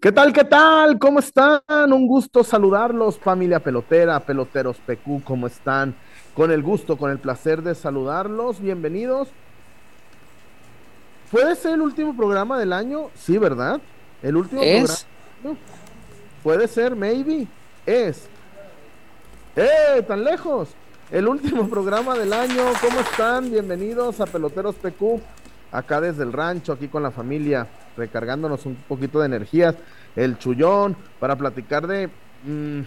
¿Qué tal? ¿Qué tal? ¿Cómo están? Un gusto saludarlos, familia pelotera, peloteros PQ, ¿cómo están? Con el gusto, con el placer de saludarlos, bienvenidos. ¿Puede ser el último programa del año? Sí, ¿verdad? El último ¿Es? programa. Puede ser, maybe. Es. ¡Eh! ¡Tan lejos! El último programa del año. ¿Cómo están? Bienvenidos a Peloteros PQ. Acá desde el rancho, aquí con la familia, recargándonos un poquito de energías. El chullón, para platicar de mmm,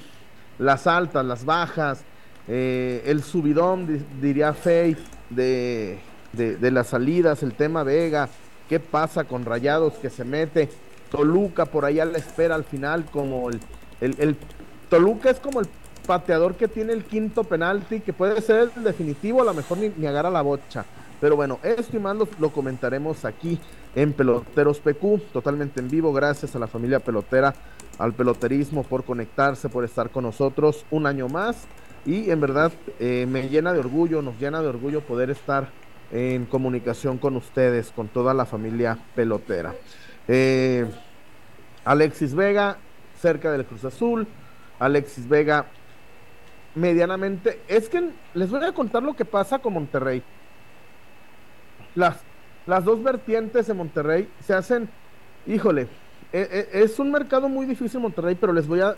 las altas, las bajas, eh, el subidón, di diría Faith, de, de, las salidas, el tema Vega, qué pasa con Rayados que se mete, Toluca por allá la espera al final, como el, el, el Toluca es como el pateador que tiene el quinto penalti, que puede ser el definitivo, a lo mejor ni, ni agarra la bocha. Pero bueno, esto y más lo, comentaremos aquí en Peloteros PQ, totalmente en vivo. Gracias a la familia pelotera, al peloterismo por conectarse, por estar con nosotros un año más. Y en verdad eh, me llena de orgullo, nos llena de orgullo poder estar en comunicación con ustedes, con toda la familia pelotera. Eh, Alexis Vega, cerca del Cruz Azul. Alexis Vega, medianamente. Es que les voy a contar lo que pasa con Monterrey. Las, las dos vertientes de Monterrey se hacen, híjole, es, es un mercado muy difícil Monterrey, pero les voy a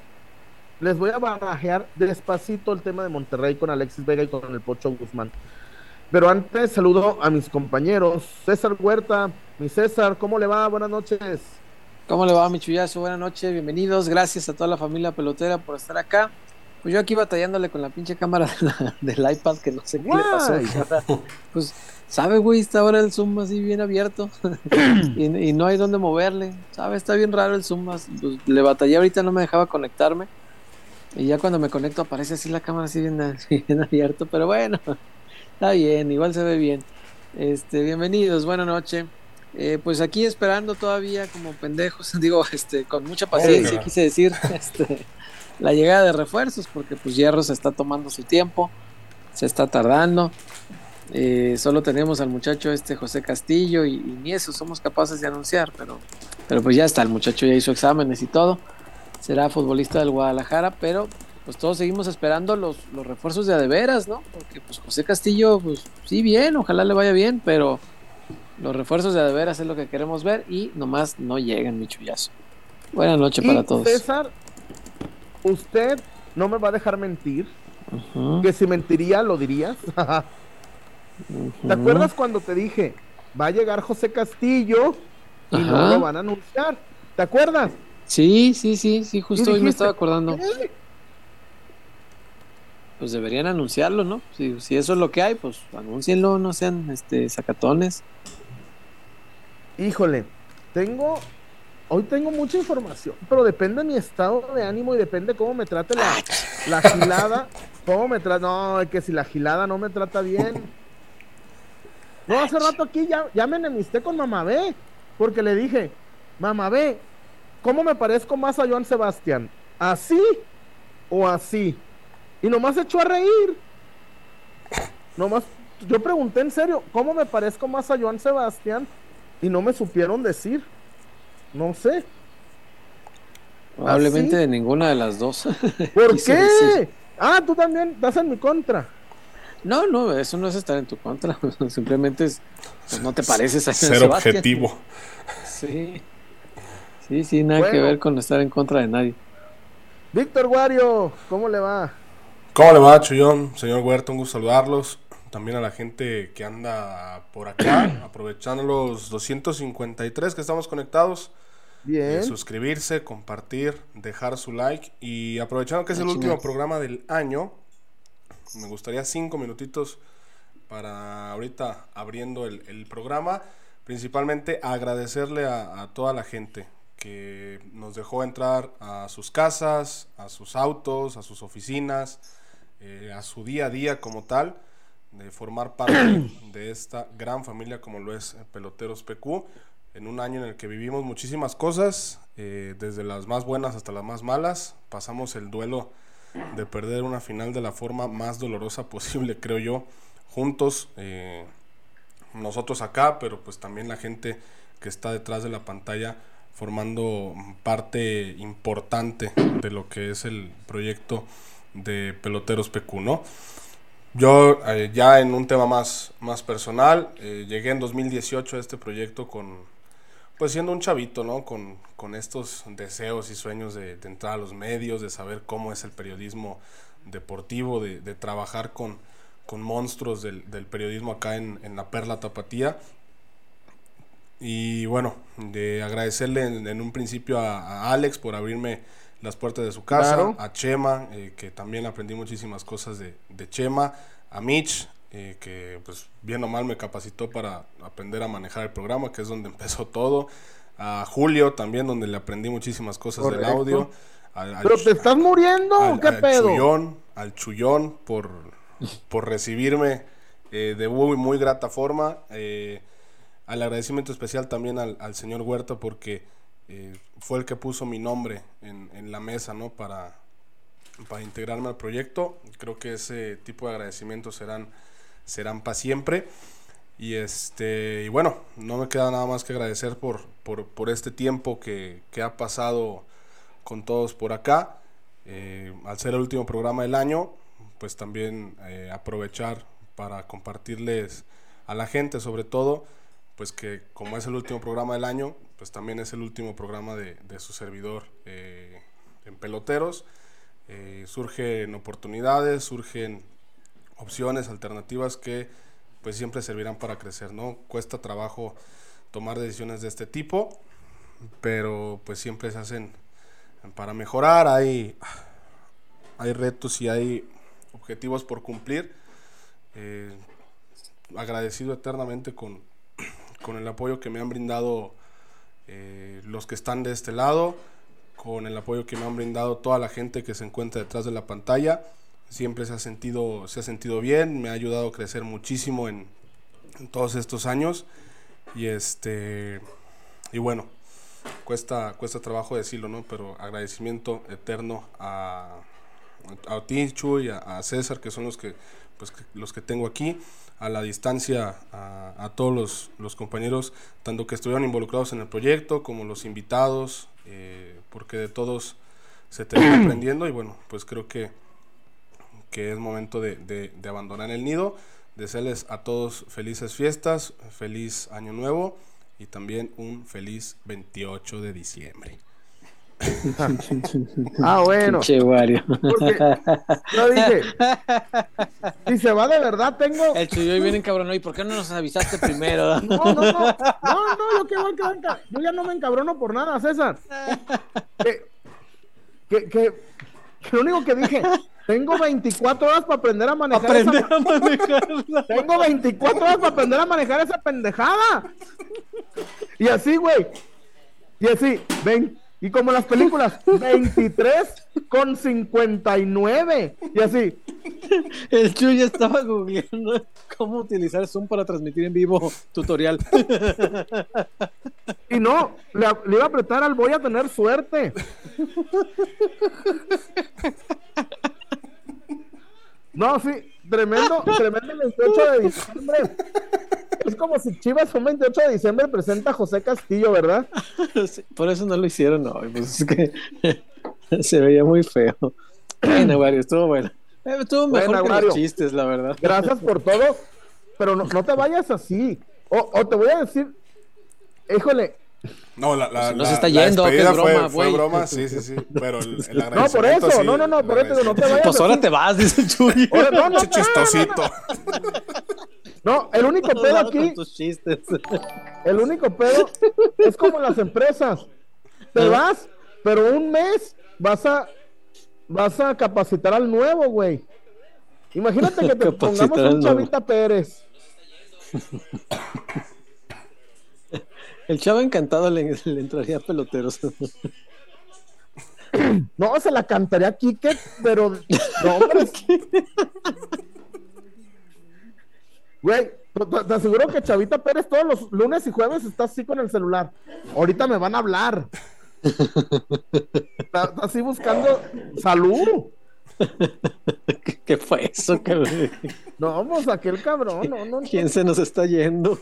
les voy a barajear despacito el tema de Monterrey con Alexis Vega y con el Pocho Guzmán. Pero antes saludo a mis compañeros. César Huerta, mi César, ¿cómo le va? Buenas noches. ¿Cómo le va, mi chullazo? Buenas noches, bienvenidos. Gracias a toda la familia pelotera por estar acá. Pues yo aquí batallándole con la pinche cámara de la, del iPad que no sé qué Guay. le pasó. Pues, ¿sabe, güey? Está ahora el Zoom así bien abierto y, y, no hay dónde moverle. ¿Sabe? Está bien raro el Zoom. Pues, le batallé ahorita, no me dejaba conectarme. Y ya cuando me conecto aparece así la cámara así bien, bien abierto, pero bueno, está bien, igual se ve bien. Este, bienvenidos, buena noche. Eh, pues aquí esperando todavía como pendejos, digo, este, con mucha paciencia, Oiga. quise decir, este, la llegada de refuerzos, porque pues Hierro se está tomando su tiempo, se está tardando. Eh, solo tenemos al muchacho este José Castillo y, y, ni eso somos capaces de anunciar, pero, pero pues ya está, el muchacho ya hizo exámenes y todo será futbolista del Guadalajara, pero pues todos seguimos esperando los, los refuerzos de adeveras, ¿no? Porque pues José Castillo, pues sí, bien, ojalá le vaya bien, pero los refuerzos de adeveras es lo que queremos ver y nomás no llegan, mi chullazo. Buenas noches para todos. César, usted no me va a dejar mentir, uh -huh. que si mentiría lo dirías. uh -huh. ¿Te acuerdas cuando te dije, va a llegar José Castillo y no lo van a anunciar? ¿Te acuerdas? Sí, sí, sí, sí, justo hoy me estaba acordando. ¿Qué? Pues deberían anunciarlo, ¿no? Si, si, eso es lo que hay, pues anúncienlo, no sean este sacatones. Híjole, tengo. Hoy tengo mucha información, pero depende de mi estado de ánimo y depende cómo me trate la, la gilada. ¿Cómo me trata? No, es que si la gilada no me trata bien. No, hace rato aquí ya, ya me enemisté con Mamá B, porque le dije, Mamá B, ¿Cómo me parezco más a Joan Sebastián? ¿Así o así? Y nomás echó a reír. Nomás, yo pregunté en serio, ¿cómo me parezco más a Joan Sebastián? Y no me supieron decir. No sé. Probablemente ¿Así? de ninguna de las dos. ¿Por qué? Decir. Ah, tú también estás en mi contra. No, no, eso no es estar en tu contra. Simplemente es, pues no te pareces a Ser Sebastián. objetivo. Sí. Sí, sí, nada bueno. que ver con estar en contra de nadie. Víctor Wario, ¿cómo le va? ¿Cómo le va, Chuyón? Señor Huerta, un gusto saludarlos. También a la gente que anda por acá, aprovechando los 253 que estamos conectados. Bien. Eh, suscribirse, compartir, dejar su like. Y aprovechando que es el último programa del año, me gustaría cinco minutitos para ahorita abriendo el, el programa. Principalmente agradecerle a, a toda la gente, que nos dejó entrar a sus casas, a sus autos, a sus oficinas, eh, a su día a día como tal, de formar parte de esta gran familia como lo es Peloteros PQ, en un año en el que vivimos muchísimas cosas, eh, desde las más buenas hasta las más malas, pasamos el duelo de perder una final de la forma más dolorosa posible, creo yo, juntos, eh, nosotros acá, pero pues también la gente que está detrás de la pantalla formando parte importante de lo que es el proyecto de Peloteros PQ, ¿no? Yo eh, ya en un tema más, más personal, eh, llegué en 2018 a este proyecto con, pues siendo un chavito, ¿no? Con, con estos deseos y sueños de, entrar a los medios, de saber cómo es el periodismo deportivo, de, de trabajar con, con monstruos del, del periodismo acá en, en, la Perla Tapatía. Y bueno, de agradecerle en, un principio a, Alex por abrirme las puertas de su casa, a Chema, eh, que también aprendí muchísimas cosas de, de Chema, a Mitch, eh, que pues bien o mal me capacitó para aprender a manejar el programa, que es donde empezó todo. A Julio también, donde le aprendí muchísimas cosas del audio. Pero te estás muriendo, ¿qué al pedo? Chullón, al Chullón por, por recibirme eh, de muy, muy grata forma. Eh, al agradecimiento especial también al, al señor Huerta porque fue el que puso mi nombre en, en la mesa, ¿no? Para, para integrarme al proyecto. Creo que ese tipo de agradecimientos serán serán para siempre. Y este y bueno, no me queda nada más que agradecer por, por, este tiempo que, ha pasado con todos por acá. Eh, al ser el último programa del año, pues también eh, aprovechar para compartirles a la gente, sobre todo, pues que como es el último programa del año, pues también es el último programa de, su servidor eh, en peloteros. surgen oportunidades, surgen opciones, alternativas que pues siempre servirán para crecer, ¿no? Cuesta trabajo tomar decisiones de este tipo, pero pues siempre se hacen para mejorar, hay, hay retos y hay objetivos por cumplir. Eh, agradecido eternamente con, con, el apoyo que me han brindado eh, los que están de este lado, con el apoyo que me han brindado toda la gente que se encuentra detrás de la pantalla siempre se ha sentido, se ha sentido bien, me ha ayudado a crecer muchísimo en, todos estos años y este y bueno, cuesta, cuesta trabajo decirlo, ¿no? Pero agradecimiento eterno a, a ti, Chuy, a, a, César, que son los que, pues, los que tengo aquí, a la distancia, a, a todos los, los, compañeros, tanto que estuvieron involucrados en el proyecto, como los invitados, eh, porque de todos se termina aprendiendo y bueno, pues creo que que es momento de, de, abandonar el nido. Desearles a todos felices fiestas, feliz año nuevo y también un feliz 28 de diciembre. ah, bueno. Porque yo dije, si se va de verdad, tengo. El chuyo viene cabrón ¿y por qué no nos avisaste primero? No, no, no. No, no, yo, qué yo ya no me encabrono por nada, César. Que, que, que lo único que dije, tengo 24 horas para aprender a manejar aprender esa... a manejarla. Tengo 24 horas para aprender a manejar esa pendejada. Y así, güey. Y así, ven. Y como las películas, 23 con 59. Y así. El Chuy estaba googleando cómo utilizar Zoom para transmitir en vivo tutorial. Y no, le, le iba a apretar al voy a tener suerte. No, sí, tremendo, tremendo 28 de diciembre. Es como si Chivas un 28 de diciembre presenta a José Castillo, ¿verdad? por eso no lo hicieron hoy, pues es que se veía muy feo. Bueno, Wario, estuvo bueno. Eh, estuvo mejor que los chistes, la verdad. Gracias por todo, pero no, no te vayas así. O, o te voy a decir, híjole, no, la, la, no se está yendo, que es broma, fue, fue, broma, sí, sí, sí. Pero el, el No, por eso, sí, no, no, no, por eso no te vayas. Pues ahora te vas, dice Chuy. no, no, chistosito. No, el único pedo aquí. El único pedo es como las empresas. Te vas, pero un mes vas a vas a capacitar al nuevo, güey. Imagínate que te pongamos un Chavita Pérez. El chavo encantado le, entraría a peloteros. No, se la cantaría a Kike, pero. No, hombre. Güey, te aseguro que Chavita Pérez todos los lunes y jueves está así con el celular. Ahorita me van a hablar. Está, así buscando salud. ¿Qué, fue eso? No, vamos, aquel cabrón. No, no, ¿Quién se nos está yendo?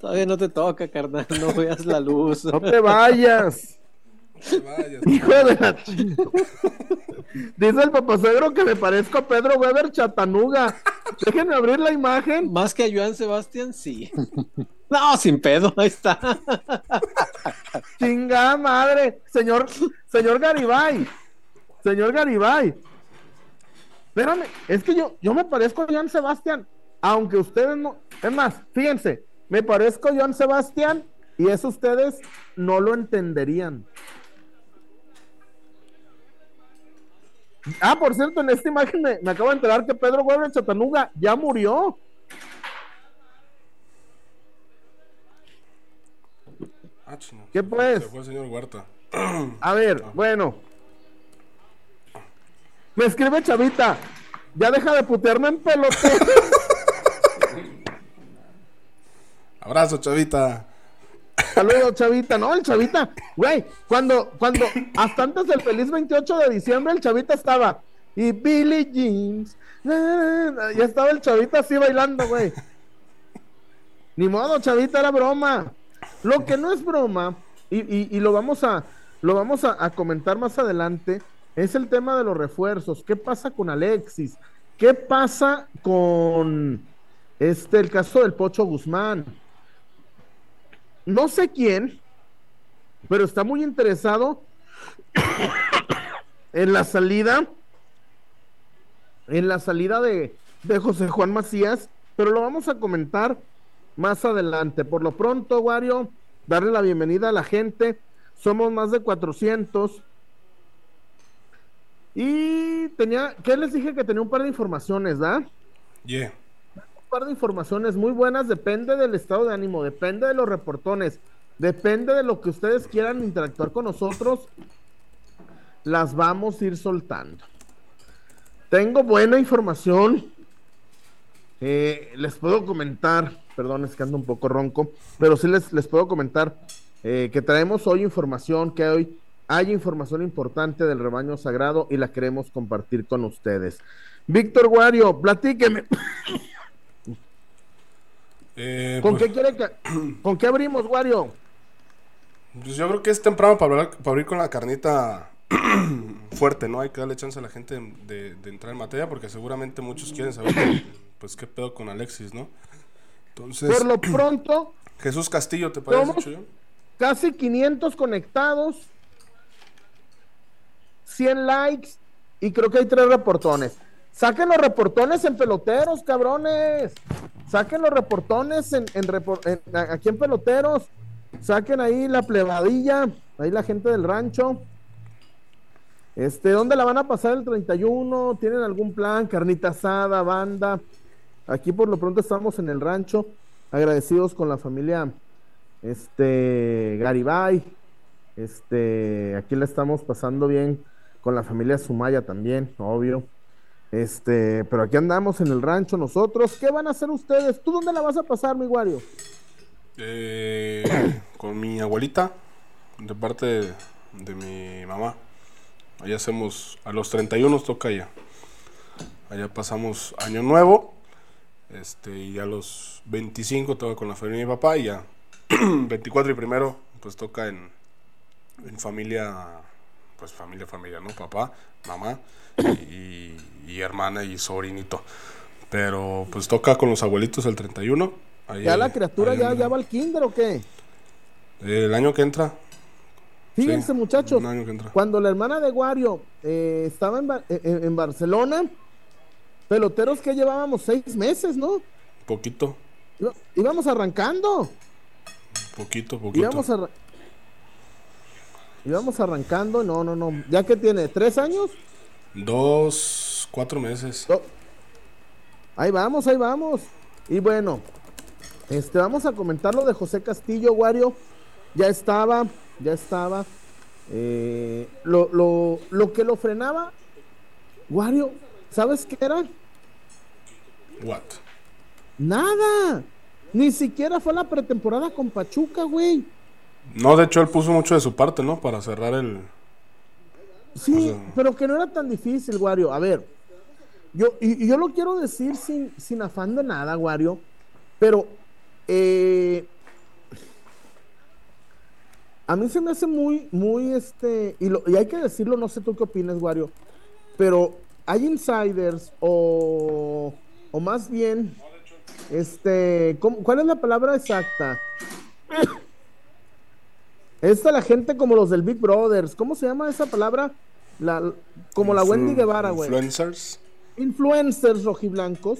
Todavía no te toca, carnal. No veas la luz. No te vayas. Hijo de la Dice el papasegro que me parezco a Pedro Weber Chatanuga. Déjenme abrir la imagen. Más que a Joan Sebastián, sí. No, sin pedo, ahí está. Chinga madre. Señor, señor Garibay. Señor Garibay. Espérame, es que yo, yo me parezco a Joan Sebastián. Aunque ustedes no. Es más, fíjense, me parezco a Joan Sebastián y eso ustedes no lo entenderían. Ah, por cierto, en esta imagen me, acabo de enterar que Pedro Weber Chatanuga ya murió. Ah, ¿Qué pues? fue el señor Huerta. A ver, ah. bueno. Me escribe Chavita. Ya deja de putearme en pelote. Abrazo, Chavita. Saludos, Chavita. No, el Chavita, güey, cuando, cuando, hasta antes del feliz 28 de diciembre, el Chavita estaba. Y Billy Jeans. Ya estaba el Chavita así bailando, güey. Ni modo, Chavita, era broma. Lo que no es broma, y, lo vamos a, lo vamos a comentar más adelante, es el tema de los refuerzos. ¿Qué pasa con Alexis? ¿Qué pasa con este el caso del Pocho Guzmán? No sé quién, pero está muy interesado en la salida, en la salida de, de José Juan Macías, pero lo vamos a comentar más adelante. Por lo pronto, Wario, darle la bienvenida a la gente. Somos más de 400. Y tenía, ¿qué les dije que tenía un par de informaciones, ¿da? Yeah de informaciones muy buenas, depende del estado de ánimo, depende de los reportones, depende de lo que ustedes quieran interactuar con nosotros, las vamos a ir soltando. Tengo buena información, eh, les puedo comentar, perdón, es que ando un poco ronco, pero sí les, les puedo comentar eh, que traemos hoy información, que hoy hay información importante del rebaño sagrado y la queremos compartir con ustedes. Víctor Guario, platíqueme. Eh, ¿Con pues qué quiere que, ¿Con qué abrimos, Wario? Pues yo creo que es temprano para, para abrir con la carnita fuerte, ¿no? Hay que darle chance a la gente de, entrar en materia porque seguramente muchos quieren saber, pues, qué pedo con Alexis, ¿no? Entonces... Por lo pronto... Jesús Castillo, ¿te parece, Casi 500 conectados, 100 likes y creo que hay tres reportones. Saquen los reportones en peloteros, cabrones. Saquen los reportones en, aquí en peloteros. Saquen ahí la plebadilla, ahí la gente del rancho. Este, ¿dónde la van a pasar el 31? ¿Tienen algún plan? Carnita asada, banda. Aquí por lo pronto estamos en el rancho, agradecidos con la familia este Garibay. Este, aquí la estamos pasando bien con la familia Sumaya también, obvio. Este, pero aquí andamos en el rancho nosotros. ¿Qué van a hacer ustedes? ¿Tú dónde la vas a pasar, mi Wario? Eh, con mi abuelita, de parte de, mi mamá. Allá hacemos, a los 31 toca allá. Allá pasamos año nuevo. Este, y a los 25 toca con la familia de mi papá. Y ya 24 y primero, pues toca en familia, pues familia, familia, ¿no? Papá, mamá y, hermana y sobrinito. Pero pues toca con los abuelitos el 31. ¿Ya la criatura ya, ya va al kinder o qué? El año que entra. Fíjense muchachos, cuando la hermana de Guario eh, estaba en, Barcelona, peloteros que llevábamos seis meses, ¿no? Poquito. Íbamos arrancando. Poquito, poquito. Íbamos, íbamos arrancando, no, no, no. ¿Ya que tiene? ¿Tres años? Dos, cuatro meses. Ahí vamos, ahí vamos. Y bueno, este, vamos a comentar lo de José Castillo, Wario. Ya estaba, ya estaba. Eh, lo, lo, lo que lo frenaba, Wario, ¿sabes qué era? What? Nada. Ni siquiera fue la pretemporada con Pachuca, güey. No, de hecho él puso mucho de su parte, ¿no? Para cerrar el, Sí, pero que no era tan difícil, Wario. A ver, yo, y, yo lo quiero decir sin, sin afán de nada, Wario, pero eh, a mí se me hace muy, muy, este, y, lo, y hay que decirlo, no sé tú qué opinas, Wario, pero hay insiders o, o más bien, este, ¿cuál es la palabra exacta? Esta la gente como los del Big Brothers, ¿cómo se llama esa palabra? La, como la Wendy Guevara, güey. Influencers. Influencers rojiblancos.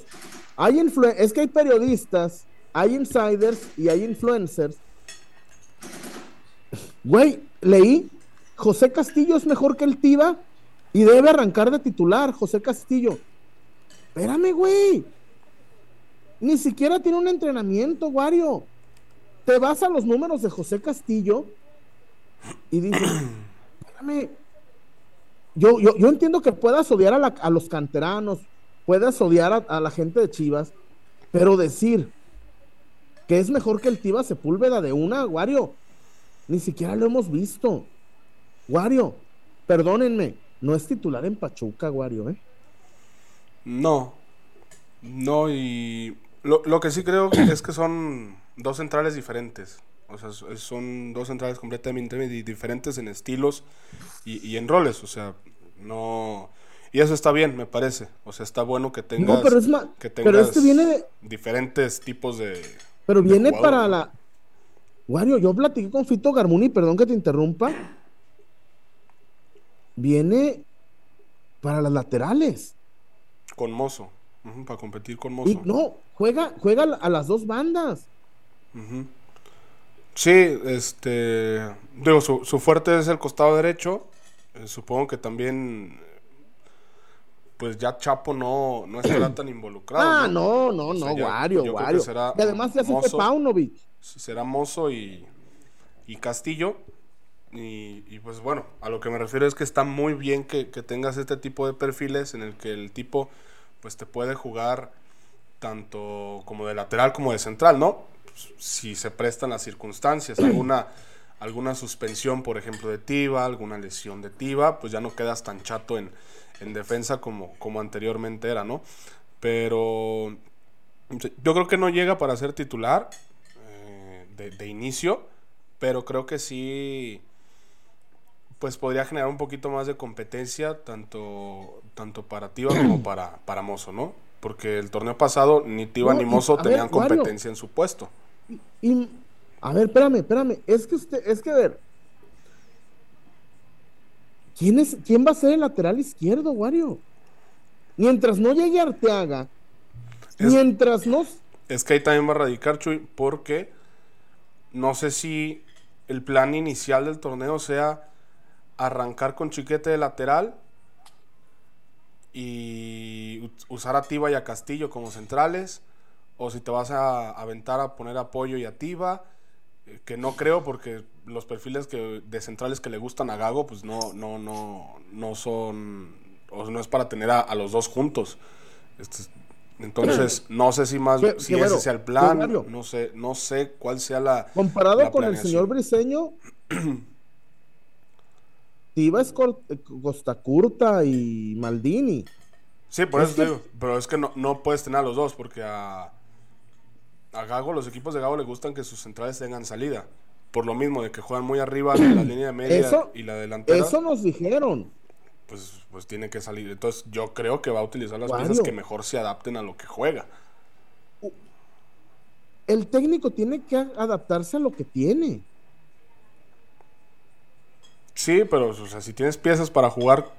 Hay es que hay periodistas, hay insiders y hay influencers. Güey, leí, José Castillo es mejor que el Tiva y debe arrancar de titular, José Castillo. Espérame, güey. Ni siquiera tiene un entrenamiento, Wario. Te vas a los números de José Castillo y dices, espérame. Yo, yo, yo entiendo que puedas odiar a, los canteranos, puedas odiar a, la gente de Chivas, pero decir que es mejor que el Tiva Sepúlveda de una, Wario, ni siquiera lo hemos visto. Wario, perdónenme, no es titular en Pachuca, Wario, ¿eh? No. No, y lo, que sí creo es que son dos centrales diferentes. O sea, son dos centrales completamente diferentes en estilos y, en roles. O sea, no. Y eso está bien, me parece. O sea, está bueno que tengas. No, pero es más. Que tengas pero este viene diferentes tipos de. Pero viene para la. Wario, yo platiqué con Fito Garmuni, perdón que te interrumpa viene para las laterales. Con Mozo, para competir con Mozo. no, juega, juega a las dos bandas. Sí, este. Digo, su, fuerte es el costado derecho. Eh, supongo que también. Pues ya Chapo no, no estará tan involucrado. Ah, no, no, no, Wario, Wario. Y además ya se fue Paunovic. Será Mozo y, y Castillo. Y, pues bueno, a lo que me refiero es que está muy bien que, tengas este tipo de perfiles en el que el tipo pues te puede jugar tanto como de lateral como de central, ¿no? si se prestan las circunstancias, alguna, alguna suspensión, por ejemplo, de Tiva, alguna lesión de Tiva, pues ya no quedas tan chato en, defensa como, como anteriormente era, ¿no? Pero yo creo que no llega para ser titular eh, de, de inicio, pero creo que sí pues podría generar un poquito más de competencia tanto, tanto para Tiva como para, para Mozo, ¿no? Porque el torneo pasado ni Tiva ni Mozo tenían competencia en su puesto. Y, a ver, espérame, espérame. Es que usted, es que a ver. ¿Quién, es, ¿Quién va a ser el lateral izquierdo, Wario? Mientras no llegue Arteaga, mientras no. Es que ahí también va a radicar, Chuy, porque no sé si el plan inicial del torneo sea arrancar con Chiquete de lateral y usar a Tiba y a Castillo como centrales, o si te vas a aventar a poner apoyo y a Tiba, eh, que no creo porque los perfiles que, de centrales que le gustan a Gago, pues no, no, no, no son, o no es para tener a, los dos juntos. Este, entonces, no sé si más, si ese sea el plan, no sé, no sé cuál sea la. Comparado con el señor Briseño, es Costa Curta y Maldini. Sí, por eso te digo. Pero es que no, puedes tener a los dos, porque a, a Gago, los equipos de Gago le gustan que sus centrales tengan salida. Por lo mismo, de que juegan muy arriba la línea de media y la delantera. Eso nos dijeron. Pues, pues tiene que salir. Entonces, yo creo que va a utilizar las piezas que mejor se adapten a lo que juega. El técnico tiene que adaptarse a lo que tiene. Sí, pero o sea, si tienes piezas para jugar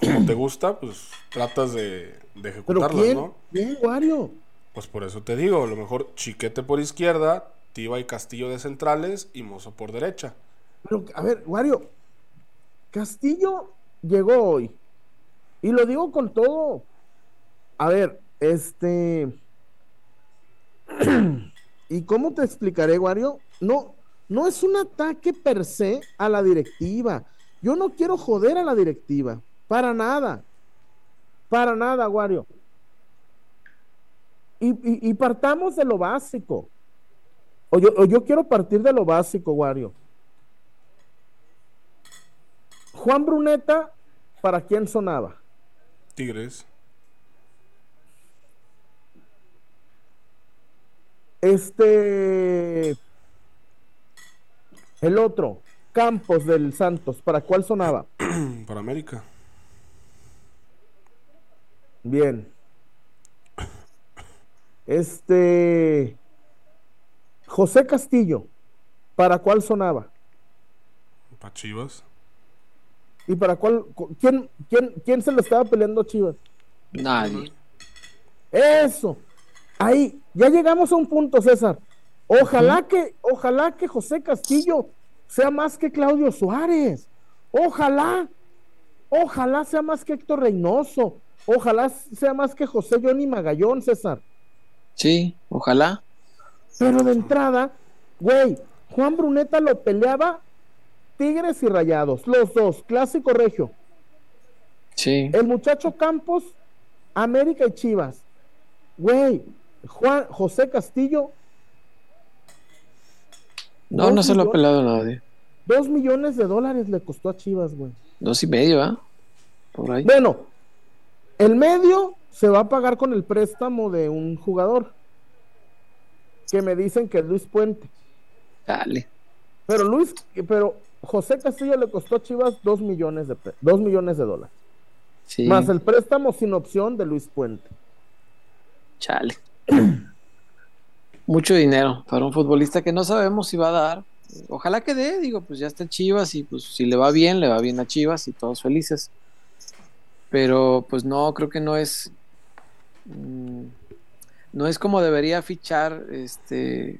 como te gusta, pues tratas de, ejecutarlas, ¿no? Wario. Pues por eso te digo, a lo mejor Chiquete por izquierda, Tiba y Castillo de centrales y Mozo por derecha. Pero, a ver, Wario, Castillo llegó hoy. Y lo digo con todo. A ver, este. ¿Y cómo te explicaré, Wario? No, no es un ataque per se a la directiva. Yo no quiero joder a la directiva. Para nada. Para nada, Wario. Y, partamos de lo básico. O yo, yo quiero partir de lo básico, Wario. Juan Bruneta, ¿para quién sonaba? Tigres. Este el otro, Campos del Santos, ¿para cuál sonaba? Para América. Bien. Este. José Castillo, ¿para cuál sonaba? Para Chivas. ¿Y para cuál? ¿Quién, quién, quién se lo estaba peleando a Chivas? Nadie. Eso. Ahí, ya llegamos a un punto, César. Ojalá que, ojalá que José Castillo sea más que Claudio Suárez. Ojalá, ojalá sea más que Héctor Reynoso. Ojalá sea más que José Johnny Magallón, César. Sí, ojalá. Pero de entrada, güey, Juan Bruneta lo peleaba Tigres y Rayados, los dos, clásico regio. Sí. El muchacho Campos, América y Chivas. Güey, Juan José Castillo. No, no se lo ha pelado nadie. Dos millones de dólares le costó a Chivas, güey. Dos y medio, ¿ah? Por ahí. Bueno, el medio se va a pagar con el préstamo de un jugador. Que me dicen que es Luis Puente. Dale. Pero Luis, pero José Castillo le costó a Chivas dos millones de dos millones de dólares. Sí. Más el préstamo sin opción de Luis Puente. Chale. Mucho dinero para un futbolista que no sabemos si va a dar. Ojalá que dé, digo, pues ya está Chivas y pues si le va bien, le va bien a Chivas y todos felices. Pero pues no, creo que no es mm, no es como debería fichar este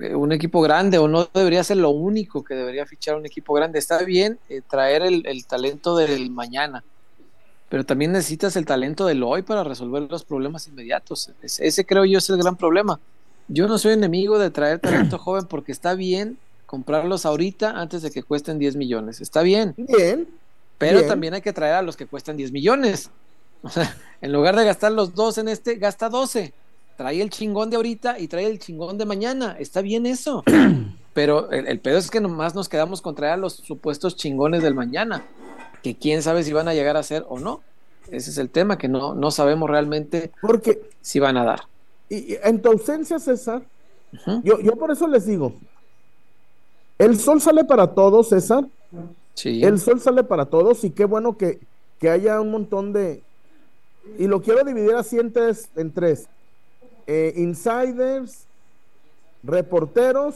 eh, un equipo grande o no debería ser lo único que debería fichar un equipo grande. Está bien eh, traer el talento del mañana, pero también necesitas el talento del hoy para resolver los problemas inmediatos. Ese, ese creo yo es el gran problema. Yo no soy enemigo de traer talento joven porque está bien comprarlos ahorita antes de que cuesten 10 millones. Está bien, Bien. pero Bien. también hay que traer a los que cuestan 10 millones. O sea, en lugar de gastar los dos en este, gasta 12. Trae el chingón de ahorita y trae el chingón de mañana. Está bien eso. Pero el, el pedo es que nomás nos quedamos con traer a los supuestos chingones del mañana. Que quién sabe si van a llegar a ser o no. Ese es el tema, que no, no sabemos realmente Porque si van a dar. y- en tu ausencia, César, yo, yo por eso les digo, el sol sale para todos, César. Sí. El sol sale para todos y qué bueno que, que haya un montón de... Y lo quiero dividir así en tres. En tres. Eh, insiders, reporteros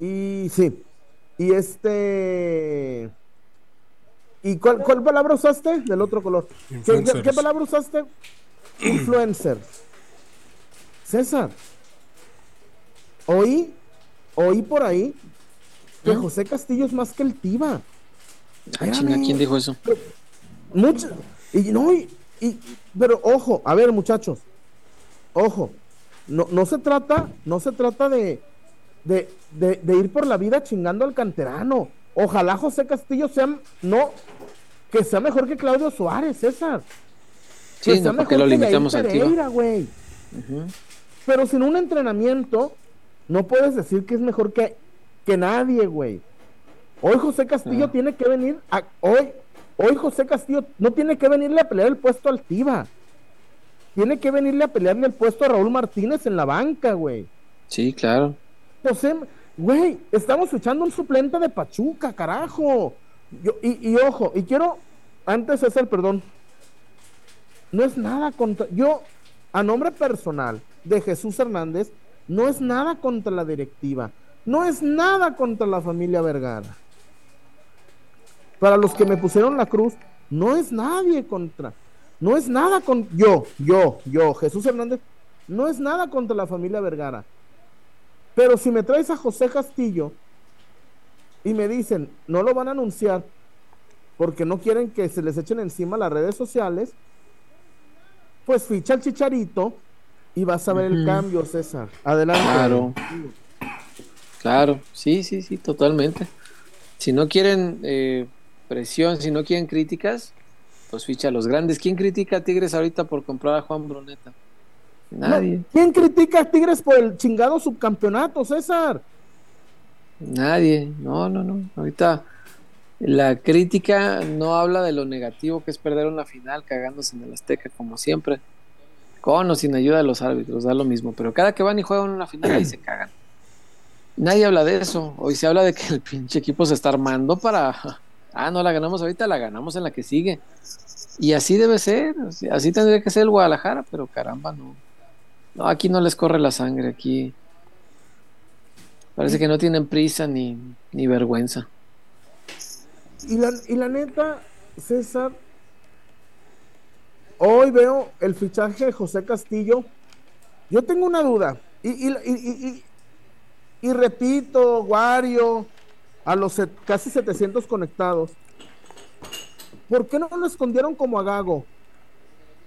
y sí. Y este... ¿Y cuál, cuál palabra usaste? Del otro color. ¿Qué, qué, Influencers. qué palabra usaste? Influencers. César. Oí, oí por ahí que ¿Eh? José Castillo es más que el Tiva. Ah, chinga, ¿quién dijo eso? Mucho, y no, y, y- pero ojo, a ver, muchachos, ojo, no, no se trata, no se trata de, de, de, de ir por la vida chingando al canterano. Ojalá José Castillo sea, no, que sea mejor que Claudio Suárez, César. Que Sí, sea no, ¿por qué lo que limitamos Tiva? Pereira, güey. Pero sin un entrenamiento, no puedes decir que es mejor que, que nadie, güey. Hoy José Castillo Ah. tiene que venir a, hoy, hoy José Castillo no tiene que venirle a pelear el puesto al Tiva. Tiene que venirle a pelearle el puesto a Raúl Martínez en la banca, güey. Sí, claro. José, güey, estamos echando un suplente de Pachuca, carajo. Yo, y, y ojo, y quiero, antes de hacer, perdón, no es nada contra, yo, a nombre personal de Jesús Hernández, no es nada contra la directiva, no es nada contra la familia Vergara. Para los que me pusieron la cruz, no es nadie contra, no es nada con, yo, yo, yo, Jesús Hernández, no es nada contra la familia Vergara. Pero si me traes a José Castillo y me dicen, no lo van a anunciar porque no quieren que se les echen encima las redes sociales, pues ficha el chicharito y vas a ver el cambio, César. Adelante. Claro. Claro, sí, sí, sí, totalmente. Si no quieren eh, presión, si no quieren críticas, pues ficha a los grandes. ¿Quién critica a Tigres ahorita por comprar a Juan Bruneta? Nadie, No, ¿Quién critica a Tigres por el chingado subcampeonato, César? nadie. No, no, no. Ahorita la crítica no habla de lo negativo que es perder una final cagándose en el Azteca como siempre. Con o sin ayuda de los árbitros, da lo mismo. Pero cada que van y juegan una final ahí se cagan. Nadie habla de eso. Hoy se habla de que el pinche equipo se está armando para. Ah, no la ganamos ahorita, la ganamos en la que sigue. Y así debe ser. Así tendría que ser el Guadalajara, pero caramba, no. No, aquí no les corre la sangre. Aquí parece que no tienen prisa ni, ni vergüenza. Y la, y la neta, César, hoy veo el fichaje de José Castillo. Yo tengo una duda. Y, y, y, y repito, Wario, a los casi 700 conectados. ¿Por qué no lo escondieron como a Gago?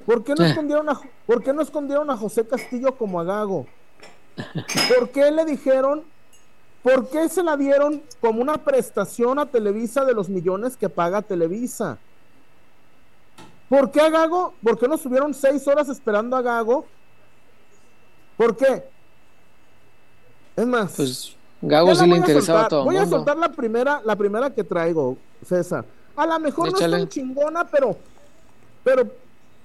¿Por qué no, escondieron a, ¿Por qué no escondieron a José Castillo como a Gago? ¿Por qué le dijeron? ¿Por qué se la dieron como una prestación a Televisa de los millones que paga Televisa? ¿Por qué a Gago? ¿Por qué no estuvieron seis horas esperando a Gago? ¿Por qué? Es más, pues Gago sí le interesaba a todo. Voy a soltar la primera, la primera que traigo, César. A lo mejor no es tan chingona, pero, pero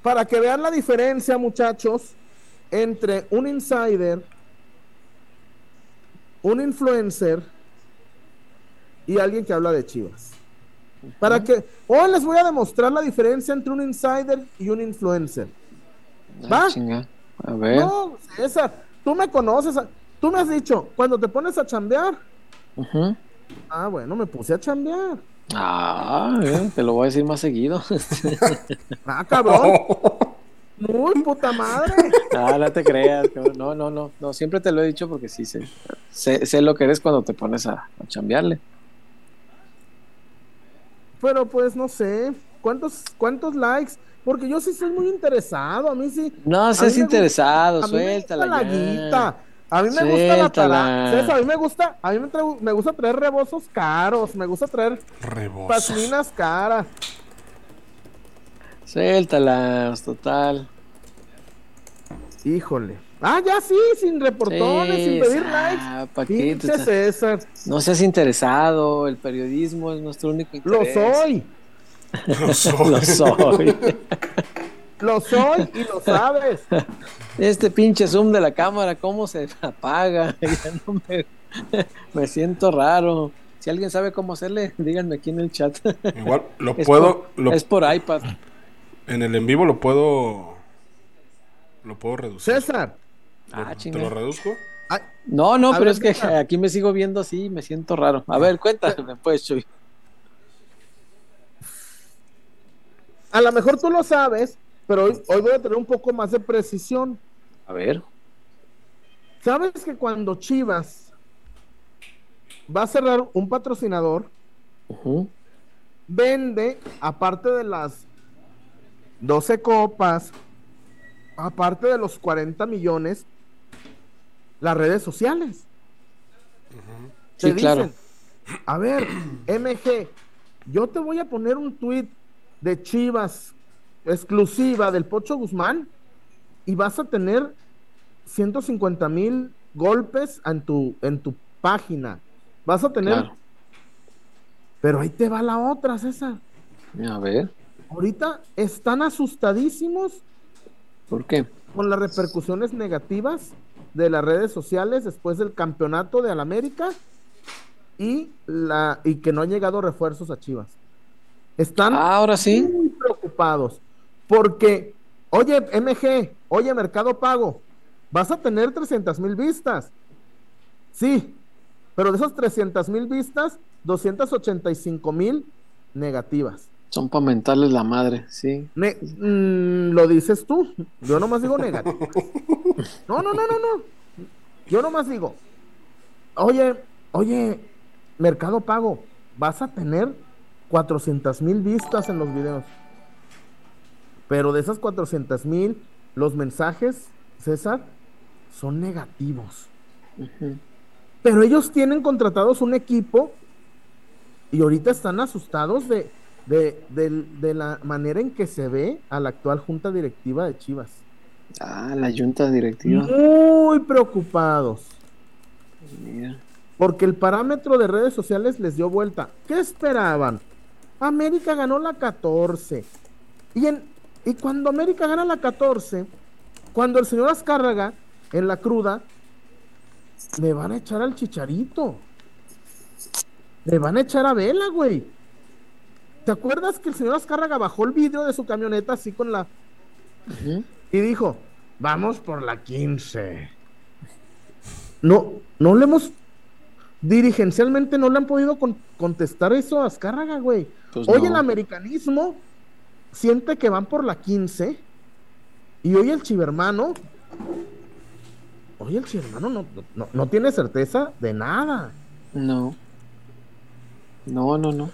para que vean la diferencia, muchachos, entre un insider, un influencer y alguien que habla de Chivas. Para que hoy les voy a demostrar la diferencia entre un insider y un influencer. ¿Va? A ver. No, César, tú me conoces. Tú me has dicho, cuando te pones a chambear. Ah, bueno, me puse a chambear. Ah, te lo voy a decir más seguido. ah, cabrón. Muy puta madre. Ah, no te creas. No, no, no, no. Siempre te lo he dicho porque sí sé. Sé, lo que eres cuando te pones a, a chambearle. Pero pues no sé. ¿Cuántos, cuántos likes? Porque yo sí soy muy interesado. A mí sí. No seas interesado, suéltala. la guita. A mí me gusta la para... a mí me gusta, a mí me, gusta traer rebozos caros, me gusta traer pasminas caras. Suéltalas, total. Híjole. Ah, ya sí, sin reportones, sin pedir ah, likes. César. No seas interesado, el periodismo es nuestro único interés. Lo soy. Lo soy. Lo soy. Lo soy y lo sabes. Este pinche zoom de la cámara, ¿cómo se apaga? me, siento raro. Si alguien sabe cómo hacerle, díganme aquí en el chat. Igual lo puedo. es por iPad. En el en vivo lo puedo. Lo puedo reducir. César. Ah, ¿Te lo reduzco? no, no, pero es que aquí me sigo viendo así y me siento raro. A ver, cuéntame, pues, Chuy. A lo mejor tú lo sabes, pero hoy, voy a tener un poco más de precisión. A ver. ¿Sabes que cuando Chivas va a cerrar un patrocinador, vende, aparte de las 12 copas, aparte de los 40 millones, las redes sociales. sí, claro. a ver, MG, yo te voy a poner un tweet de Chivas exclusiva del Pocho Guzmán y vas a tener 150 mil golpes en tu, en tu página. Vas a tener... Pero ahí te va la otra, César. A ver. Ahorita están asustadísimos. ¿Por qué? Con las repercusiones negativas de las redes sociales después del campeonato de Alamérica y, la, y que no han llegado refuerzos a Chivas. Están ah, ahora sí. muy preocupados. Porque, oye, MG, oye, Mercado Pago, vas a tener 300 mil vistas. Sí, pero de esas 300 mil vistas, 285 mil negativas. Son para mentarles la madre, sí. Mm, lo dices tú, yo nomás digo negativas. No, no, no, no, no. Yo nomás digo, oye, oye, Mercado Pago, vas a tener 400 mil vistas en los videos. Pero de esas 400 mil, los mensajes, César, son negativos. Pero ellos tienen contratados un equipo y ahorita están asustados de, de, la manera en que se ve a la actual junta directiva de Chivas. Ah, la junta directiva. Muy preocupados. Porque el parámetro de redes sociales les dio vuelta. ¿Qué esperaban? América ganó la 14. Y en, y cuando América gana la 14, cuando el señor Azcárraga en la cruda le van a echar al chicharito. Le van a echar a Vela, güey. ¿Te acuerdas que el señor Azcárraga bajó el vidrio de su camioneta así con la. Y dijo: Vamos por la 15. No, no le hemos. Dirigencialmente no le han podido contestar eso a Azcárraga, güey. Pues hoy el americanismo siente que van por la 15. Y hoy el chivermano. Hoy el chivermano no, no, no tiene certeza de nada. No. No, no, no.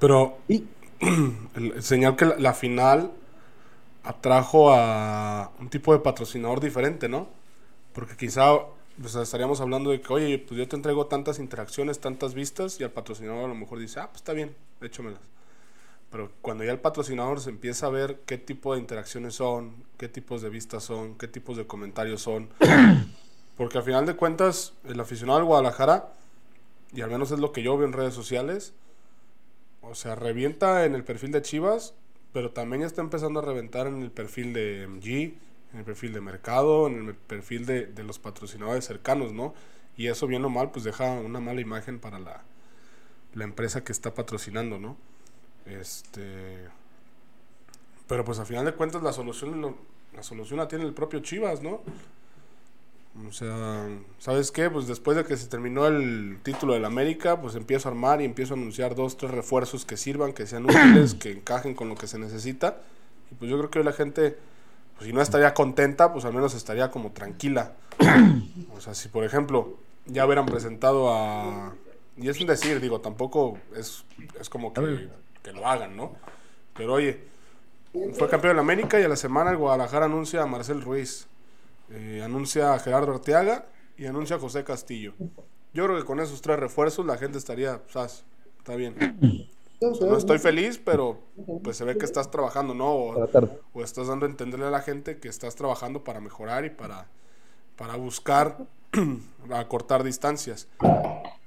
Pero ¿Y? el señal que la, final atrajo a un tipo de patrocinador diferente, ¿no? Porque quizá pues, estaríamos hablando de que, oye, pues yo te entrego tantas interacciones, tantas vistas, y el patrocinador a lo mejor dice, ah, pues está bien, échamelas. Pero cuando ya el patrocinador se empieza a ver qué tipo de interacciones son, qué tipos de vistas son, qué tipos de comentarios son, porque al final de cuentas, el aficionado al Guadalajara, y al menos es lo que yo veo en redes sociales, o sea, revienta en el perfil de Chivas, pero también ya está empezando a reventar en el perfil de MG, en el perfil de Mercado, en el perfil de, los patrocinadores cercanos, ¿no? Y eso bien o mal, pues deja una mala imagen para la, la empresa que está patrocinando, ¿no? Este. Pero pues al final de cuentas la solución, la solución la tiene el propio Chivas, ¿no? O sea, ¿sabes qué? Pues después de que se terminó el título del América, pues empiezo a armar y empiezo a anunciar dos, tres refuerzos que sirvan, que sean útiles, que encajen con lo que se necesita. Y pues yo creo que hoy la gente, pues si no estaría contenta, pues al menos estaría como tranquila. O sea, si por ejemplo ya hubieran presentado a... Y es un decir, digo, tampoco es, es como que, que lo hagan, ¿no? Pero oye, fue campeón la América y a la semana el Guadalajara anuncia a Marcel Ruiz. Eh, anuncia a Gerardo Arteaga y anuncia a José Castillo. Yo creo que con esos tres refuerzos la gente estaría, ¿sabes? Está bien. no estoy feliz, pero pues se ve que estás trabajando, ¿no? O, estás dando a entenderle a la gente que estás trabajando para mejorar y para, para buscar acortar distancias.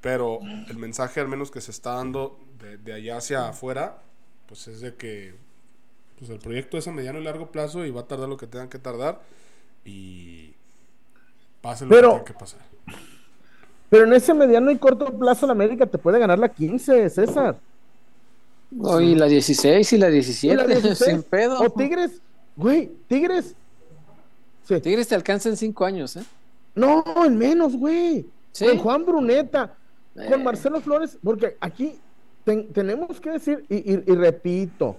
Pero el mensaje al menos que se está dando de, de allá hacia afuera, pues es de que pues el proyecto es a mediano y largo plazo y va a tardar lo que tengan que tardar y pase lo pero, que tenga que pasar. Pero en ese mediano y corto plazo la América te puede ganar la 15, César. No, y la 16 y la 17, sin pedo. O Tigres, güey, Tigres. Tigres te alcanza en 5 años, ¿eh? No, en menos, güey. Con Juan Bruneta, con eh. Marcelo Flores, porque aquí tenemos que decir, y, y repito,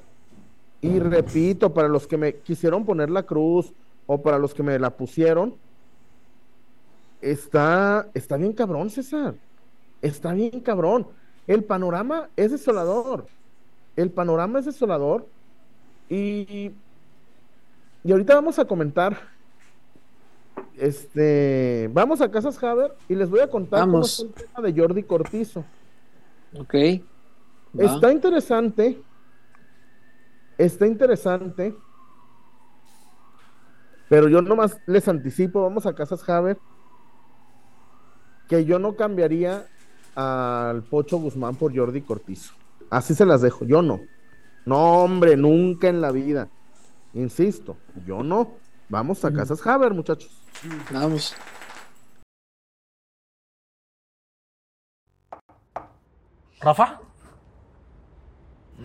y repito, para los que me quisieron poner la cruz, o para los que me la pusieron, está, está bien cabrón, César. Está bien cabrón. El panorama es desolador. El panorama es desolador. Y, y ahorita vamos a comentar. Este, vamos a Casas Haber y les voy a contar cómo es el tema de Jordi Cortizo. Ok. Está interesante. Está interesante pero yo nomás les anticipo, vamos a Casas Haber, que yo no cambiaría al Pocho Guzmán por Jordi Cortizo. Así se las dejo, yo no. No, hombre, nunca en la vida. Insisto, yo no. Vamos a Casas Haber, muchachos. Vamos. Rafa.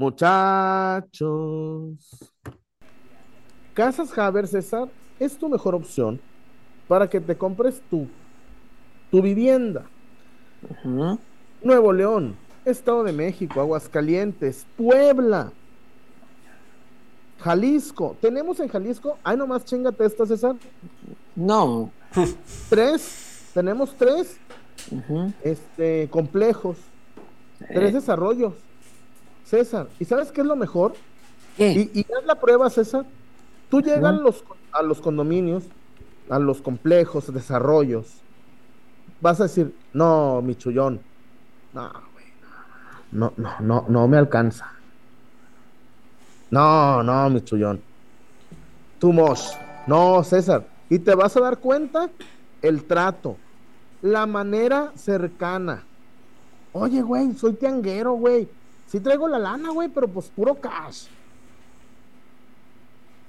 Muchachos. Casas Haber, César, es tu mejor opción para que te compres tu, tu vivienda. Nuevo León, Estado de México, Aguascalientes, Puebla, Jalisco. ¿Tenemos en Jalisco? Ay, nomás chingate esta, César. No. tres. Tenemos tres este, complejos. Tres desarrollos. César, ¿y sabes qué es lo mejor? Y, es la prueba, César, Tú llegas los, a los condominios, a los complejos, desarrollos. Vas a decir, no, mi chullón. No, güey. No, no, no, no me alcanza. No, no, mi chullón. Tú, Mosh. No, César. Y te vas a dar cuenta el trato, la manera cercana. Oye, güey, soy tianguero, güey. Sí traigo la lana, güey, pero pues puro cash.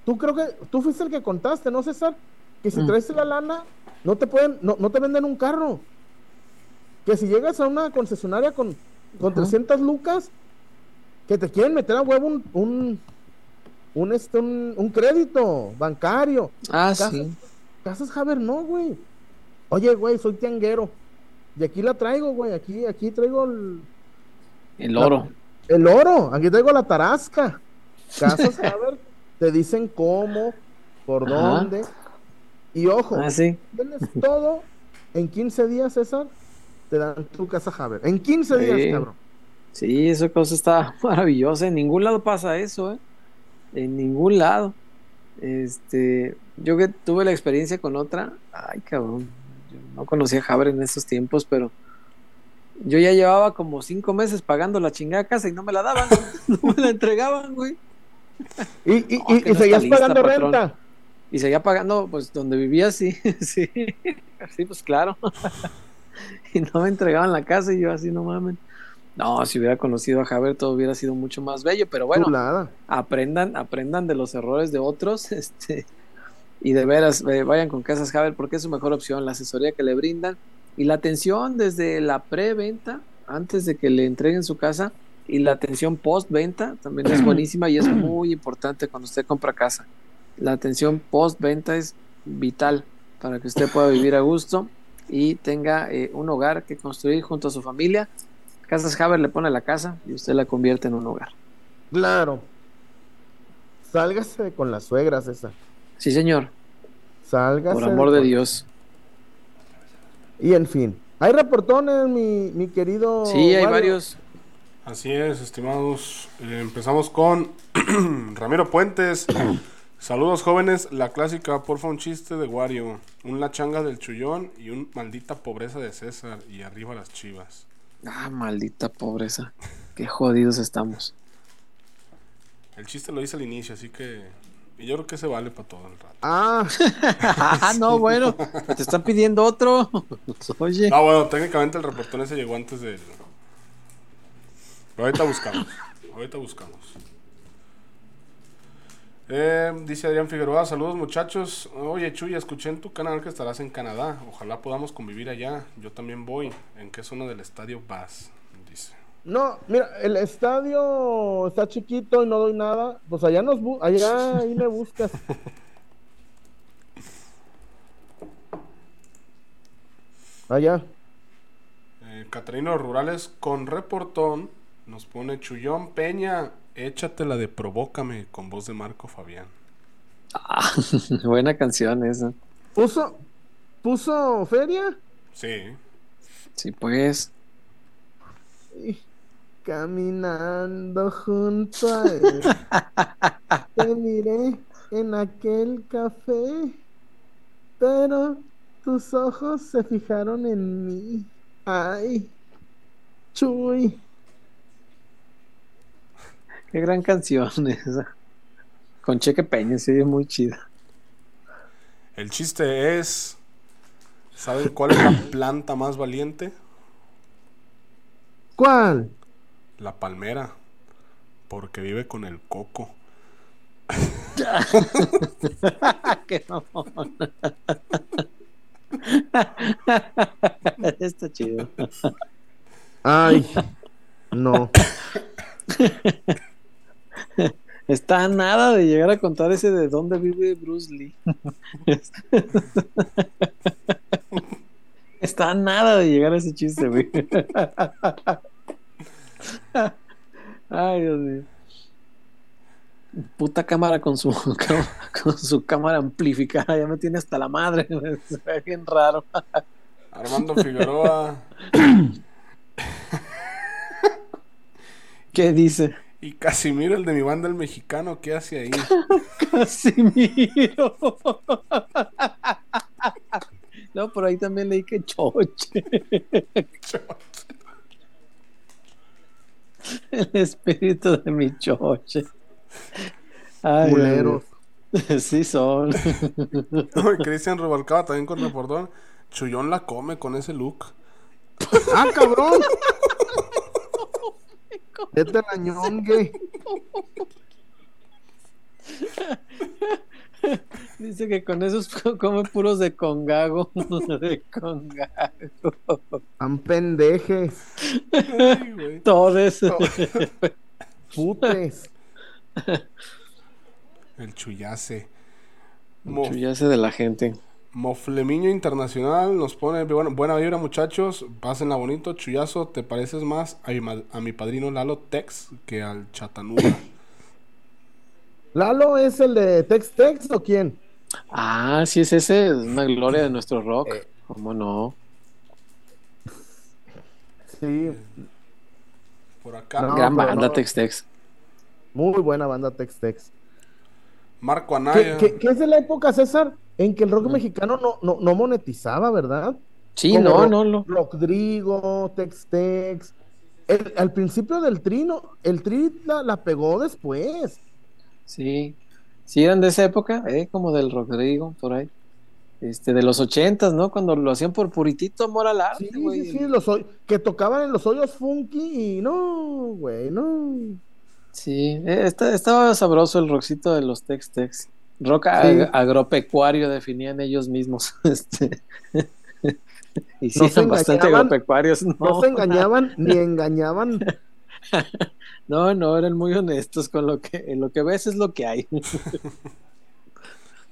Tú creo que, tú fuiste el que contaste, ¿no, César? Que si Mm. traes la lana, no te pueden, no, no te venden un carro. Que si llegas a una concesionaria con, con 300 lucas, que te quieren meter a huevo un, un, un, este, un, un crédito bancario. Ah, Casas, sí. Casas Haber no, güey. Oye, güey, soy tianguero. Y aquí la traigo, güey. Aquí, aquí traigo el, El oro. El oro. Aquí traigo la tarasca. Casas Haber te dicen cómo, por Ajá. dónde. Y ojo, Ah, sí. tienes todo en 15 días, César. Te dan tu casa Haber. En 15 días, cabrón. Sí, esa cosa está maravillosa. En ningún lado pasa eso, ¿eh? En ningún lado. Este, yo que tuve la experiencia con otra, ay, cabrón. Yo no conocía a Haber en esos tiempos, pero yo ya llevaba como cinco meses pagando la chingada casa y no me la daban, no me la entregaban, güey. Y, y, No, y- y no seguías lista, pagando patrón. renta. Y seguía pagando, pues, donde vivía, sí, sí, sí, pues claro. y no me entregaban la casa y yo así, no mames. No, si hubiera conocido a Javier todo hubiera sido mucho más bello, pero bueno, aprendan, aprendan de los errores de otros, este, y de veras, eh, vayan con Casas Javier porque es su mejor opción, la asesoría que le brindan y la atención desde la preventa, antes de que le entreguen su casa, y la atención post-venta también es buenísima y es muy importante cuando usted compra casa. La atención post-venta es vital para que usted pueda vivir a gusto y tenga eh, un hogar que construir junto a su familia. Casas Haber le pone la casa y usted la convierte en un hogar. Claro. Sálgase con las suegras, esa. Sí, señor. Sálgase. Por amor de Dios. Y en fin. Hay reportones, mi, mi querido. Sí, hay varios. Así es, estimados. Eh, empezamos con Ramiro Puentes. Saludos jóvenes, la clásica, porfa un chiste de Wario, un la changa del chullón y un maldita pobreza de César y arriba las chivas. Ah, maldita pobreza. Qué jodidos estamos. El chiste lo hice al inicio, así que y yo creo que se vale para todo el rato. Ah, ah, no, bueno. Te están pidiendo otro. Oye. No, bueno, técnicamente el reportón ese llegó antes del. Pero ahorita buscamos. Ahorita buscamos. Eh, dice Adrián Figueroa, saludos muchachos. Oye Chuy, escuché en tu canal que estarás en Canadá. Ojalá podamos convivir allá. Yo también voy. ¿En qué zona del estadio vas? No, mira, el estadio está chiquito y no doy nada. Pues allá nos bu- allá ahí me buscas. Allá. Eh, Catarino Rurales con reportón nos pone Chullón Peña, échatela de Provócame con voz de Marco Fabián. Ah, buena canción esa. ¿Puso, puso feria? Sí. Sí, pues. Y caminando junto a él. Te miré en aquel café, pero tus ojos se fijaron en mí. Ay, Chuy. Qué gran canción esa. Con Cheque Peña, sí, es muy chida. El chiste es. ¿Saben cuál es la planta más valiente? ¿Cuál? La palmera. Porque vive con el coco. Qué mamón. Está chido. Ay, no. Está a nada de llegar a contar ese de dónde vive Bruce Lee. Está a nada de llegar a ese chiste, güey. Ay, Dios mío. Puta cámara con su con su cámara amplificada, ya me tiene hasta la madre. Se ve bien raro. Armando Figueroa. ¿Qué dice? Y Casimiro, el de mi banda, el mexicano, ¿qué hace ahí? Casimiro. no, por ahí también leí que choche. El espíritu de mi choche. Ay, Culeros. Sí son. Cristian Rubalcaba también con reportón. Chuyón la come con ese look. ¡Ah, cabrón! Vete la ñongue. Dice que con esos come puros de congago. De congago. Tan pendejes. Ay. Todes. Putes. El ya sé de la gente. Moflemiño Internacional nos pone bueno, buena vibra muchachos, pásenla bonito, chuyazo, te pareces más a mi, a mi padrino Lalo Tex que al Chatanuga. ¿Lalo es el de Tex Tex o quién? Ah, sí es ese, es una gloria de nuestro rock. Eh. ¿Cómo no? Sí, Por acá, No, Gran banda no. Tex Tex. muy buena banda Tex Tex. Marco ¿Qué, Anaya. qué- qué es de la época, César? En que el rock mexicano no, no, no monetizaba, ¿verdad? Sí, Como no, no, no. Rodrigo, Tex Tex. El- al principio del trino, el tri la, la pegó después. Sí. Sí, eran de esa época, eh, como del Rodrigo, por ahí. Este, de los ochentas, ¿no? Cuando lo hacían por puritito amor al arte, Sí, güey. sí, sí, los hoy- que tocaban en los hoyos funky y no, güey, no. Sí, eh, está- estaba sabroso el rockcito de los Tex Tex. Rock Sí. agropecuario definían ellos mismos. Este. y sí, No bastante agropecuarios. No, No se engañaban ni engañaban. no, no, eran muy honestos con lo que, lo que ves es lo que hay.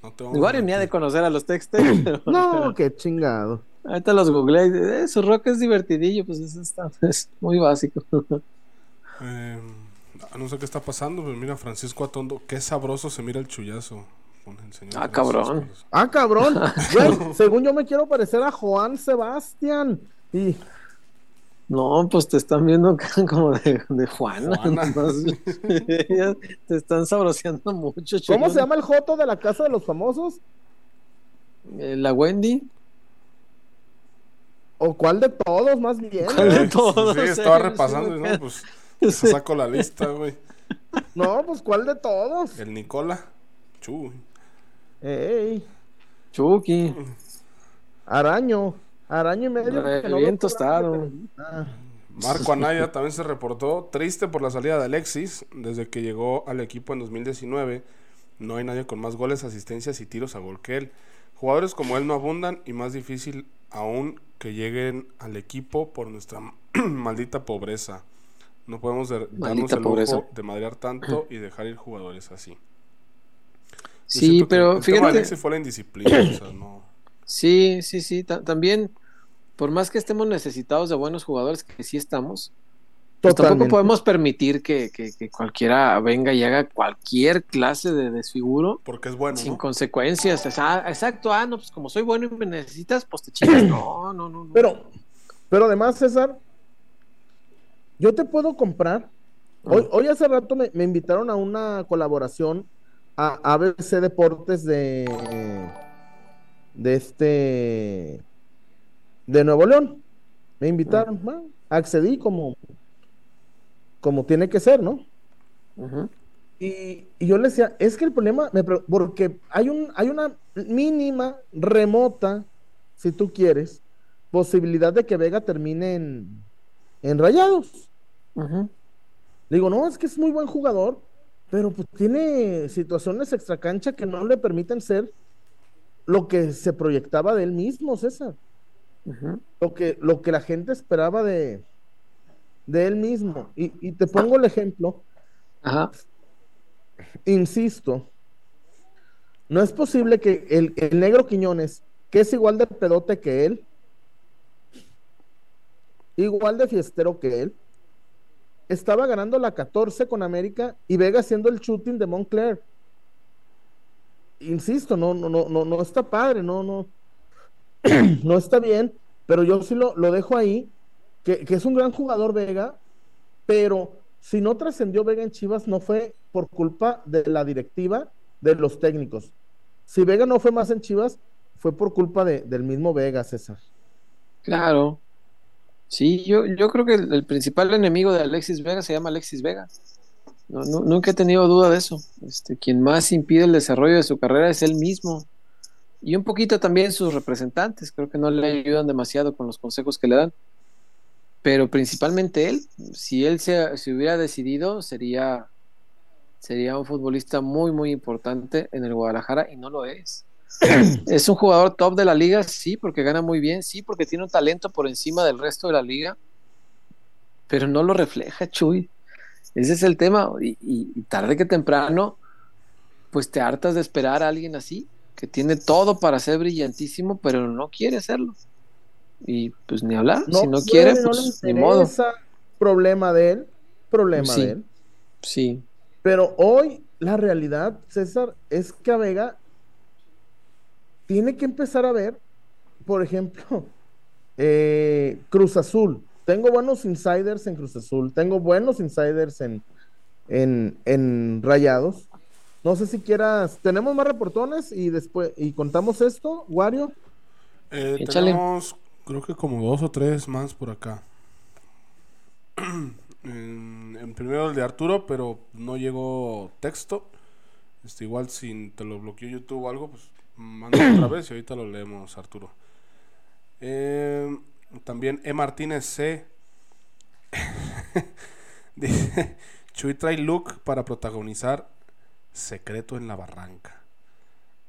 No ni ha de conocer a los Tex Tex, pero No, qué chingado. ahorita los googleé y eh, su rock es divertidillo, pues está, es muy básico. Eh, no sé qué está pasando, pero mira, Francisco Atondo, qué sabroso se mira el chullazo. con el señor Ah, Francisco. cabrón. Ah, cabrón. Güey, según yo me quiero parecer a Juan Sebastián. Y No, pues te están viendo como de, de Juana. Juana. entonces, ya te están sabroseando mucho. ¿cómo chingón. se llama el Joto de la casa de los famosos? Eh, La Wendy. ¿O cuál de todos, más bien? ¿Cuál de Sí, todos? Sí, estaba Sí, repasando, sí, y sí. no, pues deja saco la lista, güey. No, pues ¿cuál de todos? El Nicola. Chu. Ey, Chucky. araño. Araño y medio. Re- no bien tostado. Marco Anaya también se reportó triste por la salida de Alexis. Desde que llegó al equipo en 2019, no hay nadie con más goles, asistencias y tiros a gol que él. Jugadores como él no abundan y más difícil aún que lleguen al equipo por nuestra maldita pobreza. No podemos de- darnos Maldita el lujo de madrear tanto y dejar ir jugadores así. Sí, pero el tema de fíjate. Alexis fue la indisciplina. o sea, no. Sí, sí, sí. ta- también, por más que estemos necesitados de buenos jugadores, que sí estamos, pues tampoco podemos permitir que, que- que cualquiera venga y haga cualquier clase de desfiguro Porque es bueno. sin ¿no? consecuencias. O sea, exacto, ah, no, pues como soy bueno y me necesitas, pues te chingas. No, no, no. no. Pero, pero además, César, yo te puedo comprar. Hoy, hoy hace rato me, me invitaron a una colaboración a ABC Deportes de, de este, de Nuevo León. Me invitaron, bueno, accedí como, como tiene que ser, ¿no? Y, y yo le decía, es que el problema, me porque hay, un, hay una mínima, remota, si tú quieres, posibilidad de que Vega termine en, en rayados. Le digo, no, es que es muy buen jugador, pero pues tiene situaciones extracancha que no le permiten ser lo que se proyectaba de él mismo, César. Lo que, lo que la gente esperaba de, de él mismo. Y, y te pongo el ejemplo, Ajá. insisto, no es posible que el, el negro Quiñones, que es igual de pedote que él, igual de fiestero que él, estaba ganando la 14 con América y Vega haciendo el shooting de Montclair. Insisto, no, no, no, no, no está padre, no, no, no está bien, pero yo sí lo, lo dejo ahí, que, que es un gran jugador Vega, pero si no trascendió Vega en Chivas, no fue por culpa de la directiva, de los técnicos. Si Vega no fue más en Chivas, fue por culpa de, del mismo Vega, César. Claro. Sí, yo, yo creo que el, principal enemigo de Alexis Vega se llama Alexis Vega. Nunca he tenido duda de eso. Este, quien más impide el desarrollo de su carrera es él mismo. Y un poquito también sus representantes. Creo que no le ayudan demasiado con los consejos que le dan. Pero principalmente él. Si él se, hubiera decidido, sería, sería un futbolista muy, muy importante en el Guadalajara y no lo es. es un jugador top de la liga, sí, porque gana muy bien, sí, porque tiene un talento por encima del resto de la liga, pero no lo refleja, Chuy. Ese es el tema. Y, y, y, tarde que temprano, pues te hartas de esperar a alguien así, que tiene todo para ser brillantísimo, pero no quiere hacerlo. Y pues ni hablar, no, si no quiere, pues ni modo. Problema de él, problema sí, de él. Sí. Pero hoy la realidad, César, es que a Vega tiene que empezar a ver, por ejemplo, eh, Cruz Azul tengo buenos insiders en Cruz Azul, tengo buenos insiders en, en, en Rayados. No sé si quieras, tenemos más reportones y después, y contamos esto, Wario. Eh, tenemos, creo que como dos o tres más por acá. en, en, primero el de Arturo, pero no llegó texto. Este, igual si te lo bloqueó YouTube o algo, pues manda otra vez y ahorita lo leemos, Arturo. Eh, también E. Martínez C. Dice: Chuy trae look para protagonizar Secreto en la Barranca.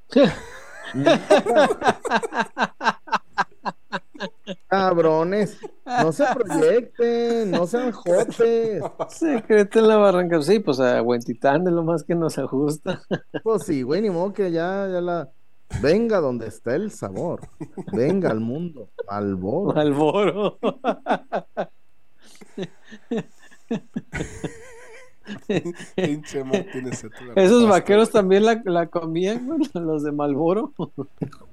Cabrones, no se proyecten, no sean jotes. Secreto en la barranca, sí, pues a Huentitán es lo más que nos ajusta. Pues sí, güey, ni modo que ya, ya la. Venga donde está el sabor. Venga al mundo. Esos vaqueros también la, la comían, los de Malboro.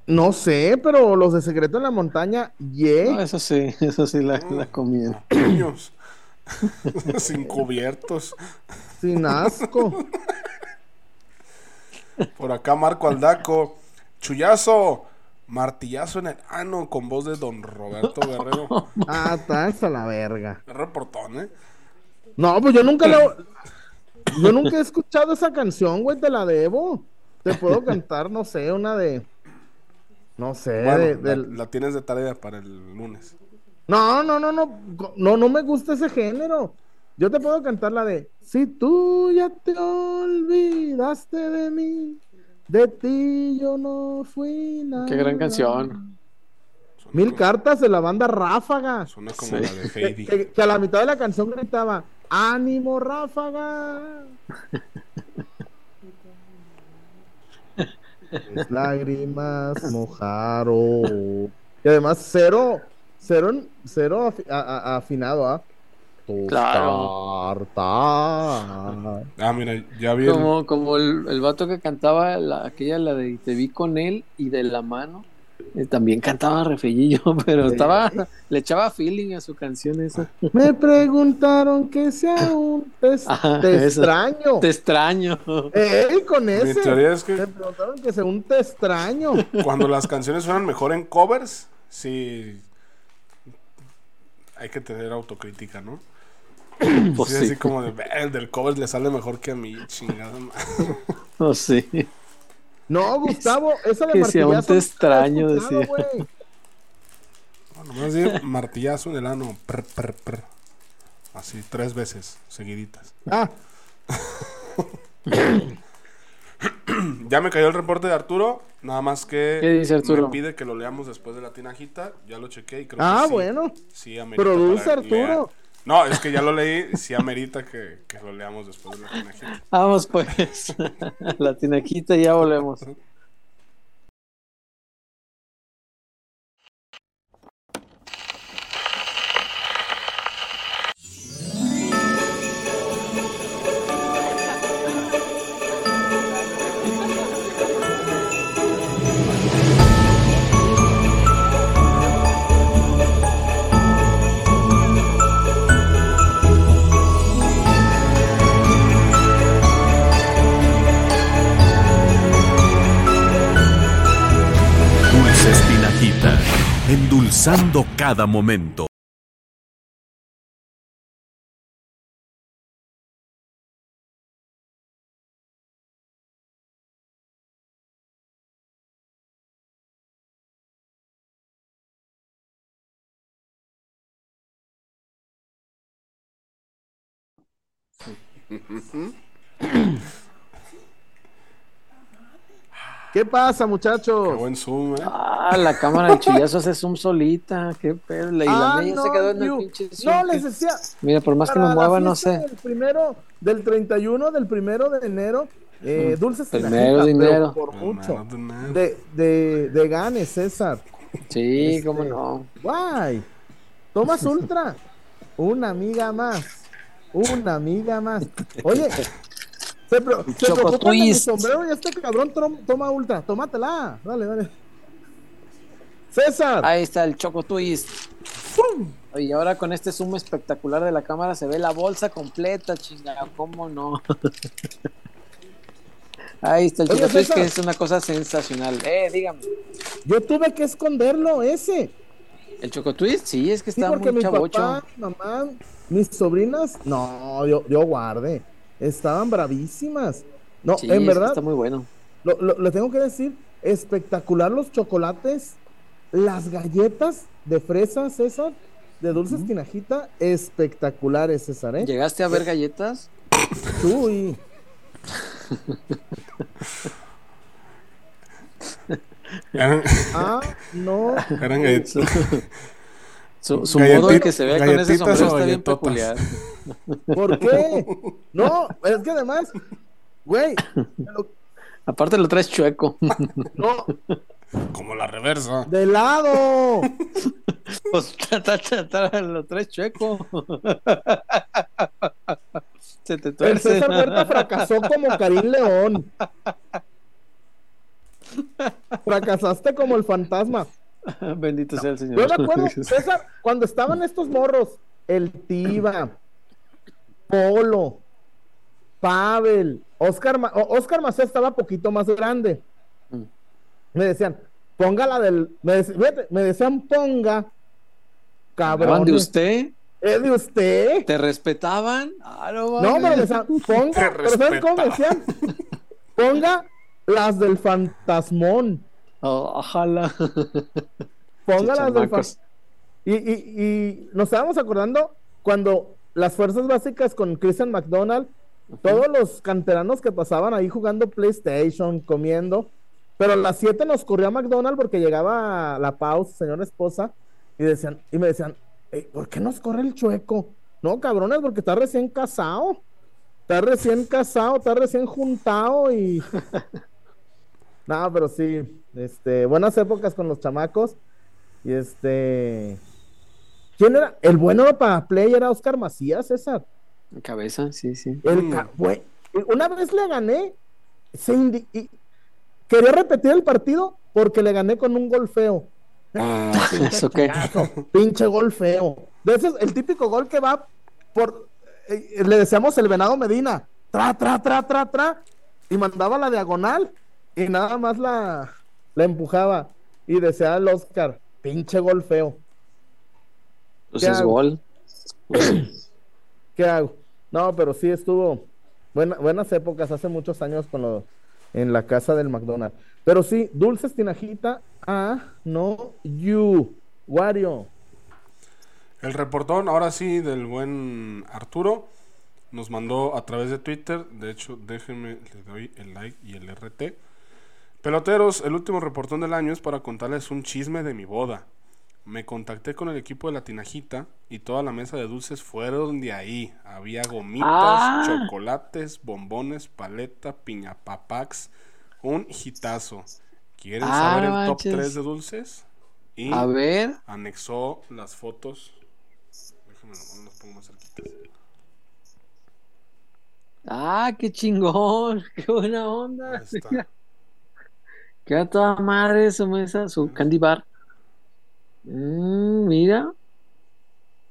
No sé, pero los de Secreto en la Montaña, yeah. No, eso sí, eso sí la, la comían. Niños. Sin cubiertos. Sin asco. Por acá Marco Aldaco. Chuyazo, martillazo en el ano con voz de Don Roberto Guerrero. ah, está a la verga. Reportón, ¿eh? No, pues yo nunca lo. Yo nunca he escuchado esa canción, güey, te la debo. Te puedo cantar, no sé, una de. No sé, bueno, de, la, del... la, tienes de tarea para el lunes. No, no, no, no. No, no me gusta ese género. Yo te puedo cantar la de. Si tú ya te olvidaste de mí. De ti yo no fui nada. Qué gran canción. Mil como, cartas de la banda Ráfaga. Suena como Sí. la de Fady. Que, que a la mitad de la canción gritaba, ánimo Ráfaga. Mis lágrimas mojaron. Y además cero, cero, cero afi- a- a- afinado, ¿ah? Claro. Ah, mira, ya vi. el- Como, como el, el vato que cantaba la, aquella, la de Te vi con él y de la mano. Eh, también cantaba refellillo, pero Sí. estaba, le echaba feeling a su canción esa. Me preguntaron que si aún te, Ajá, te eso. extraño. Te extraño. ¡Ey, con Mi ese! teoría es Me preguntaron que si aún te extraño. cuando las canciones suenan mejor en covers, sí. Hay que tener autocrítica, ¿no? Pues sí, sí. así como de, "Ve, el del cover le sale mejor que a mí, chingada madre". No sé. No, Gustavo, esa de que si aún martillazo la he extraño, decía. güey. Bueno, más bien martillazo en el ano. prr, prr, prr. Así, tres veces, seguiditas. Ah, Ya me cayó el reporte de Arturo. Nada más que ¿Qué dice Arturo? me pide que lo leamos después de la tinajita. Ya lo chequé y creo ah que sí. bueno. Sí, Produce Arturo. leer. No, es que ya lo leí. Sí, amerita que, que lo leamos después de la tinajita. Vamos pues. la tinaquita y ya volvemos. Endulzando cada momento. ¿Qué pasa, muchachos? Qué buen zoom, ¿eh? Ah, la cámara de chullazo hace zoom solita. Qué pedo. Y la Ah, mía no, se quedó en el pinche zoom. No, les decía. Mira, por más que me mueva, no sé. Del primero, del 31, del primero de enero, eh, dulces Primero de enero. por mucho. De, de, de ganes, César. Sí, Este, cómo no. Guay. Tomas Ultra. Una amiga más. Una amiga más. Oye, se, pro- se de mi sombrero y este cabrón toma Ultra. Tómatela. Dale, dale. César. Ahí está el Choco Twist. Y ahora con este zoom espectacular de la cámara se ve la bolsa completa, chingada, ¿cómo no? Ahí está el Oye, Choco Twist, que es una cosa sensacional. Eh, dígame. Yo tuve que esconderlo, ese. ¿El Choco Twist? Sí, es que Sí, está muy mi chavocho. papá, mamá, mis sobrinas, no, yo, yo guardé. Estaban bravísimas. No, Sí, en verdad, está muy bueno. lo, lo- le tengo que decir, espectacular los chocolates, las galletas de fresa, César, de dulces tinajita, espectaculares, César, ¿eh? ¿Llegaste a ver galletas? Uy, ah, no, eran gallet- Su, modo en que se ve con ese sombrero está bien peculiar. ¿por qué? No, es que además, güey, lo- Aparte lo traes chueco. no, como la reversa. de lado. Pues, ta, ta, ta, ta, lo traes chueco. Se te El. César Huerta fracasó como Karim León. Fracasaste como el fantasma. Bendito sea el Señor. Yo me acuerdo, César, cuando estaban estos morros, el Tiva, Polo, Pavel, Oscar, Oscar Macías estaba poquito más grande. Mm. Me decían, ponga la del. Me, dec- me decían, ponga. Cabrón. ¿Hablaban de usted? ¿Es de usted? ¿Te respetaban? Ah, no, decían, ponga, pero ¿sabes cómo me decían? Ponga las del fantasmón. Oh, ojalá. Chamacos. fantasmón. Y, y, y nos estábamos acordando cuando las fuerzas básicas con Christian McDonald, todos los canteranos que pasaban ahí jugando PlayStation, comiendo, pero a las 7 nos corría a McDonald porque llegaba la pausa, señora esposa, y decían, y me decían, "Ey, ¿por qué nos corre el chueco? No, cabrones, porque está recién casado. Está recién casado, está recién juntado y. no, pero sí, este, buenas épocas con los chamacos. Y este. ¿Quién era? El bueno para Play era Oscar Macías, César. Cabeza, sí, sí. El Mm. ca- una vez le gané, se indi- y quería repetir el partido porque le gané con un gol feo. Ah, ¿Eso qué? pinche gol feo. De ese es el típico gol que va por. eh, le decíamos el venado Medina. Tra, tra, tra, tra, tra. Y mandaba la diagonal. Y nada más la, la empujaba. Y decía el Oscar. Pinche gol feo. Pues ¿Qué es hago? gol. ¿Qué hago? No, pero sí estuvo buena- buenas épocas, hace muchos años con lo, en la casa del McDonald's. Pero sí, dulces tinajita, ah, no, you, Wario. El reportón, ahora sí, del buen Arturo, nos mandó a través de Twitter. De hecho, déjenme, le doy el like y el RT. Peloteros, el último reportón del año es para contarles un chisme de mi boda. Me contacté con el equipo de la Tinajita y toda la mesa de dulces fueron de ahí. Había gomitas, Ah. chocolates, bombones, paleta, piña papax. Un hitazo. ¿Quieren Ah, saber el top manches. 3 de dulces? Y A ver. anexó las fotos. Déjame nomás las pongo más cerquitas. Ah, qué chingón. Qué buena Ahí onda. está. Queda toda madre su mesa, su candy bar. Mm, mira.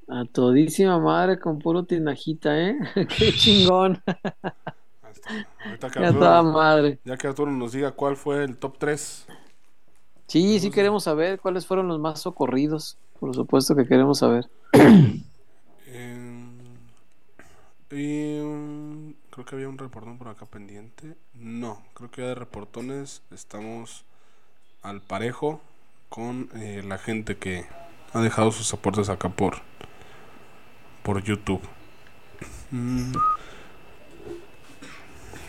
A todísima madre con puro tinajita, ¿eh? Qué chingón. Ahorita que toda madre. ya que Arturo nos diga cuál fue el top 3. Sí, sí queremos saber cuáles fueron los más socorridos. Por supuesto que queremos saber. Eh, y, mm, creo que había un reportón por acá pendiente. No, creo que ya de reportones estamos al parejo con eh, la gente que ha dejado sus aportes acá por, por YouTube. Mm.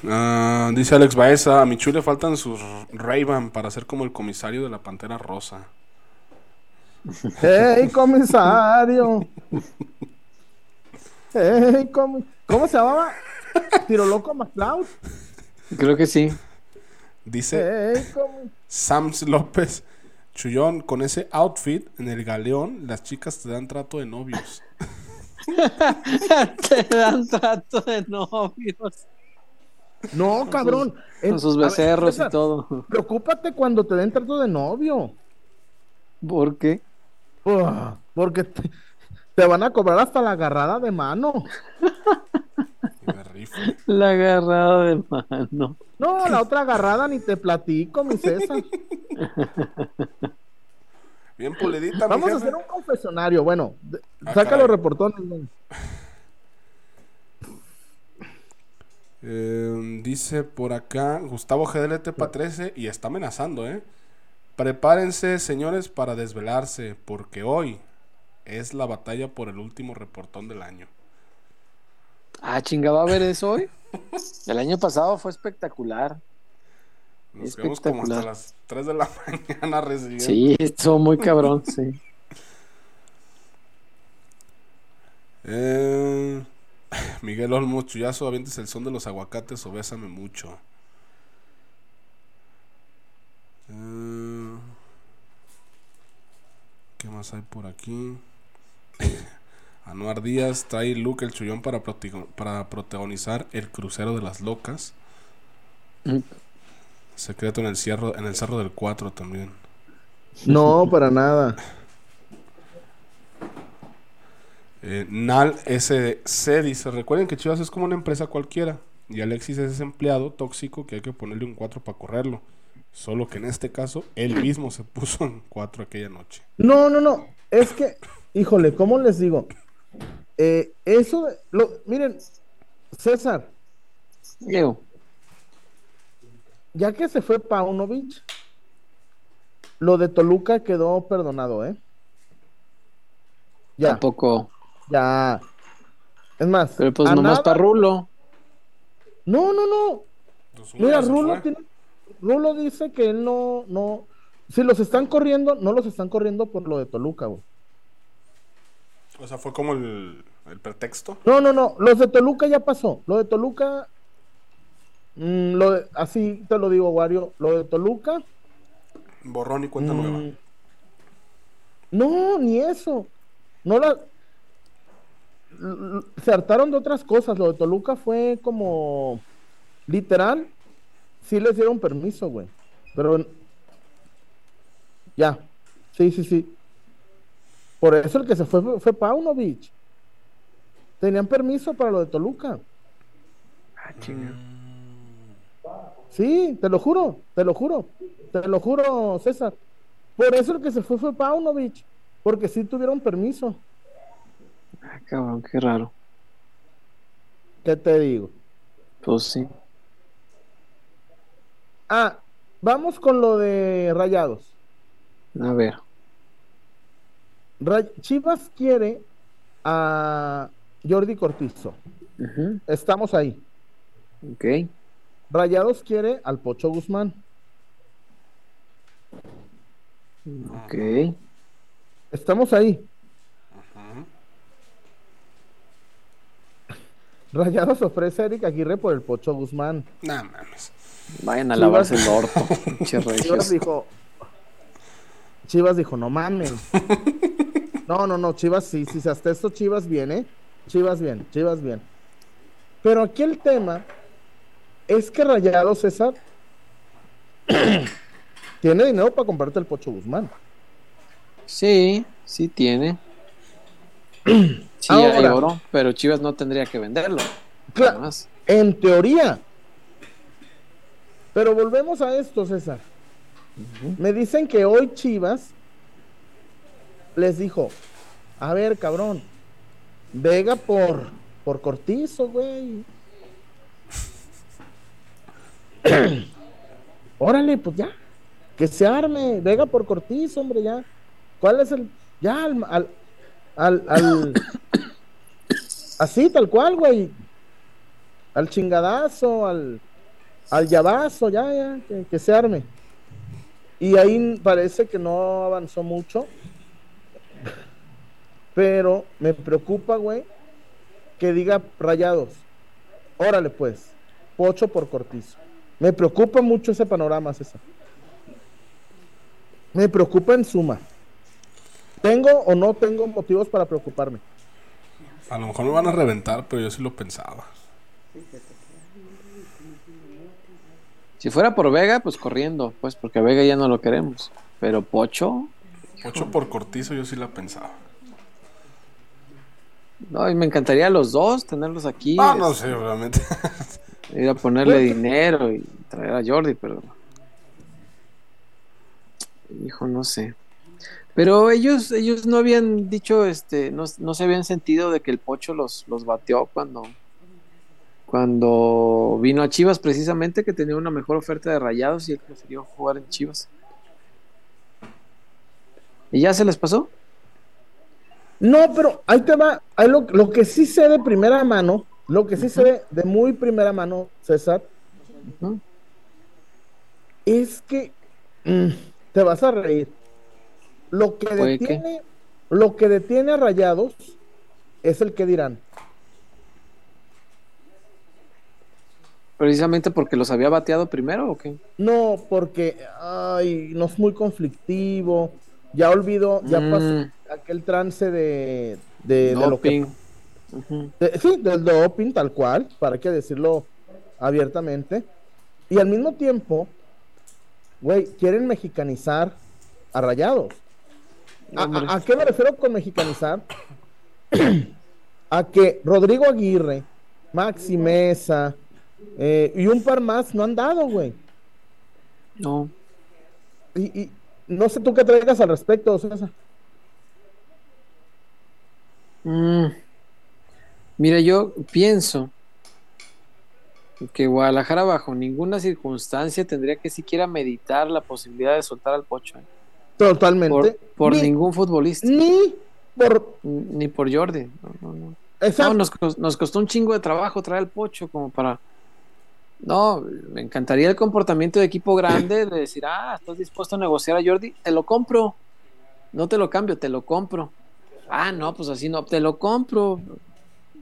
Ah, dice Alex Baeza, a Michu le faltan sus ray para ser como el comisario de la Pantera Rosa. ¡Hey, comisario! ¡Hey, comi- ¿Cómo se llamaba? ¿Tiro loco McCloud? Creo que sí. Dice ¡Hey, comi- Sams López, Chullón, con ese outfit en el galeón, las chicas te dan trato de novios. Te dan trato de novios. No, cabrón. En- Con sus ver, becerros y todo. Preocúpate cuando te den trato de novio. ¿Por qué? Uf, porque te, te van a cobrar hasta la agarrada de mano. La agarrada de mano. No, la otra agarrada ni te platico, mi César. Bien pulidita, mi Vamos a hacer un confesionario. Bueno, de- Ah, saca caray. los reportones. Eh, dice por acá Gustavo GDLT para 13 y está amenazando, ¿eh? Prepárense, señores, para desvelarse, porque hoy es la batalla por el último reportón del año. Ah, chinga, ¿va a ver eso hoy? El año pasado fue espectacular. Nos quedamos como hasta las 3 de la mañana recibiendo. Sí, estuvo muy cabrón, sí. Eh, Miguel Olmo, chullazo, avientes el son de los aguacates o bésame mucho. Eh, ¿Qué más hay por aquí? Anuar Díaz trae Luke el chullón para, para protagonizar El crucero de las locas. Mm. Secreto en el, cierro, en el cerro del 4 también. No, para nada. Eh, Nal SC dice: Recuerden que Chivas es como una empresa cualquiera. Y Alexis es ese empleado tóxico que hay que ponerle un 4 para correrlo. Solo que en este caso, él mismo se puso en 4 aquella noche. No, no, no. Es que, híjole, ¿cómo les digo? Eh, eso, lo, miren, César, Diego, ya que se fue Paunovic, lo de Toluca quedó perdonado, ¿eh? Ya, tampoco. ya. Es más, Pero pues nomás nada- para Rulo. No, no, no. Mira, Rulo, tiene- Rulo dice que él no, no. Si los están corriendo, no los están corriendo por lo de Toluca, güey. O sea, fue como el, el pretexto. No, no, no. Los de Toluca ya pasó. Lo de Toluca. mm, lo de- así te lo digo, Wario. Lo de Toluca. Borrón y cuenta mm, nueva. no, ni eso. No la. Se hartaron de otras cosas. Lo de Toluca fue como. Literal. Sí les dieron permiso, güey. Pero. Ya. Sí, sí, sí. Por eso el que se fue fue, Paunovic. Tenían permiso para lo de Toluca. Ah, chinga. Sí, te lo juro, te lo juro, te lo juro, César. Por eso el que se fue fue Paunovic, porque sí tuvieron permiso. Ah, cabrón, qué raro. ¿Qué te digo? Pues sí. Ah, vamos con lo de Rayados. A ver. Ray- Chivas quiere a Jordi Cortizo. Estamos ahí. Ok. Rayados quiere al Pocho Guzmán. Ok. Estamos ahí. Rayados ofrece a Eric Aguirre por el Pocho Guzmán. Nah, mames. Vayan a Chivas- lavarse el orto. Chivas dijo. Chivas dijo, no mames. No, no, no, Chivas sí, si se hasta esto Chivas viene. Chivas bien, Chivas bien. Pero aquí el tema es que Rayado César tiene dinero para comprarte el Pocho Guzmán. Sí, sí tiene. Sí Ahora. hay oro, pero Chivas no tendría que venderlo. Cla- Jamás. En teoría. Pero volvemos a esto, César. Me dicen que hoy Chivas les dijo, a ver, cabrón, Vega por, por Cortizo, güey. Órale, pues ya. Que se arme. Vega por Cortizo, hombre, ya. ¿Cuál es el. Ya, al. al, al, así, tal cual, güey. Al chingadazo, al. Al llavazo, ya, ya. Que se arme. Y ahí parece que no avanzó mucho. Pero me preocupa, güey, que diga rayados. Órale, pues. Pocho por Cortizo. Me preocupa mucho ese panorama, César. Me preocupa en suma. ¿Tengo o no tengo motivos para preocuparme? A lo mejor me van a reventar, pero yo sí lo pensaba. Si fuera por Vega, pues corriendo, pues porque a Vega ya no lo queremos. Pero Pocho, Ocho por cortizo, yo sí la pensaba. No, y me encantaría los dos tenerlos aquí. Ah, no este, sé, obviamente. Ir a ponerle dinero y traer a Jordi, pero. Hijo, no sé. Pero ellos, ellos no habían dicho, este, no, no se habían sentido de que el Pocho los, los bateó cuando, cuando vino a Chivas, precisamente, que tenía una mejor oferta de rayados y él prefirió jugar en Chivas. ¿Y ya se les pasó? No, pero ahí te va. Ahí lo, lo que sí sé de primera mano, lo que sí sé de, de muy primera mano, César, es que mm, te vas a reír. Lo que. detiene, lo que detiene a Rayados es el que dirán. ¿Precisamente porque los había bateado primero o qué? No, porque ay, no es muy conflictivo. Ya olvidó, ya Mm. pasó aquel trance de, de, de lo que de- sí, del doping, tal cual, para que decirlo abiertamente. Y al mismo tiempo, güey, quieren mexicanizar a Rayados. ¿A, Hombre. a- a qué me refiero con mexicanizar? a que Rodrigo Aguirre, Maxi Mesa eh, y un par más no han dado, güey. No. Y, y no sé tú qué traigas al respecto, César. Mm. Mira, yo pienso que Guadalajara bajo ninguna circunstancia tendría que siquiera meditar la posibilidad de soltar al Pocho. ¿eh? Totalmente. Por, por ni, ningún futbolista, ni por. ni por Jordi. No, no, no. Exacto. No, nos, nos costó un chingo de trabajo traer al Pocho como para... No, me encantaría el comportamiento de equipo grande de decir, ah, estás dispuesto a negociar a Jordi, te lo compro. No te lo cambio, te lo compro. Ah, no, pues así no, te lo compro.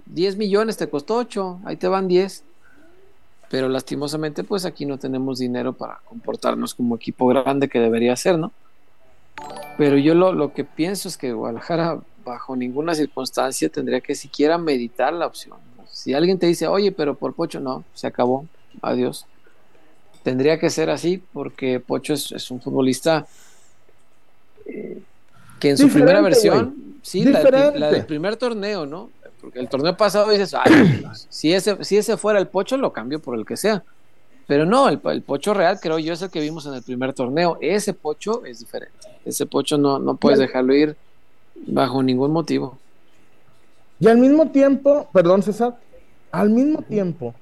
10 millones te costó 8, ahí te van 10. Pero lastimosamente, pues aquí no tenemos dinero para comportarnos como equipo grande que debería ser, ¿no? Pero yo lo, lo que pienso es que Guadalajara, bajo ninguna circunstancia, tendría que siquiera meditar la opción. Si alguien te dice, oye, pero por Pocho, no, se acabó, adiós. Tendría que ser así porque Pocho es, es un futbolista eh, que en su Diferente, primera versión, sí, la, del- Diferente. la del primer torneo, ¿no? Porque el torneo pasado dices, "Ay, si, ese, si ese fuera el Pocho, lo cambio por el que sea. Pero no, el, el Pocho real creo yo es el que vimos en el primer torneo. Ese Pocho es diferente. Ese Pocho no, no puedes dejarlo ir bajo ningún motivo. Y al mismo tiempo, perdón César, al mismo tiempo,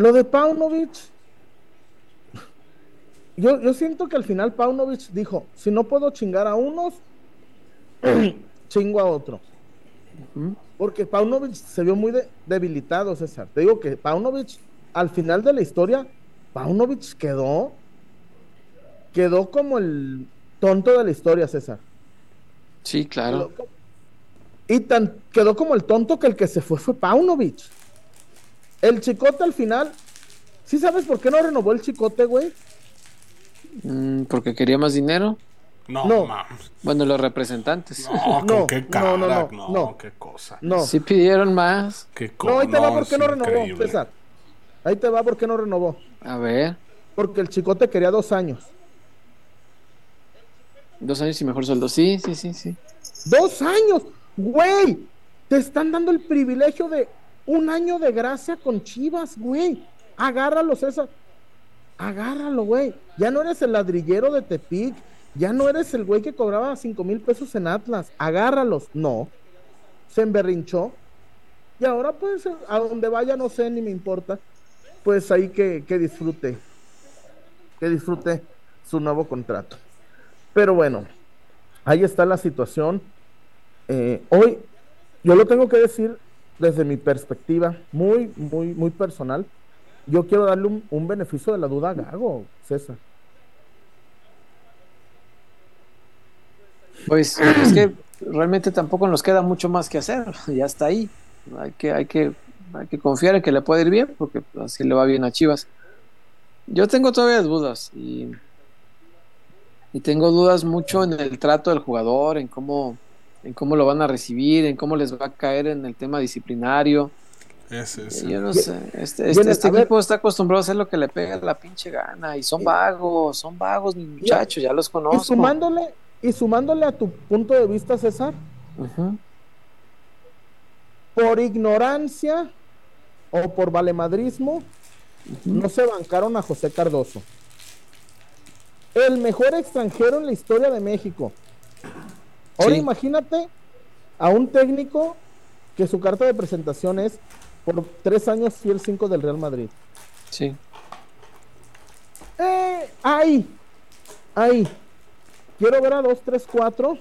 lo de Paunovic, yo, yo siento que al final Paunovic dijo, si no puedo chingar a unos, chingo a otro. Porque Paunovic se vio muy de- debilitado, César. Te digo que Paunovic, al final de la historia, Paunovic quedó, quedó como el tonto de la historia, César. Sí, claro. Quedó Y tan, quedó como el tonto que el que se fue fue Paunovic. El chicote al final. ¿Sí sabes por qué no renovó el chicote, güey? Mm, porque quería más dinero. No, No. mames. Bueno, los representantes. No, qué cara, no, no, no, no. qué cosa. No. Sí pidieron más. Qué cosa. No, ahí te va por qué no renovó, increíble. César. Ahí te va por qué no renovó. A ver, Porque el chicote quería dos años. dos años y mejor sueldo. Sí, sí, sí, sí. ¡Dos años! ¡Güey! Te están dando el privilegio de un año de gracia con Chivas, güey. Agárralo, César. agárralo, güey. Ya no eres el ladrillero de Tepic, ya no eres el güey que cobraba cinco mil pesos en Atlas, agárralos. No, se emberrinchó. Y ahora pues a donde vaya no sé ni me importa. Pues ahí que, que disfrute, que disfrute su nuevo contrato. Pero bueno, ahí está la situación. Eh, hoy, yo lo tengo que decir desde mi perspectiva, muy, muy, muy personal. Yo quiero darle un, beneficio de la duda a Gago, César. Pues es que realmente tampoco nos queda mucho más que hacer, ya está ahí. Hay que, hay que, hay que confiar en que le puede ir bien, porque así le va bien a Chivas. Yo tengo todavía dudas y, y tengo dudas mucho en el trato del jugador, en cómo, en cómo lo van a recibir, en cómo les va a caer en el tema disciplinario. Ese, ese. Yo no sé, este, este, este equipo está acostumbrado a hacer lo que le pega la pinche gana y son vagos, son vagos mis muchachos, ya los conozco. Y sumándole, y sumándole a tu punto de vista, César, por ignorancia o por valemadrismo, no se bancaron a José Cardoso. El mejor extranjero en la historia de México. Ahora Sí. imagínate a un técnico que su carta de presentación es por tres años fui el 5 del Real Madrid. Sí. Eh, ahí, ahí. Quiero ver a 2, 3, 4.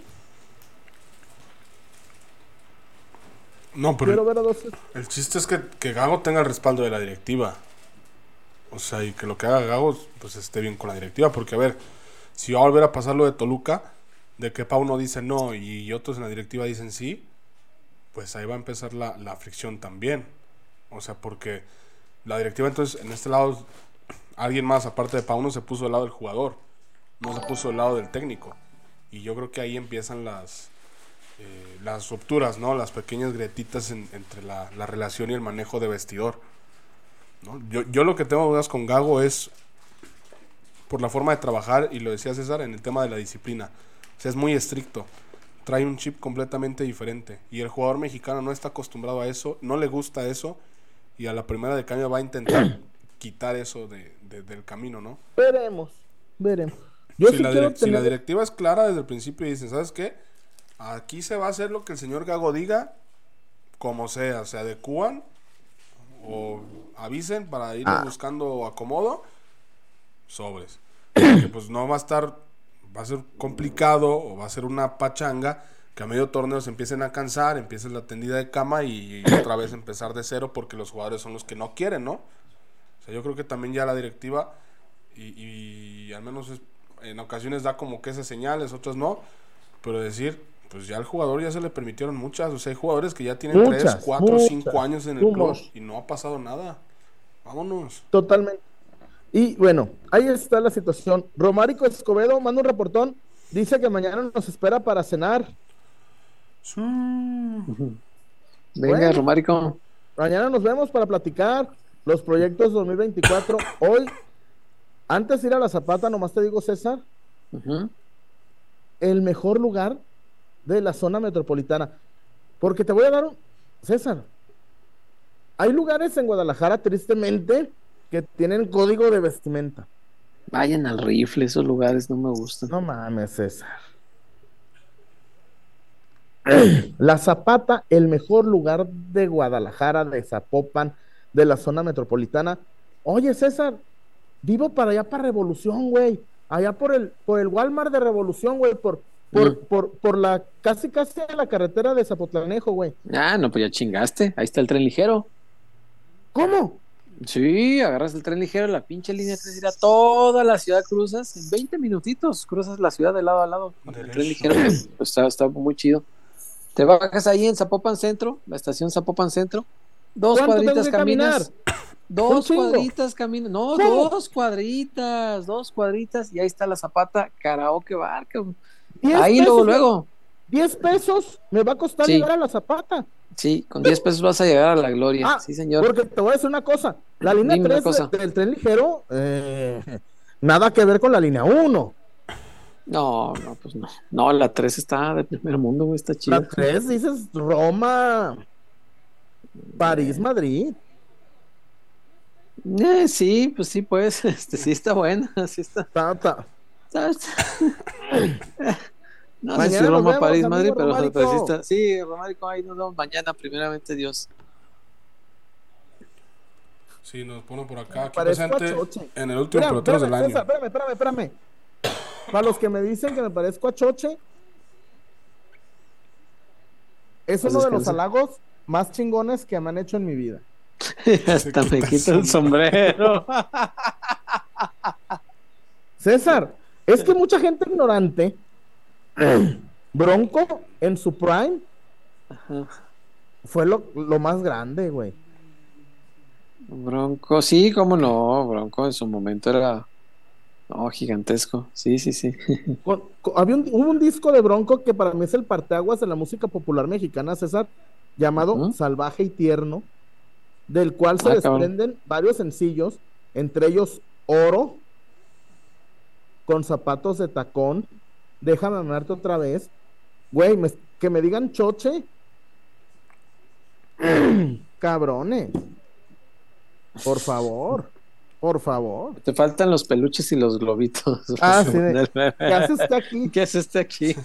No, Quiero pero ver a 2, el chiste es que, que Gago tenga el respaldo de la directiva. O sea, y que lo que haga Gago pues esté bien con la directiva. Porque, a ver, si va a volver a pasar lo de Toluca, de que Pau no dice no y otros en la directiva dicen sí, pues ahí va a empezar la, la fricción también. O sea, porque la directiva entonces en este lado, alguien más aparte de Pau no se puso del lado del jugador, no se puso del lado del técnico. Y yo creo que ahí empiezan las, eh, las rupturas, ¿no? Las pequeñas grietitas en- entre la, la relación y el manejo de vestidor. ¿no? Yo, yo lo que tengo dudas con Gago es por la forma de trabajar, y lo decía César, en el tema de la disciplina. O sea, es muy estricto. Trae un chip completamente diferente. Y el jugador mexicano no está acostumbrado a eso, no le gusta eso, y a la primera de cambio va a intentar quitar eso de- de- del camino, ¿no? Veremos, veremos. Yo si, sí la si la directiva es clara desde el principio y dicen, ¿sabes qué? Aquí se va a hacer lo que el señor Gago diga, como sea, se adecúan o avisen para ir Ah. buscando acomodo, sobres. Porque pues no va a estar, va a ser complicado o va a ser una pachanga que a medio torneo se empiecen a cansar, empiece la tendida de cama y, y otra vez empezar de cero porque los jugadores son los que no quieren, ¿no? O sea, yo creo que también ya la directiva y, y al menos es- en ocasiones da como que esas señales, otras no, pero decir, pues ya al jugador ya se le permitieron muchas, o sea, hay jugadores que ya tienen Muchas, 3, 4, muchas, 5 años en el club y no ha pasado nada. Vámonos. Totalmente. Y bueno, ahí está la situación. Romárico Escobedo manda un reportón. Dice que mañana nos espera para cenar. Venga, Bueno. Romárico. Mañana nos vemos para platicar los proyectos 2024. Hoy, antes de ir a la Zapata, nomás te digo, César, el mejor lugar de la zona metropolitana. Porque te voy a dar un... César, hay lugares en Guadalajara, tristemente, que tienen código de vestimenta. Vayan al rifle, esos lugares no me gustan. No mames, César. La Zapata, el mejor lugar de Guadalajara, de Zapopan, de la zona metropolitana. Oye, César, vivo para allá para Revolución, güey. Allá por el, por el Walmart de Revolución, güey, por, por, Mm. por, por la casi casi la carretera de Zapotlanejo, güey. Ah, no, pues ya chingaste. Ahí está el tren ligero. ¿Cómo? Sí, agarras el tren ligero, la pinche línea 3 irá toda la ciudad cruzas en 20 minutitos, cruzas la ciudad de lado a lado. con El tren ligero pues, está, está muy chido. Te bajas ahí en Zapopan Centro, la estación Zapopan Centro. Dos ¿Cuánto tengo cuadritas caminar? caminas. Dos cuadritas caminas. No, ¿Cómo? dos cuadritas, dos cuadritas. Y ahí está la Zapata Karaoke Bar. cabrón. ¿Diez Ahí pesos luego, luego. 10 pesos me va a costar Sí. llegar a la Zapata. Sí, con 10 pesos vas a llegar a la gloria. Ah, sí, señor. Porque te voy a decir una cosa, la línea Dime una 3 cosa. de- del tren ligero, eh, nada que ver con la línea 1. No, no, pues no. No, la 3 está de primer mundo, güey, está chida. La 3 dices Roma, París, Madrid. Eh, sí, pues sí, pues, este, sí está buena, sí está. Ta, ta. ¿sabes? no sé Mañana si Roma, vemos, París, amigo Madrid, pero, Romárico. pero sí Romárico, ahí nos vemos mañana, primeramente Dios. Sí, nos ponen por acá. Aquí presente Choche. en el último Mira, peloteros del año. César, espérame, espérame, espérame. Para los que me dicen que me parezco a Choche, es Pues uno de los halagos más chingones que me han hecho en mi vida. Hasta me quita quito el sombrero. César, es que mucha gente ignorante, Bronco en su prime Ajá. fue lo, lo más grande, güey. Bronco, sí, cómo no, Bronco en su momento era no, gigantesco. Sí, sí, sí. Con- con- había un, hubo un disco de Bronco que para mí es el parteaguas de la música popular mexicana, César, llamado. Salvaje y Tierno, del cual se Ah, cabrón. desprenden varios sencillos, entre ellos Oro, con zapatos de tacón, Déjame amarte otra vez. Güey, me- que me digan choche. Cabrones. Por favor. Por favor. Te faltan los peluches y los globitos. Ah, sí, de- ¿Qué haces aquí? ¿Qué hace usted aquí?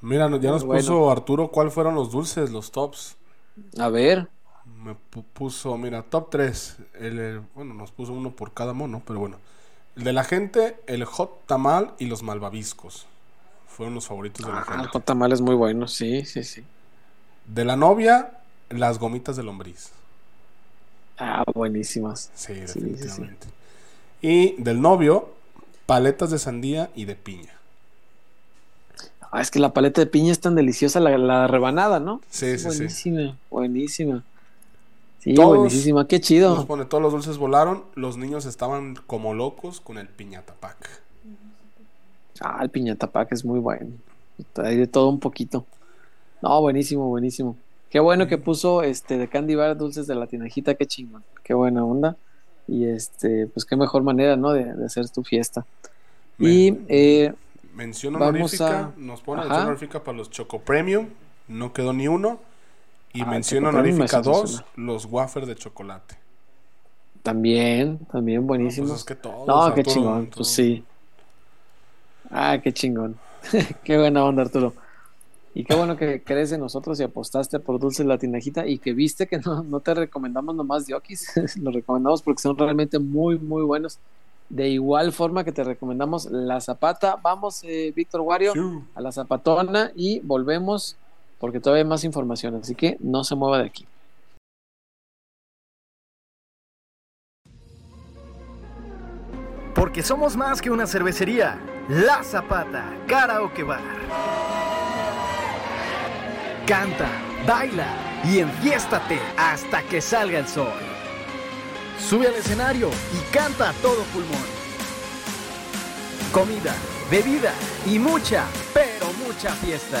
Mira, no- ya nos Bueno. puso Arturo cuáles fueron los dulces, los tops. A ver, Me pu- puso, mira, top 3. El, el- bueno, nos puso uno por cada mono, pero bueno. El de la gente, el hot tamal y los malvaviscos. Fueron los favoritos de la ah, gente. el hot tamal es muy bueno, sí, sí, sí. De la novia, las gomitas de lombriz. Ah, buenísimas. Sí, Sí, sí, sí. definitivamente. Y del novio, paletas de sandía y de piña. Ah, es que la paleta de piña es tan deliciosa, la, la rebanada, ¿no? Sí, sí, sí. buenísima, buenísima. Sí, Todos buenísima, qué Nos chido. pone, todos los dulces volaron. Los niños estaban como locos con el piñata pack. Ah, el piñata pack es muy bueno. Hay de todo un poquito. No, buenísimo, buenísimo. Qué bueno que puso este de Candy Bar dulces de la tinajita, qué chingón. Qué buena onda. Y este, pues qué mejor manera, ¿no? De, de hacer tu fiesta. Y eh, Mención honorífica. a- Nos pone mención honorífica para los Choco Premium. No quedó ni uno. Y Ah, mención honorífica es 2, sensacional. los wafer de chocolate. también, también buenísimo. Pues es que todos, No, qué chingón, todo. pues sí. Ah, qué chingón. qué buena onda, Arturo. Y qué bueno que crees en nosotros y apostaste por Dulces La Tinajita y que viste que no, no te recomendamos nomás Diokis, lo recomendamos porque son realmente muy, muy buenos. De igual forma que te recomendamos La Zapata. Vamos, eh, Víctor Wario, Sí. a La Zapatona y volvemos porque todavía hay más información, así que no se mueva de aquí. Porque somos más que una cervecería. La Zapata, Karaoke Bar. Canta, baila y enfiéstate hasta que salga el sol. Sube al escenario y canta a todo pulmón. Comida, bebida y mucha, pero mucha fiesta.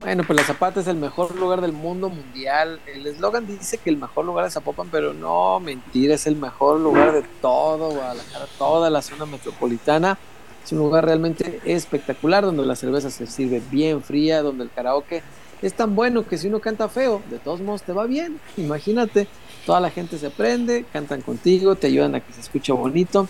Bueno, pues la Zapata es el mejor lugar del mundo mundial. El eslogan dice que el mejor lugar de Zapopan, pero no, mentira, es el mejor lugar de todo Guadalajara, toda la zona metropolitana. Es un lugar realmente espectacular donde la cerveza se sirve bien fría, donde el karaoke es tan bueno que si uno canta feo, de todos modos te va bien. Imagínate, toda la gente se prende, cantan contigo, te ayudan a que se escuche bonito.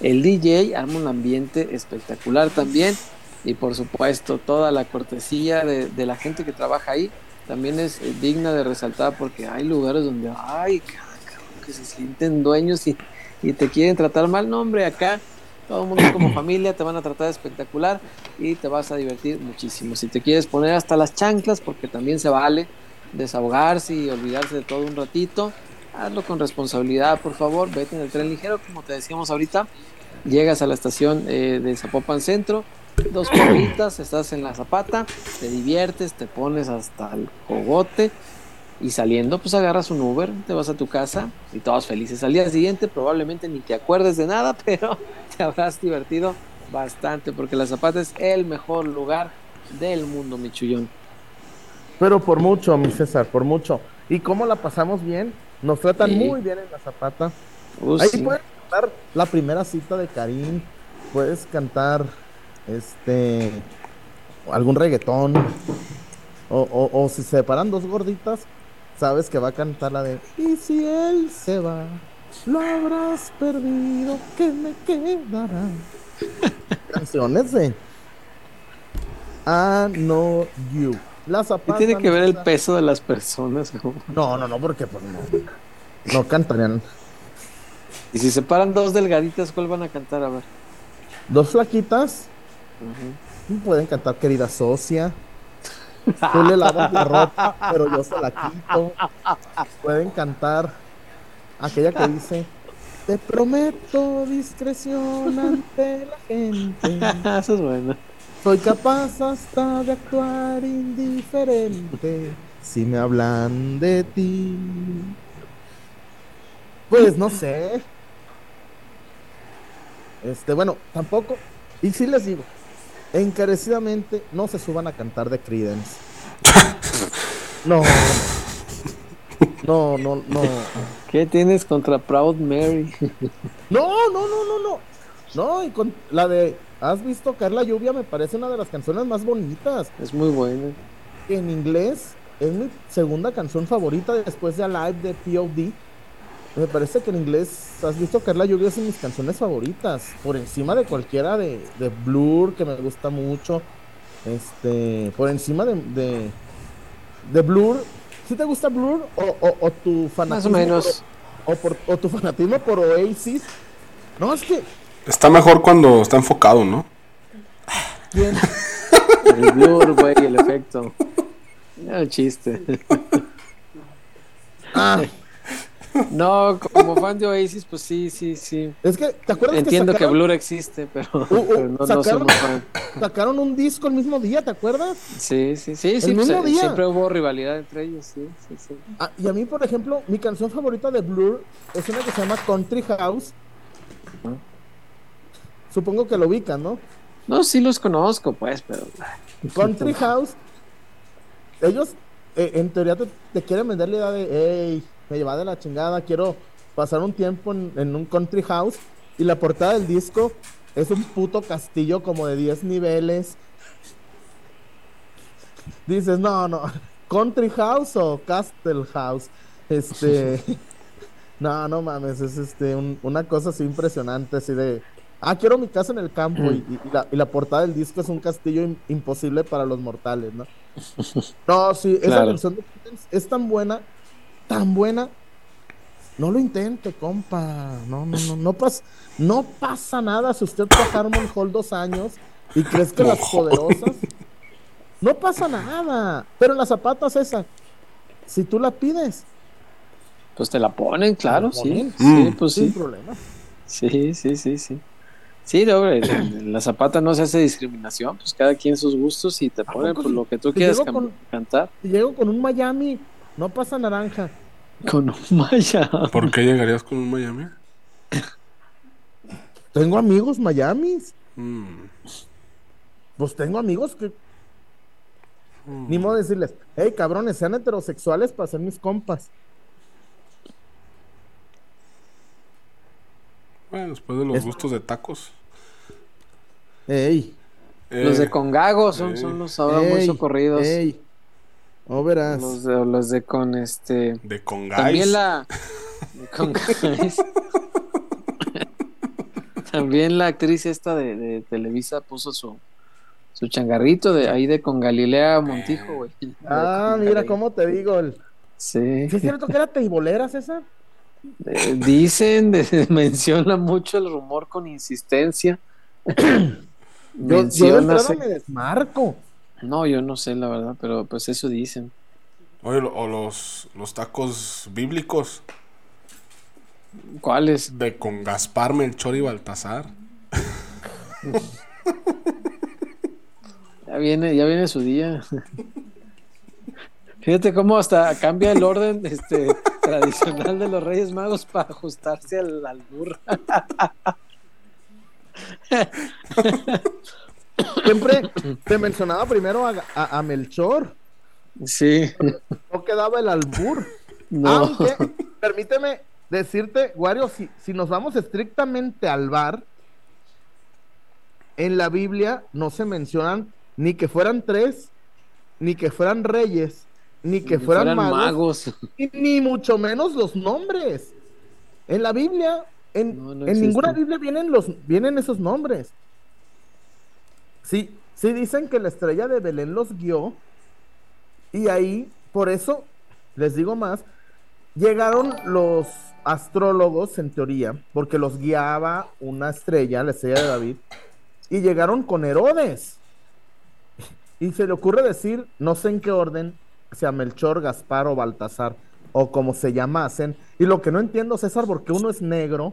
El DJ arma un ambiente espectacular también. Y por supuesto, toda la cortesía de, de la gente que trabaja ahí también es eh, digna de resaltar porque hay lugares donde, ay, que se sienten dueños y, y te quieren tratar mal. No, hombre, acá todo el mundo como familia, te van a tratar espectacular y te vas a divertir muchísimo. Si te quieres poner hasta las chanclas, porque también se vale desahogarse y olvidarse de todo un ratito, hazlo con responsabilidad, por favor, vete en el tren ligero, como te decíamos ahorita, llegas a la estación eh, de Zapopan Centro, dos corritas, estás en la zapata, te diviertes, te pones hasta el cogote y saliendo pues agarras un Uber, te vas a tu casa y todos felices. Al día siguiente probablemente ni te acuerdes de nada, pero te habrás divertido bastante porque la zapata es el mejor lugar del mundo, mi chullón. Pero por mucho, mi César, por mucho. ¿Y cómo la pasamos bien? Nos tratan muy bien en la zapata. Uh, Ahí sí. puedes cantar la primera cita de Karim, puedes cantar este algún reggaetón. O, o, o si se paran dos gorditas, sabes que va a cantar la de Y si él se va, lo habrás perdido, que me quedará. Canciones de I know you. La ¿Qué tiene que ver el peso de las personas? No, no, no, porque pues no. No cantarían. Y si se paran dos delgaditas, ¿cuál van a cantar? A ver. Dos flaquitas Pueden cantar querida socia. Tú le lavas la ropa, pero yo se la quito. Pueden cantar aquella que dice Te prometo discreción ante la gente. Eso es bueno. Soy capaz hasta de actuar indiferente si me hablan de ti. Pues no sé. Este, bueno, tampoco. Y sí les digo, encarecidamente no se suban a cantar de Credence. No. No, no, no. ¿Qué tienes contra Proud Mary? No, no, no, no, no. No, y con la de ¿Has visto caer la lluvia? Me parece una de las canciones más bonitas. Es muy buena. En inglés es mi segunda canción favorita después de Alive de POD. Me parece que en inglés Has visto caer la lluvia es de mis canciones favoritas. Por encima de cualquiera de, de Blur, que me gusta mucho. Este, por encima de, de, de Blur. ¿Sí te gusta Blur? ¿O, o, o tu fanatismo? Más o menos. Por, o, por, o tu fanatismo por Oasis. No, es que. Está mejor cuando está enfocado, ¿no? ¿quién? El blur, güey, el efecto. Ya, el chiste. Ah, No, como fan de Oasis, pues sí, sí, sí. es que, ¿te acuerdas Entiendo que sacaron- Blur existe, pero, Uh, uh, pero no, no sacaron- somos fan. sacaron un disco el mismo día, ¿te acuerdas? Sí, sí, sí, sí. El pues, mismo eh, día. Siempre hubo rivalidad entre ellos, sí, sí, sí. Ah, y a mí, por ejemplo, mi canción favorita de Blur es una que se llama Country House. Supongo que lo ubican, ¿no? No, sí los conozco, pues, pero. Country House. Ellos, eh, en teoría, te, te quieren vender la idea de, hey, me lleva de la chingada, quiero pasar un tiempo en, en un country house. Y la portada del disco es un puto castillo como de 10 niveles. Dices, no, no, country house o castle house. Este, no, no mames, es este, un- una cosa así impresionante, así de, ah, quiero mi casa en el campo. Y, y- y la, y la portada del disco es un castillo im- imposible para los mortales, ¿no? No, sí, esa Claro. canción de Beatles es tan buena, tan buena. No lo intente, compa. No, no, no, no pasa, no pasa nada si usted fue a Harmon Hall dos años y crees que las poderosas. No pasa nada. Pero las zapatas esa, si tú la pides, Pues te la ponen, claro, la sí. ponen. Sí, Mm. pues sin sí. problema. Sí, sí, sí, sí. Sí, en la zapata no se hace discriminación, pues cada quien sus gustos y te ponen poco por lo que tú cam- con- cantar. Si llego con un Miami, no pasa naranja. Con un maya. ¿Por qué llegarías con un Miami? Tengo amigos Miamis. Mm. Pues tengo amigos que. Ni modo de decirles, hey cabrones, sean heterosexuales para ser mis compas. Bueno, después de los Es- gustos de tacos. Ey, Los Eh, de Congago son, sí. son los ahora muy socorridos. ey. No verás. Los de, los de con este. de Congais. También la. con guys. También la actriz esta de, de Televisa puso su, su changarrito de ahí de con Galilea Montijo, güey. Ah, De con mira cómo te digo. el- Sí. ¿Sí es cierto que era teibolera, César? Eh, dicen, de- menciona mucho el rumor con insistencia. Yo, yo de menciona. entrada se- me desmarco. No, yo no sé, la verdad, pero pues eso dicen. Oye, o los, los tacos bíblicos. ¿Cuáles? De con Gaspar, Melchor y Baltasar. Ya viene, ya viene su día. Fíjate cómo hasta cambia el orden este, tradicional de los Reyes Magos para ajustarse al albur. Siempre te mencionaba primero a, a- a Melchor. Sí. No quedaba el albur. No. Aunque, permíteme decirte, Wario, si, si nos vamos estrictamente al bar, en la Biblia no se mencionan ni que fueran tres, ni que fueran reyes, ni que Ni fueran, fueran magos, magos. y ni mucho menos los nombres. En la Biblia, en, No, no en ninguna Biblia vienen los vienen esos nombres. Sí, sí dicen que la estrella de Belén los guió y ahí, por eso, les digo más, llegaron los astrólogos en teoría, porque los guiaba una estrella, la estrella de David, y llegaron con Herodes. Y se le ocurre decir, no sé en qué orden, sea Melchor, Gaspar o Baltasar, o como se llamasen. Y lo que no entiendo, César, porque uno es negro,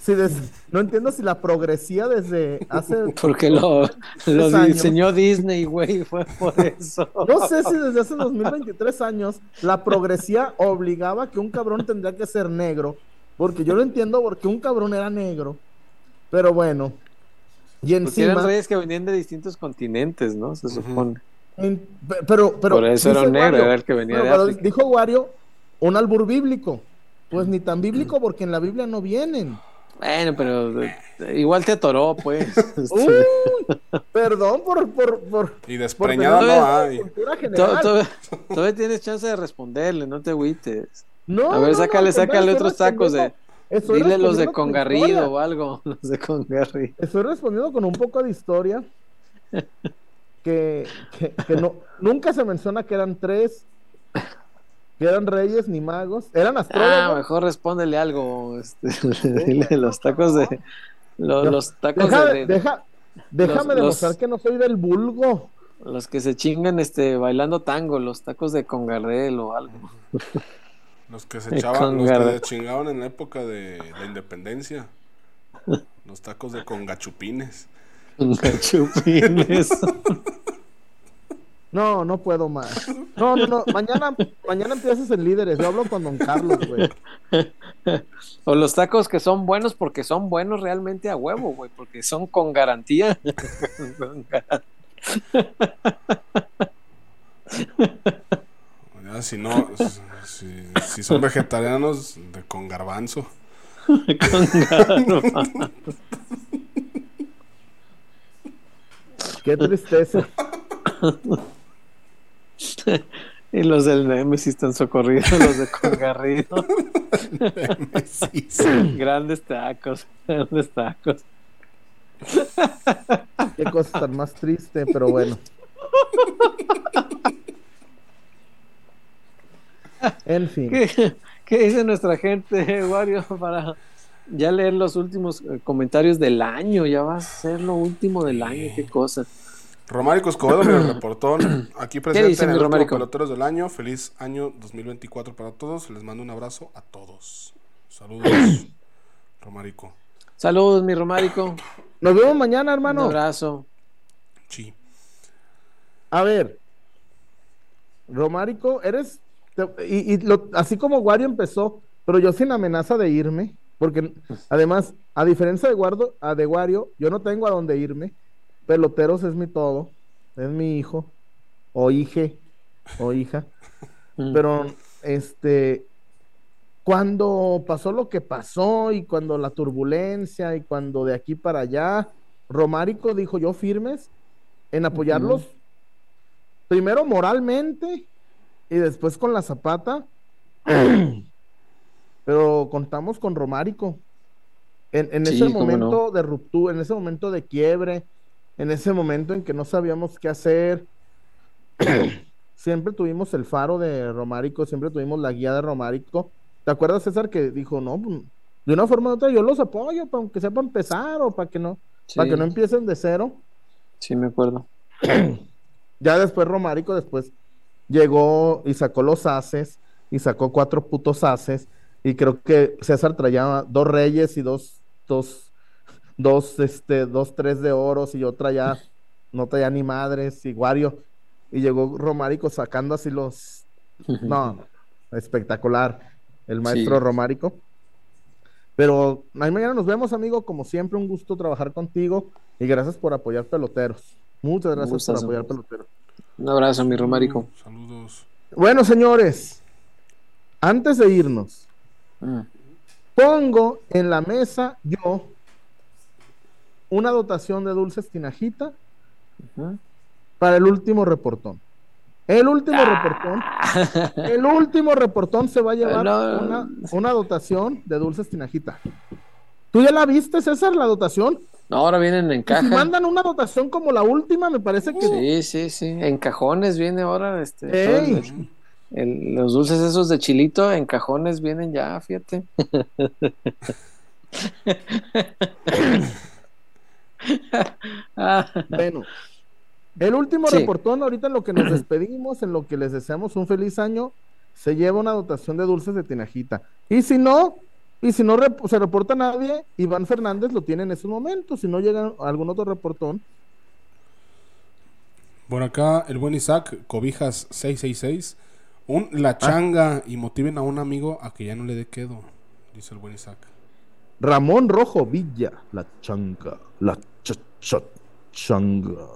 si des- no entiendo si la progresía desde hace... Porque lo, lo años. diseñó Disney, güey, fue por eso. No sé si desde hace 2023 años la progresía obligaba que un cabrón tendría que ser negro, porque yo lo entiendo porque un cabrón era negro, pero bueno. Y Porque eran encima, reyes que venían de distintos continentes, ¿no? Se supone. pero, pero Por eso era un negro, Wario- era el que venía pero- de África. dijo Wario un albur bíblico. Pues ni tan bíblico porque en la Biblia no vienen. Bueno, pero eh, igual te atoró, pues. Uy, perdón por, por, por, Y por despreñada tener no hay. Todavía tienes chance de responderle, no te agüites. No, A ver, no, no, sácale, al contrario, sácale otros tacos de. Dile los de con Congarrido o algo. Los de Congarrido. Estoy respondiendo con un poco de historia. Que, que, que no, nunca se menciona que eran tres, eran reyes ni magos, eran Ah, astrólogos. mejor respóndele algo. Este, dile los tacos de. Los, tacos Deja- de, de- deja- déjame los- demostrar los- que no soy del vulgo. Los que se chingan este bailando tango, los tacos de Congarrel o algo. Los que se echaban, los que chingaban en la época de la independencia. Los tacos de congachupines. Chupines. No, no puedo más. No, no, no. Mañana, mañana empiezas en líderes. Yo hablo con don Carlos, güey. O los tacos que son buenos porque son buenos realmente a huevo, güey, porque son con garantía. Ya, si no, si, si son vegetarianos, de con garbanzo. con gar- Qué tristeza. y los del Nemesis están socorridos, los de Congarrido. Grandes tacos, grandes tacos. Qué cosa tan más triste, pero bueno. En fin. ¿Qué, qué dice nuestra gente, Wario, para ya leer los últimos eh, comentarios del año? Ya va a ser lo último del año, qué cosa. Romárico Escobedo, el reportón. Aquí presente dice en el último? Peloteros del año. Feliz año 2024 para todos. Les mando un abrazo a todos. Saludos, Romárico. Saludos, mi Romárico. Nos vemos mañana, Un hermano. abrazo. Sí. A ver, Romárico, eres. te- y, y lo- así como Wario empezó, pero yo sin amenaza de irme, porque además, a diferencia de, Guardo, a de Wario, yo no tengo a dónde irme. Peloteros es mi todo, es mi hijo, o hije, o hija. Mm. Pero, este, cuando pasó lo que pasó y cuando la turbulencia y cuando de aquí para allá, Romárico dijo yo firmes en apoyarlos, primero moralmente y después con la zapata. Pero contamos con Romárico. En, en Sí, ese momento no. de ruptura, en ese momento de quiebre, en ese momento en que no sabíamos qué hacer, siempre tuvimos el faro de Romárico, siempre tuvimos la guía de Romárico. ¿Te acuerdas, César, que dijo, no, pues, de una forma u otra yo los apoyo, para aunque sea para empezar o para que no, para que no empiecen de cero? Sí, me acuerdo. Ya después Romárico después llegó y sacó los haces y sacó cuatro putos haces Y creo que César traía dos reyes y dos, dos, dos, este, dos, tres de oros y yo traía, no traía ni madres y Wario. Y llegó Romárico sacando así los, no, espectacular, el maestro Sí. Romárico. Pero ahí mañana nos vemos, amigo. Como siempre, un gusto trabajar contigo y gracias por apoyar peloteros. Muchas gracias por apoyar peloteros. Un abrazo, mi Romárico. Saludos. Bueno, señores, antes de irnos, Mm. pongo en la mesa yo una dotación de dulces tinajita para el último reportón. El último Ah. reportón, el último reportón se va a llevar No. una, una dotación de dulces tinajita. ¿Tú ya la viste, César, la dotación? No, ahora vienen en Si caja. mandan una dotación como la última, me parece que Sí, sí, sí. En cajones viene ahora. Este, todo Ey. el- el- los dulces esos de chilito en cajones vienen ya, fíjate. Ah, Bueno, el último Sí. reportón, ahorita en lo que nos despedimos, en lo que les deseamos un feliz año, se lleva una dotación de dulces de tinajita. Y si no, y si no rep- se reporta nadie, Iván Fernández lo tiene en esos momentos. Si no llega algún otro reportón, Por acá, el buen Isaac, Cobijas 666. Un la changa y motiven a un amigo a que ya no le dé quedo, dice el buen Isaac. Ramón Rojo Villa, la changa, la changa.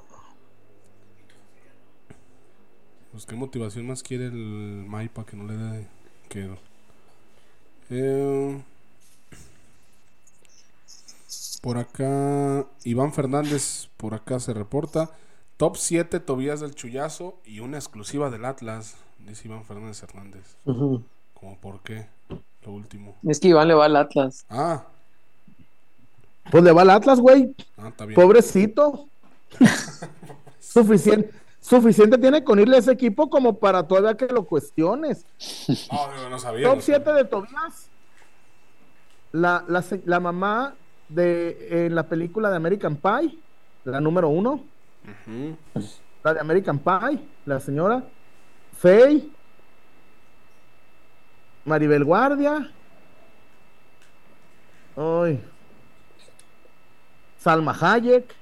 Pues qué motivación más quiere el Mai para que no le dé quedo. Eh, por acá, Iván Fernández, por acá se reporta. Top 7 Tobías del Chullazo y una exclusiva del Atlas, dice Iván Fernández Hernández. ujú. ¿Cómo por qué? Lo último. Es que Iván le va al Atlas. Ah, Pues le va al Atlas, güey. ah está bien. Pobrecito. Suficiente, suficiente tiene con irle a ese equipo como para todavía que lo cuestiones. No, digo, no sabía. Top no 7 sabía. de Tobías. La, la, la mamá de en la película de American Pie, la número uno. La de American Pie, la señora. Faye. Maribel Guardia. Ay. Salma Hayek.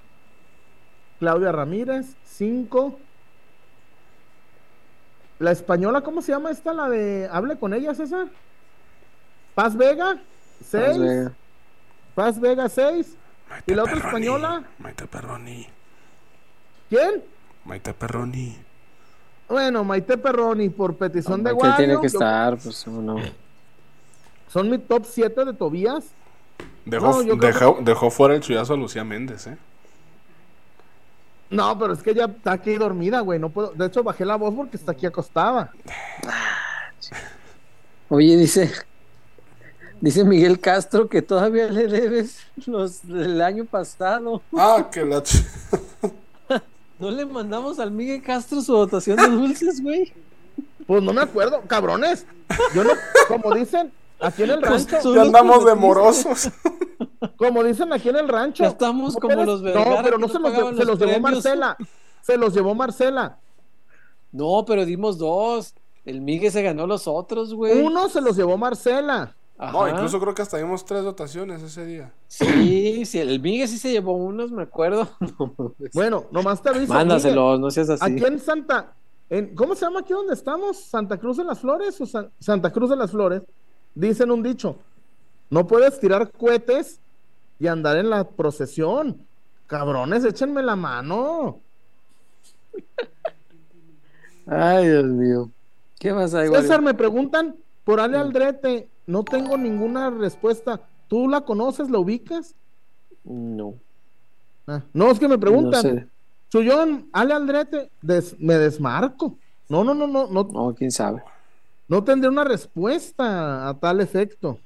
Claudia Ramírez. Cinco. La española, ¿cómo se llama esta? La de. Hable con ella, César. Paz Vega. Seis. Las Vegas. Paz Vega, seis. Maite ¿Y la otra Perroni, española? Maite Perroni. ¿Quién? Maite Perroni. Bueno, Maite Perroni, por petición de Que Wario. tiene que yo- estar, pues uno. Son mi top 7 de Tobías. Dejó, No, dejó, dejó fuera el chullazo a Lucía Méndez, ¿eh? No, pero es que ella está aquí dormida, güey. No puedo. De hecho, bajé la voz porque está aquí acostada. Oye, dice. Dice Miguel Castro que todavía le debes los del año pasado. Ah, que la... ¿No le mandamos al Miguel Castro su dotación de dulces, güey? Pues no me acuerdo, cabrones. Yo no, como dicen aquí en el rancho, Ya andamos de morosos. como dicen aquí en el rancho. Ya estamos ¿no como eres? los No, Vergara pero no no se los, pagaban lle- se los llevó. Marcela. Se los llevó Marcela. No, pero dimos dos. El Miguel se ganó los otros, güey. Uno se los llevó Marcela. No, Ajá. incluso creo que hasta dimos tres dotaciones ese día. Sí, sí, el Miguel sí se llevó unos, me acuerdo. Bueno, nomás te aviso. Miguel, Mándaselos, no seas así. Aquí en Santa, en, ¿cómo se llama aquí donde estamos? ¿Santa Cruz de las Flores o San- Santa Cruz de las Flores? Dicen un dicho, no puedes tirar cohetes y andar en la procesión. Cabrones, échenme la mano. Ay, Dios mío. ¿Qué más hay? César, me preguntan por Ale Aldrete, no tengo ninguna respuesta. ¿Tú la conoces, la ubicas? No, Ah, no, es que me no preguntan. sé. Chuyón, Ale Aldrete, des- me desmarco. No, no, no, no, no, No, quién sabe. No tendré una respuesta a tal efecto.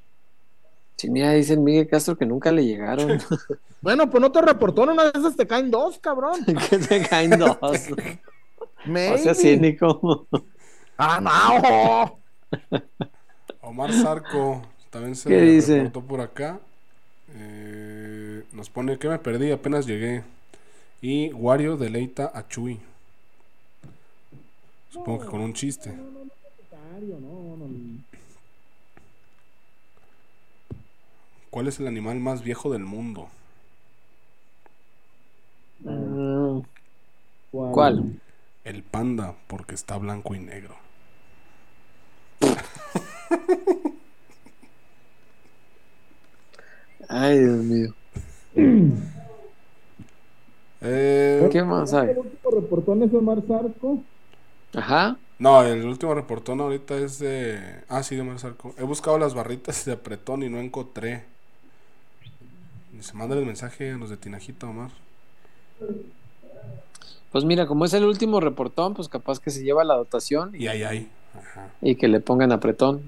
Si mira, dice el Miguel Castro que nunca le llegaron. Bueno, pues no te reportó, una de esas te caen dos, cabrón. que te caen dos. Maybe. O sea, cínico. Ah, no. Omar Zarco también se ¿Qué dice? reportó por acá. Eh, nos pone que me perdí, apenas llegué. Y Wario deleita a Chuy. Supongo que con un chiste. ¿Cuál es el animal más viejo del mundo? Mm, ¿Cuál? El panda, porque está blanco y negro. Ay, Dios mío. Eh, ¿Qué más hay? El último reportón es Omar Zarco. Ajá. No, el último reportón ahorita es de. Ah, sí, de Omar Zarco. He buscado las barritas de apretón y no encontré. Se manda el mensaje a los de Tinajita, Omar. Pues mira, como es el último reportón, pues capaz que se lleva la dotación y, Y ahí, ahí. Ajá. y que le pongan apretón.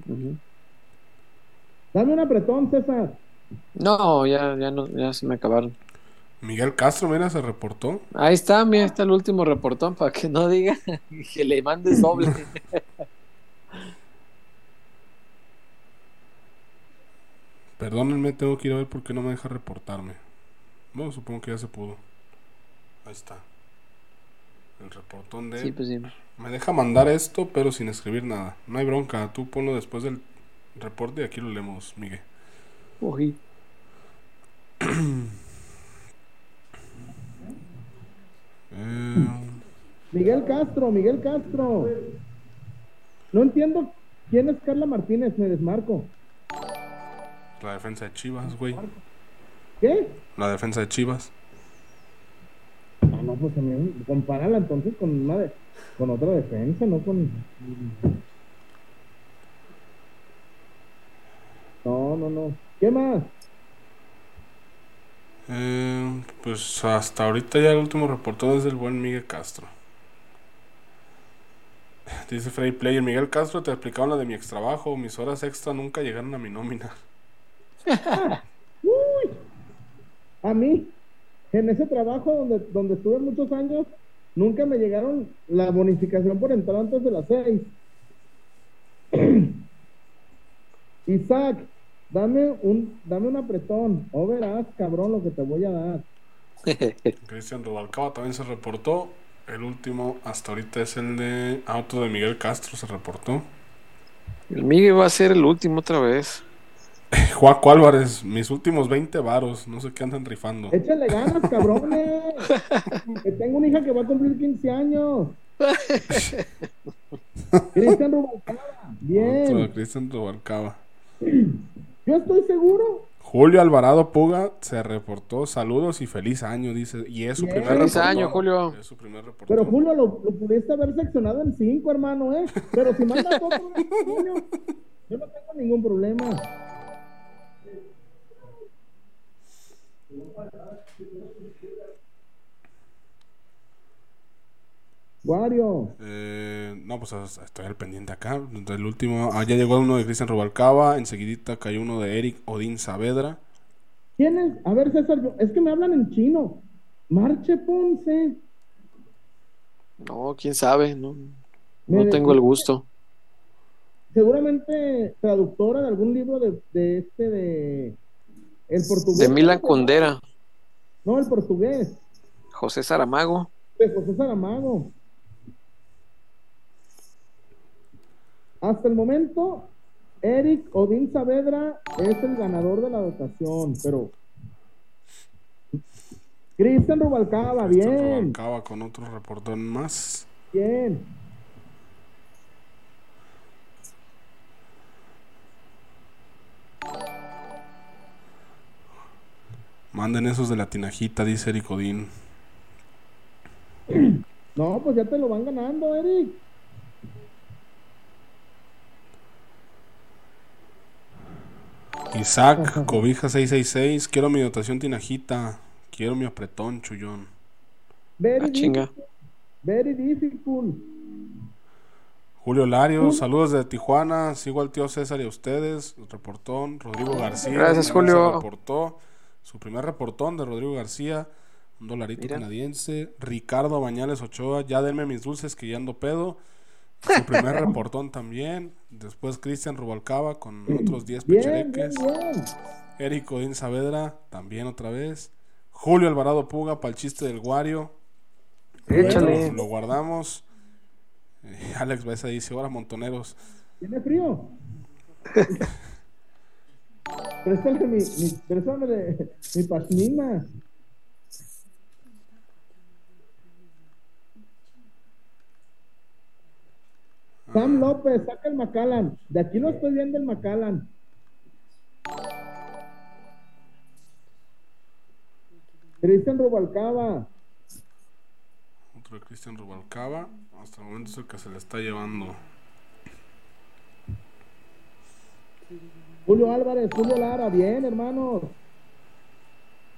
Dame un apretón, César. No, ya, ya no, ya se me acabaron. Miguel Castro, mira, se reportó. Ahí está, mira, está el último reportón para que no diga que le mandes doble. Perdónenme, tengo que ir a ver por qué no me deja reportarme. Bueno, supongo que ya se pudo. Ahí está. El reportón de... Sí, pues sí. Me deja mandar esto, pero sin escribir nada. No hay bronca, tú ponlo después del reporte y aquí lo leemos, Miguel. Uy. Eh, Miguel Castro, Miguel Castro. No entiendo quién es Carla Martínez, me desmarco. la defensa de Chivas, güey. ¿Qué? La defensa de Chivas. Ah, no, pues también, compárala entonces con una de, con otra defensa, no con. No, no, no. ¿Qué más? Eh, pues hasta ahorita ya el último reportón es del buen Miguel Castro. Dice Frey Player, Miguel Castro, te explicaron lo de mi extrabajo, mis horas extra nunca llegaron a mi nómina. Uy, a mí, en ese trabajo donde, donde estuve muchos años, nunca me llegaron la bonificación por entrar antes de las seis. Isaac, dame un, dame un apretón, o verás, cabrón, lo que te voy a dar. Cristian Rubalcaba también se reportó. El último hasta ahorita es el de auto de Miguel Castro, se reportó. El Miguel va a ser el último otra vez. Juaco Álvarez, mis últimos 20 varos, no sé qué andan rifando. Échale ganas, cabrones. que tengo una hija que va a cumplir 15 años. Cristian Rubalcaba, bien. Cristian Rubalcaba. Yo estoy seguro. Julio Alvarado Puga se reportó. Saludos y feliz año, dice. Y es su Bien. primer Feliz reportón. año, Julio. Es su primer reportón. Pero Julio lo, lo pudiste haber seccionado en 5, hermano, ¿eh? Pero si mandas otro, niño, yo no tengo ningún problema. Wario, Eh, no, pues estoy al pendiente acá. El último, ah, ya llegó uno de Cristian Rubalcaba. Enseguidita cayó uno de Eric Odín Saavedra. ¿quién es? A ver, César, yo- es que me hablan en chino. Marche Ponce. No, quién sabe, no, no tengo el gusto. Seguramente traductora de algún libro de, de este de. El portugués. De Milan Kundera, No, el portugués. José Saramago. De José Saramago. Hasta el momento, Eric Odín Saavedra es el ganador de la dotación, pero. Cristian Rubalcaba, Cristian bien, Rubalcaba con otro reportón más. bien. Manden esos de la tinajita, dice Eric Odín. No, pues ya te lo van ganando, Eric. Isaac, cobija 666. Quiero mi dotación tinajita. Quiero mi apretón, chullón. Very, Ah, chinga. very difficult. Julio Lario, saludos de Tijuana. Sigo al tío César y a ustedes. Reportón. Rodrigo García. Gracias, Julio. reportó. Su primer reportón de Rodrigo García. Un dolarito Mira. canadiense. Ricardo Bañales Ochoa. Ya denme mis dulces que ya ando pedo. Su primer reportón también. Después Cristian Rubalcaba con otros 10 Bien, bien, pechereques. Eric Odín Saavedra, también otra vez. Julio Alvarado Puga para el chiste del Guario. Échale. Lo, guardamos. Eh, Alex Baeza dice, ahora montoneros. ¿Tiene frío? Préstame mi, mi, mi pashmina. Sam López, saca el Macallan. De aquí lo estoy viendo el Macallan. Cristian Rubalcaba. Otro de Cristian Rubalcaba. Hasta el momento es el que se le está llevando. Julio Álvarez, Julio Lara, bien, hermanos.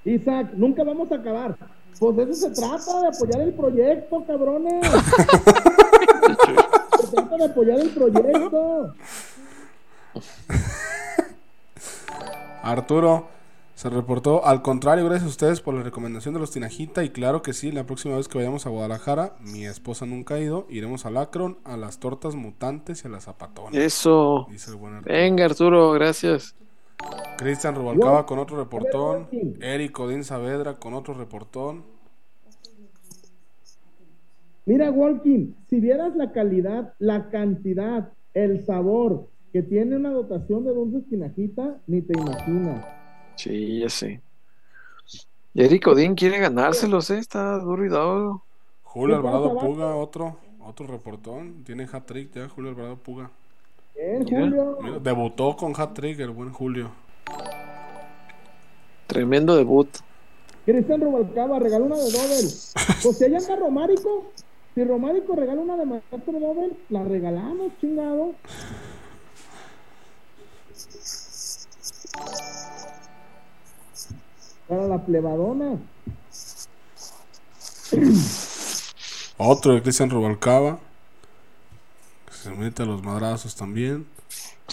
Isaac, nunca vamos a acabar. Pues de eso se trata, de apoyar el proyecto, cabrones. se trata de apoyar el proyecto. Arturo, se reportó, al contrario, gracias a ustedes por la recomendación de los Tinajita y claro que sí, la próxima vez que vayamos a Guadalajara, mi esposa nunca ha ido, iremos al Akron, a las tortas mutantes y a las zapatonas. Eso. Venga Arturo, gracias. Cristian Rubalcaba con otro reportón, Eric Odín Saavedra con otro reportón. Mira, Walking, si vieras la calidad, la cantidad, el sabor que tiene una dotación de dulces Tinajita, ni te imaginas. Sí, ya sé. Eric Odín quiere ganárselos, ¿eh? Está duro y dado. Julio Alvarado Puga, otro, otro reportón. Tiene hat-trick ya, Julio Alvarado Puga. Bien, Julio. debutó con hat-trick el buen Julio. Tremendo debut. Cristian Rubalcaba regaló una de Dobel. Pues si allá anda Romárico, si Romárico regala una de Maestro Dobel, la regalamos, chingado. Para la plebadona. Otro de Cristian Rubalcaba. Que se mete a los madrazos también.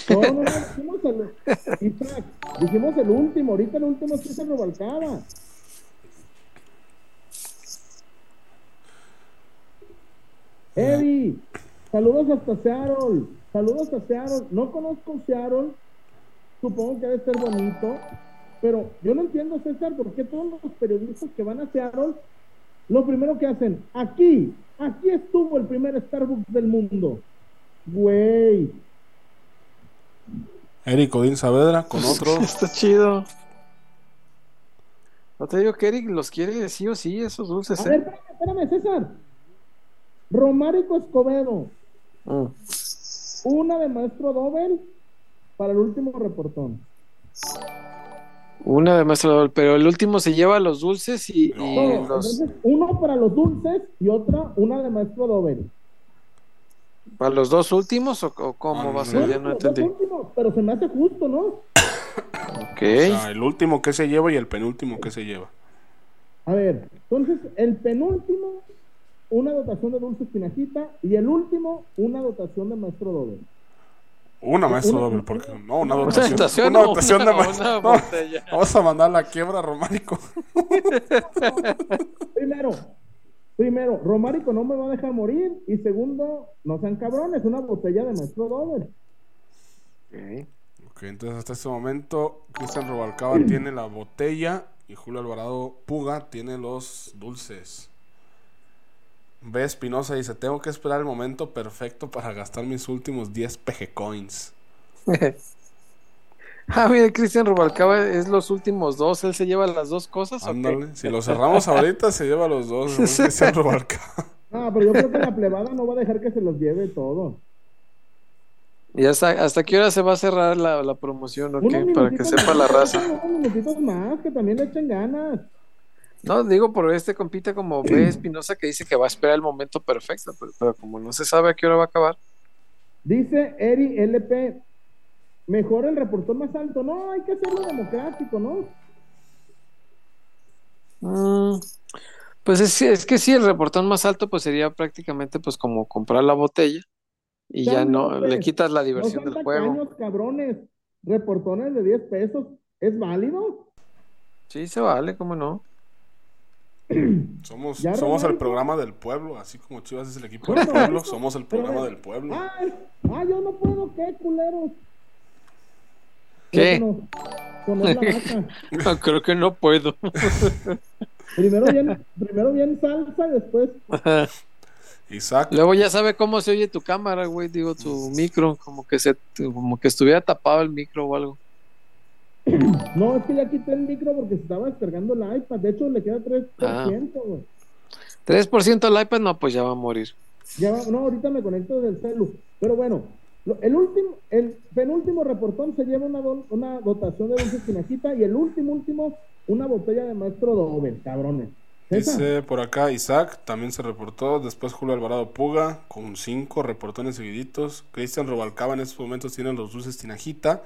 No, no, no, dijimos el, dijimos el último, ahorita el último es Cristian Rubalcaba. Eddie, saludos hasta Seattle, saludos a Seattle. No conozco Seattle, supongo que debe ser bonito, pero yo no entiendo, César, por qué todos los periodistas que van a Seattle, lo primero que hacen, aquí, aquí estuvo el primer Starbucks del mundo. Güey. Eric Odín Saavedra con otro. Está chido. No te digo que Eric los quiere sí o sí, esos dulces. A ver, ¿eh? espérame, espérame, César. Romárico Escobedo. Mm. Una de Maestro Dobel para el último reportón. Una de maestro, pero el último se lleva los dulces y, uno para los dulces y otra, una de maestro Dover. ¿Para los dos últimos o, cómo va a ser? ya no entendí. Últimos, pero se me hace justo, ¿no? Ok. el último que se lleva y el penúltimo que se lleva. A ver, entonces el penúltimo, una dotación de dulces pinajita y el último, una dotación de maestro Dover. Una maestro doble, porque no, una dotación. Una, dotación de maestro. vamos a mandar la quiebra a Romárico. primero, primero, Romárico no me va a dejar morir. Y segundo, no sean cabrones, una botella de maestro doble. Ok, entonces hasta este momento, Cristian Robalcaba tiene la botella y Julio Alvarado Puga tiene los dulces. B. Espinosa dice: Tengo que esperar el momento perfecto para gastar mis últimos 10 PG coins. ah, mira, Cristian Rubalcaba es los últimos dos. Él se lleva las dos cosas. Ándale, si lo cerramos ahorita, se lleva los dos. Cristian Rubalcaba. No, pero yo creo que la plebada no va a dejar que se los lleve todo. ¿Y hasta, hasta qué hora se va a cerrar la, la promoción? Para que sepa la raza. Unos minutitos más, que también le echen ganas. No, digo por este compite como B. Espinosa que dice que va a esperar el momento perfecto, pero, como no se sabe a qué hora va a acabar. Dice Eri LP, mejor el reportón más alto. No, hay que hacerlo democrático, ¿no? Mm, pues es, es, que sí, el reportón más alto pues sería prácticamente pues como comprar la botella y ya no le quitas la diversión del juego. cabrones, reportones de 10 pesos, ¿es válido? Sí, se vale, ¿cómo no? Somos, somos el programa del pueblo, así como Chivas es el equipo del pueblo, somos el programa del pueblo. Ay, ay, yo no puedo, ¿qué, culeros? ¿Qué? No, creo que no puedo. primero, bien, primero bien salsa y después. Isaac. Luego ya sabe cómo se oye tu cámara, güey, digo, tu micro, como que se, como que estuviera tapado el micro o algo. No, es que ya quité el micro porque se estaba descargando el iPad. De hecho, le queda 3%, Ah. güey. 3% al iPad, no, pues ya va a morir. Ya va- no, ahorita me conecto desde el celu. Pero bueno, lo- el último, el penúltimo reportón se lleva una, do- una dotación de dulce espinajita y el último, último, una botella de maestro doble, cabrones. Dice por acá Isaac, también se reportó. Después Julio Alvarado Puga, con cinco reportones seguiditos. Cristian Robalcaba en estos momentos tiene los dulces Tinajita.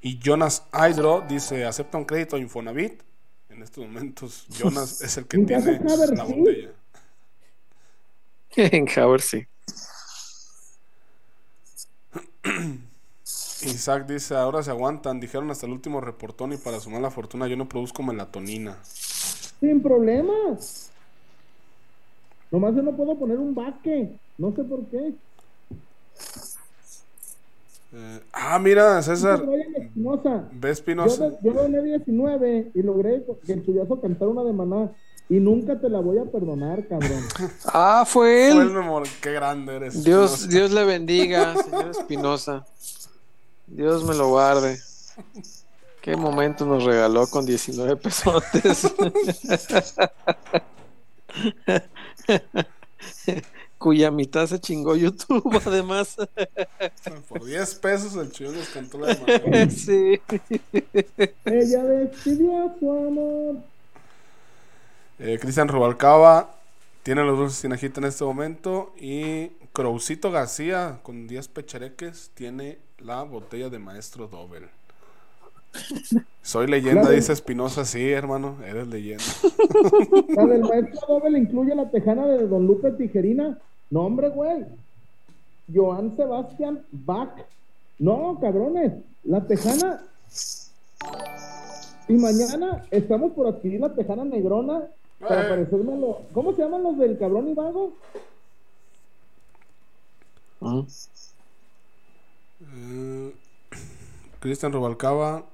Y Jonas Hydro dice, ¿acepta un crédito a Infonavit? En estos momentos Jonas es el que En tiene la botella. En Howard sí. Isaac dice, ahora se aguantan. Dijeron hasta el último reportón y para sumar la fortuna yo no produzco melatonina. sin problemas. Nomás yo no puedo poner un baque. No sé por qué. Eh, ah, mira, César. Brian Espinosa, ¿Ves, Yo, yo doné 19 y logré que el chullazo cantara una de maná. Y nunca te la voy a perdonar, cabrón. Ah, fue Fue él. el memor- Qué grande eres. Dios, Espinosa. Dios le bendiga, señor Espinosa. Dios me lo guarde. Qué momento nos regaló con 19 pesotes. Cuya mitad se chingó YouTube, además. Por 10 pesos el chillón les cantó la de sí. Ella despidió su amor. Eh, Cristian Rubalcaba tiene los dulces sin ajita en este momento. Y Crowcito García, con 10 pechareques, tiene la botella de Maestro Dobel. Soy leyenda, Claro. dice Espinosa. Sí, hermano, eres leyenda. La del maestro doble incluye la tejana de Don Lupe Tijerina. No, hombre, güey. Joan Sebastián Bach. No, cabrones. La tejana. Y mañana estamos por adquirir la tejana negrona para Eh. parecérmelo. ¿Cómo se llaman los del cabrón y vago? Mm. Eh, Cristian Rubalcaba,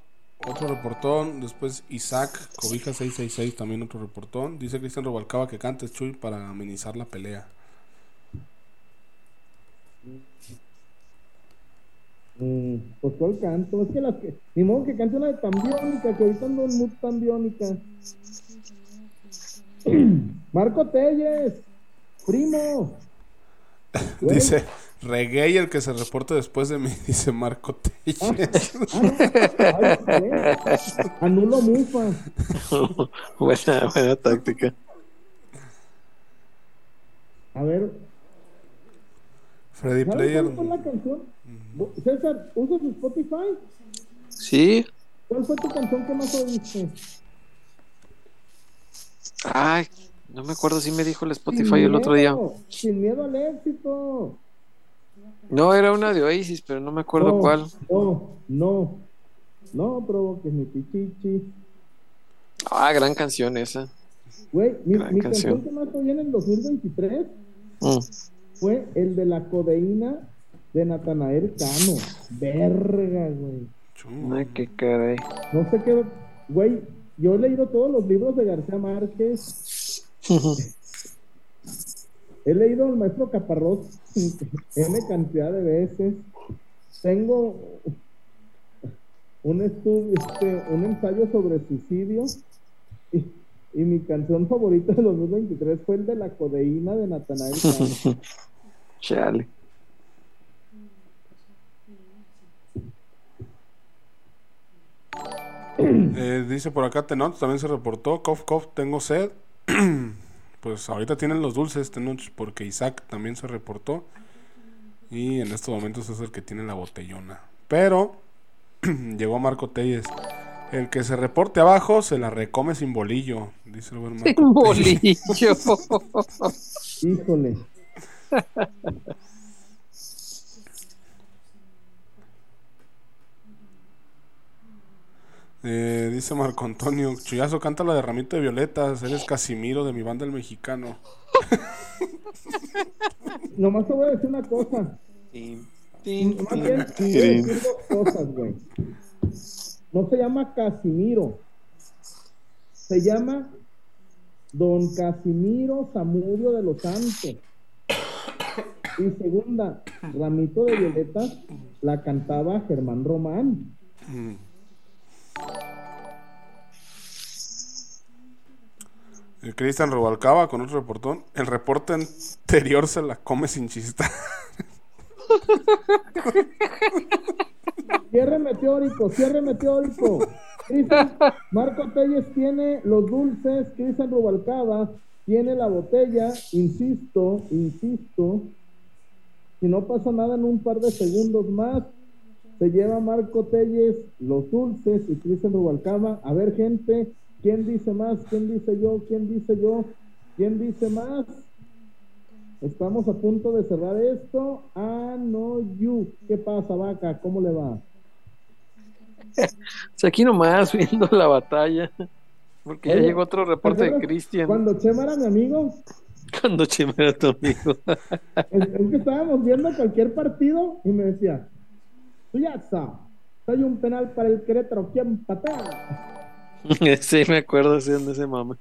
otro reportón. Después Isaac, Cobija 666, también otro reportón. Dice Cristian Rubalcaba que cantes Chuy para amenizar la pelea. Mm, pues cuál canto. Es que las que. Ni modo que cante una de tambiónica, que ahorita ando en mood tambiónica. Marco Telles, primo. Güey. Dice Reggae, el que se reporte después de mí, dice Marco Telles. Ah. Anulo Mufa. buena, buena táctica. A ver, Freddy ¿sabes Player. cuál fue la canción? César, ¿usas Spotify? Sí. ¿Cuál fue tu canción que más oíste? Ay, no me acuerdo si me dijo el Sin Spotify el otro día. miedo, Sin miedo al éxito. No, era una de Oasis, pero no me acuerdo no, cuál. No, no. No provoques mi pichichi. Ah, gran canción esa. Güey, mi, Gran mi canción. canción que más oí en el 2023 Mm. fue el de la codeína de Natanael Cano. Verga, güey. Chum. Ay, qué caray. No sé qué. Güey, yo he leído todos los libros de García Márquez. He leído al maestro Caparrós N cantidad de veces. Tengo un estudio, este, un ensayo sobre suicidio. Y, y mi canción favorita de 2023 fue el de la codeína de Natanael. Chale. Eh, dice por acá Tenoch, también se reportó. Cof, cof, tengo sed. pues ahorita tienen los dulces Tenoch, porque Isaac también se reportó. Y en estos momentos es el que tiene la botellona. Pero llegó Marco Telles. El que se reporte abajo se la recome sin bolillo. Dice el buen Marco Telles. bolillo. Híjole. Eh, dice Marco Antonio, Chuyazo, canta la de Ramito de Violetas, eres Casimiro de mi banda el mexicano. Nomás te voy a decir una cosa. Más bien, decir dos cosas, güey. No se llama Casimiro. Se llama Don Casimiro Zamudio de los Santos. Y segunda, Ramito de Violetas la cantaba Germán Román. Mm. Cristian Rubalcaba con otro reportón. El reporte anterior se la come sin chista. Cierre meteórico, cierre meteórico. Marco Telles tiene los dulces, Cristian Rubalcaba tiene la botella, insisto, insisto, si no pasa nada en un par de segundos más, se lleva Marco Telles los dulces y Cristian Rubalcaba. A ver, gente, ¿quién dice más? ¿Quién dice yo? ¿Quién dice yo? ¿Quién dice más? Estamos a punto de cerrar esto. Ah, no, you. ¿Qué pasa, vaca? ¿Cómo le va? aquí nomás viendo la batalla. Porque ya llegó otro reporte de Cristian. Cuando Chema era mi amigo. Cuando Chema era tu amigo. es, que estábamos viendo cualquier partido y me decía, tú ya sabes, un penal para el Querétaro, ¿quién patea? sí, me acuerdo haciendo ese mame.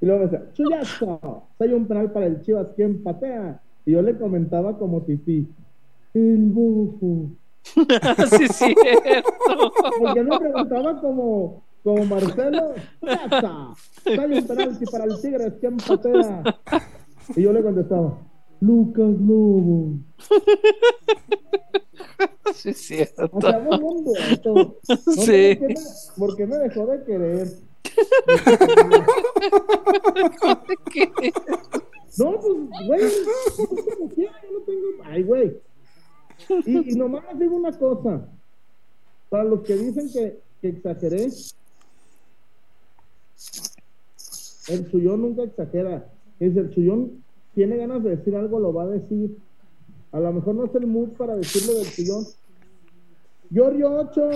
y luego me decía, Chuyazo, hay un penal para el Chivas, ¿quién patea? Y yo le comentaba como tití, el bufo. sí, es cierto. Porque me preguntaba como, como Marcelo, ¡Pasa! Hay un penalti para el Tigres, ¿quién patea? Y yo le contestaba, Lucas Lobo. Sí, es cierto. O sea, muy No sí. Por qué, me, dejó de querer. no, pues, güey, yo no tengo. Ay, güey. Y, y nomás les digo una cosa. Para los que dicen que, que exageré, el suyón nunca exagera. Es el suyón tiene ganas de decir algo, lo va a decir. A lo mejor no es el mood para decirlo del sillón. Giorgio 8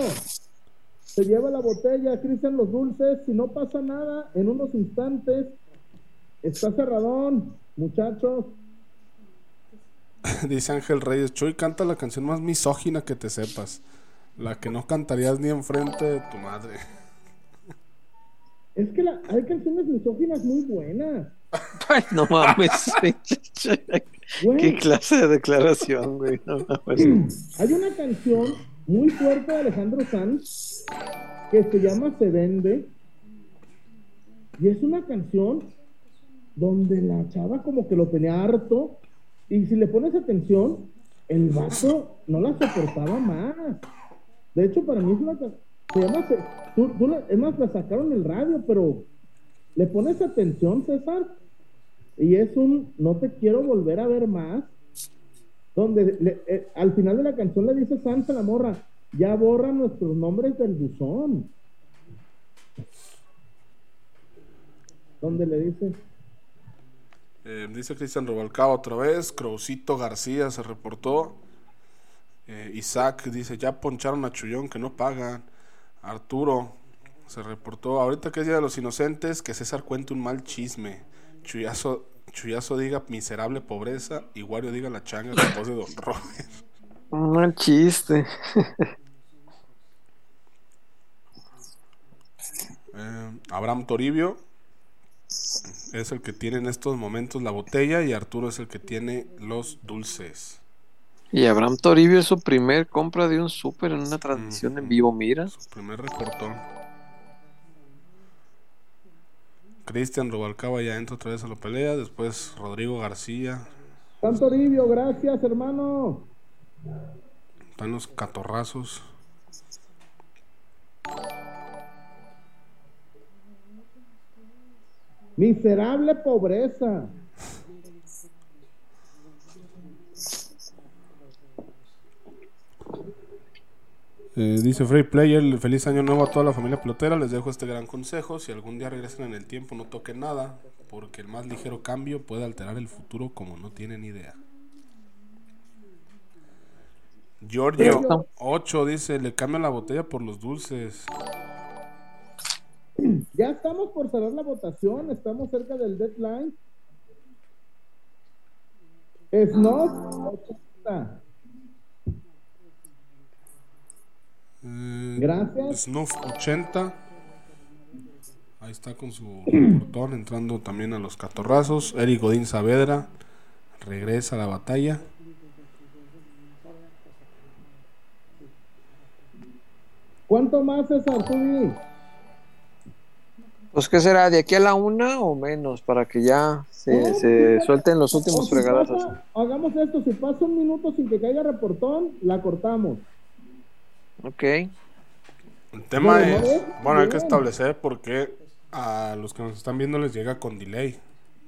se lleva la botella, Cristian los dulces. Si no pasa nada, en unos instantes está cerradón, muchachos. Dice Ángel Reyes, Chuy canta la canción más misógina que te sepas. La que no cantarías ni enfrente de tu madre. Es que la, hay canciones misóginas muy buenas. Ay, no mames. ¿Qué clase de declaración, güey? Hay una canción muy fuerte de Alejandro Sanz que se llama Se Vende. Y es una canción donde la chava como que lo tenía harto. Y si le pones atención, el vaso no la soportaba más. De hecho, para mí es una se es más, la sacaron el radio, pero le pones atención, César, y es un no te quiero volver a ver más, donde eh, al final de la canción le dice Santa la morra, ya borra nuestros nombres del buzón. Donde le dice... Eh, dice Cristian Robalcaba otra vez, Crowcito García se reportó. Eh, Isaac dice, ya poncharon a Chullón que no pagan. Arturo se reportó, ahorita que es Día de los Inocentes, que César cuente un mal chisme. Chuyazo, Chuyazo diga miserable pobreza y Wario diga la changa voz de Don Robert. Un mal chiste. Eh, Abraham Toribio es el que tiene en estos momentos la botella y Arturo es el que tiene los dulces. Y Abraham Toribio es su primer compra de un súper en una transmisión en vivo, mira. Su primer reportón. Cristian Rubalcaba ya entra otra vez a la pelea. Después Rodrigo García. San Toribio, gracias, hermano. Están los catorrazos. Miserable pobreza. Eh, dice Free Player, feliz año nuevo a toda la familia pelotera. Les dejo este gran consejo. Si algún día regresan en el tiempo, no toquen nada, porque el más ligero cambio puede alterar el futuro como no tienen idea. Giorgio 8 dice, le cambian la botella por los dulces. Ya estamos por cerrar la votación, estamos cerca del deadline. Snob 80. Eh, Gracias. Snuff 80. Ahí está con su portón entrando también a los catorrazos. Eric Godín Saavedra regresa a la batalla. ¿Cuánto más, César? Pues, ¿qué será? ¿De aquí a la una o menos? Para que ya se, se suelten los últimos O si fregadazos. pasa- hagamos esto, si pasa un minuto sin que caiga reportón, la cortamos. Ok. El tema es, ¿no bueno, hay que establecer por qué a los que nos están viendo les llega con delay,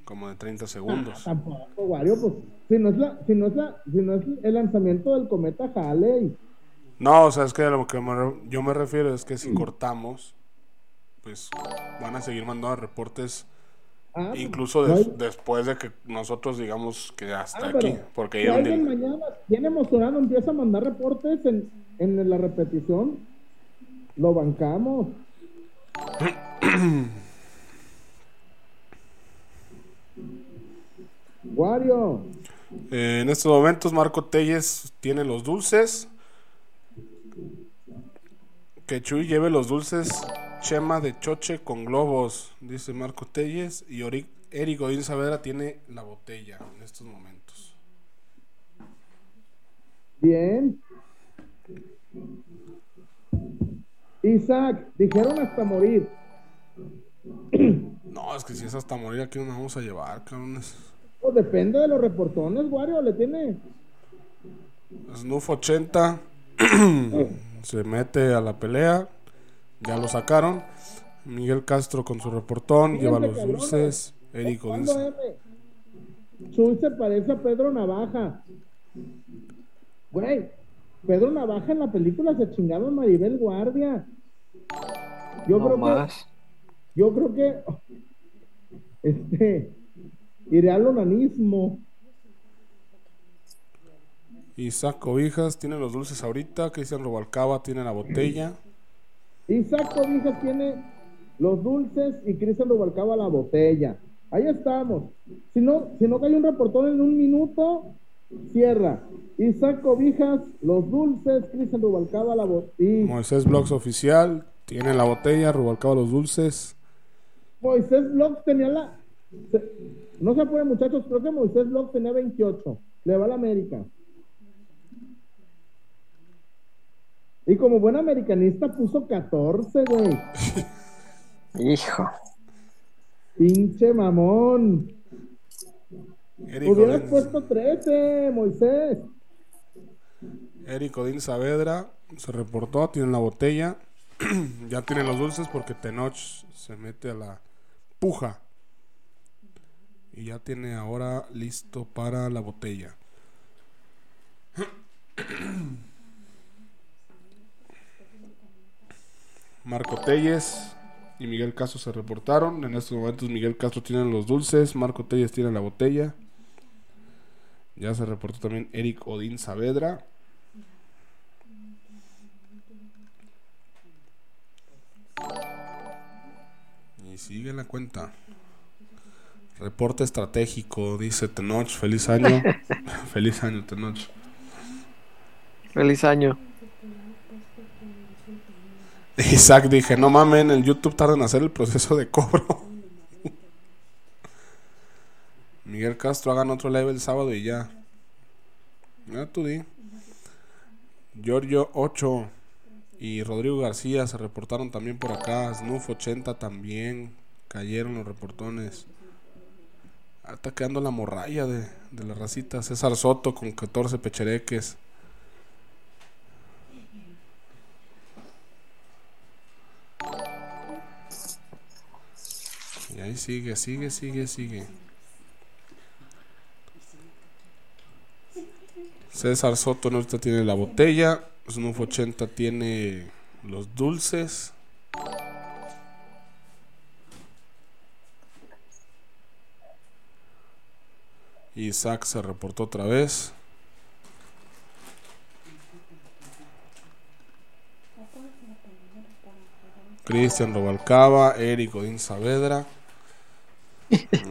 como de 30 segundos. Tampoco, Wario, pues, si no es la, si no es la, si no es el lanzamiento del cometa Halley. No, o sea, es que a lo que me re- yo me refiero es que si cortamos, pues van a seguir mandando reportes Ah, pues, incluso no des- hay- después de que nosotros digamos que hasta Ah, aquí, porque si alguien mañana bien emocionado empieza a mandar reportes en, en la repetición, lo bancamos. Wario, Eh, en estos momentos Marco Telles tiene los dulces. Que Chuy lleve los dulces Chema de Choche con globos, dice Marco Telles. Y Ori- Eric Godín Saavedra tiene la botella en estos momentos. bien. Isaac, dijeron hasta morir. No, es que si es hasta morir, aquí nos vamos a llevar, cabrones. Pues depende de los reportones, Wario, le tiene. Snuff 80 se mete a la pelea. Ya lo sacaron. Miguel Castro con su reportón, lleva los dulces. Eric Godín ¿Cuándo M? Chuy se parece a Pedro Navaja. Güey, Pedro Navaja en la película se chingaron a Maribel Guardia. Yo No creo más. que, yo creo que, este, iré al onanismo. Isaac Cobijas tiene los dulces ahorita. Cristian Robalcaba tiene la botella. Isaac Cobijas tiene los dulces y Cristian Rubalcaba la botella. Ahí estamos. Si no, si no cae un reportón en un minuto, cierra. Isaac Cobijas, los dulces, Cristian Rubalcaba la botella. Moisés Blogs oficial tiene la botella. Rubalcaba los dulces. Moisés Vlogs tenía la. No se apuren, muchachos, creo que Moisés Vlogs tenía 28. Le va a la América. Y como buen americanista puso 14, güey. Hijo. Pinche mamón. Eric Hubieras Odín, puesto 13, Moisés. Eric Odín Saavedra se reportó. Tiene la botella. ya tiene los dulces porque Tenoch se mete a la puja. Y ya tiene ahora listo para la botella. Marco Telles y Miguel Castro se reportaron. En estos momentos Miguel Castro tiene los dulces, Marco Telles tiene la botella. Ya se reportó también Eric Odín Saavedra. Y sigue la cuenta. Reporte estratégico, dice Tenoch. Feliz año. Feliz año, Tenoch. Feliz año. Isaac dije, no mames, en el YouTube tardan en hacer el proceso de cobro. Miguel Castro, hagan otro live el sábado y ya. Ya tú di. Giorgio 8 y Rodrigo García se reportaron también por acá. Snuff 80 también. Cayeron los reportones. Ah, Está quedando la morralla de, de la racita. César Soto con 14 pechereques. Y ahí sigue, sigue, sigue, sigue. César Soto no ahorita tiene la botella. Snuff 80 tiene los dulces. Isaac se reportó otra vez. Cristian Robalcaba, Eric Odín Saavedra.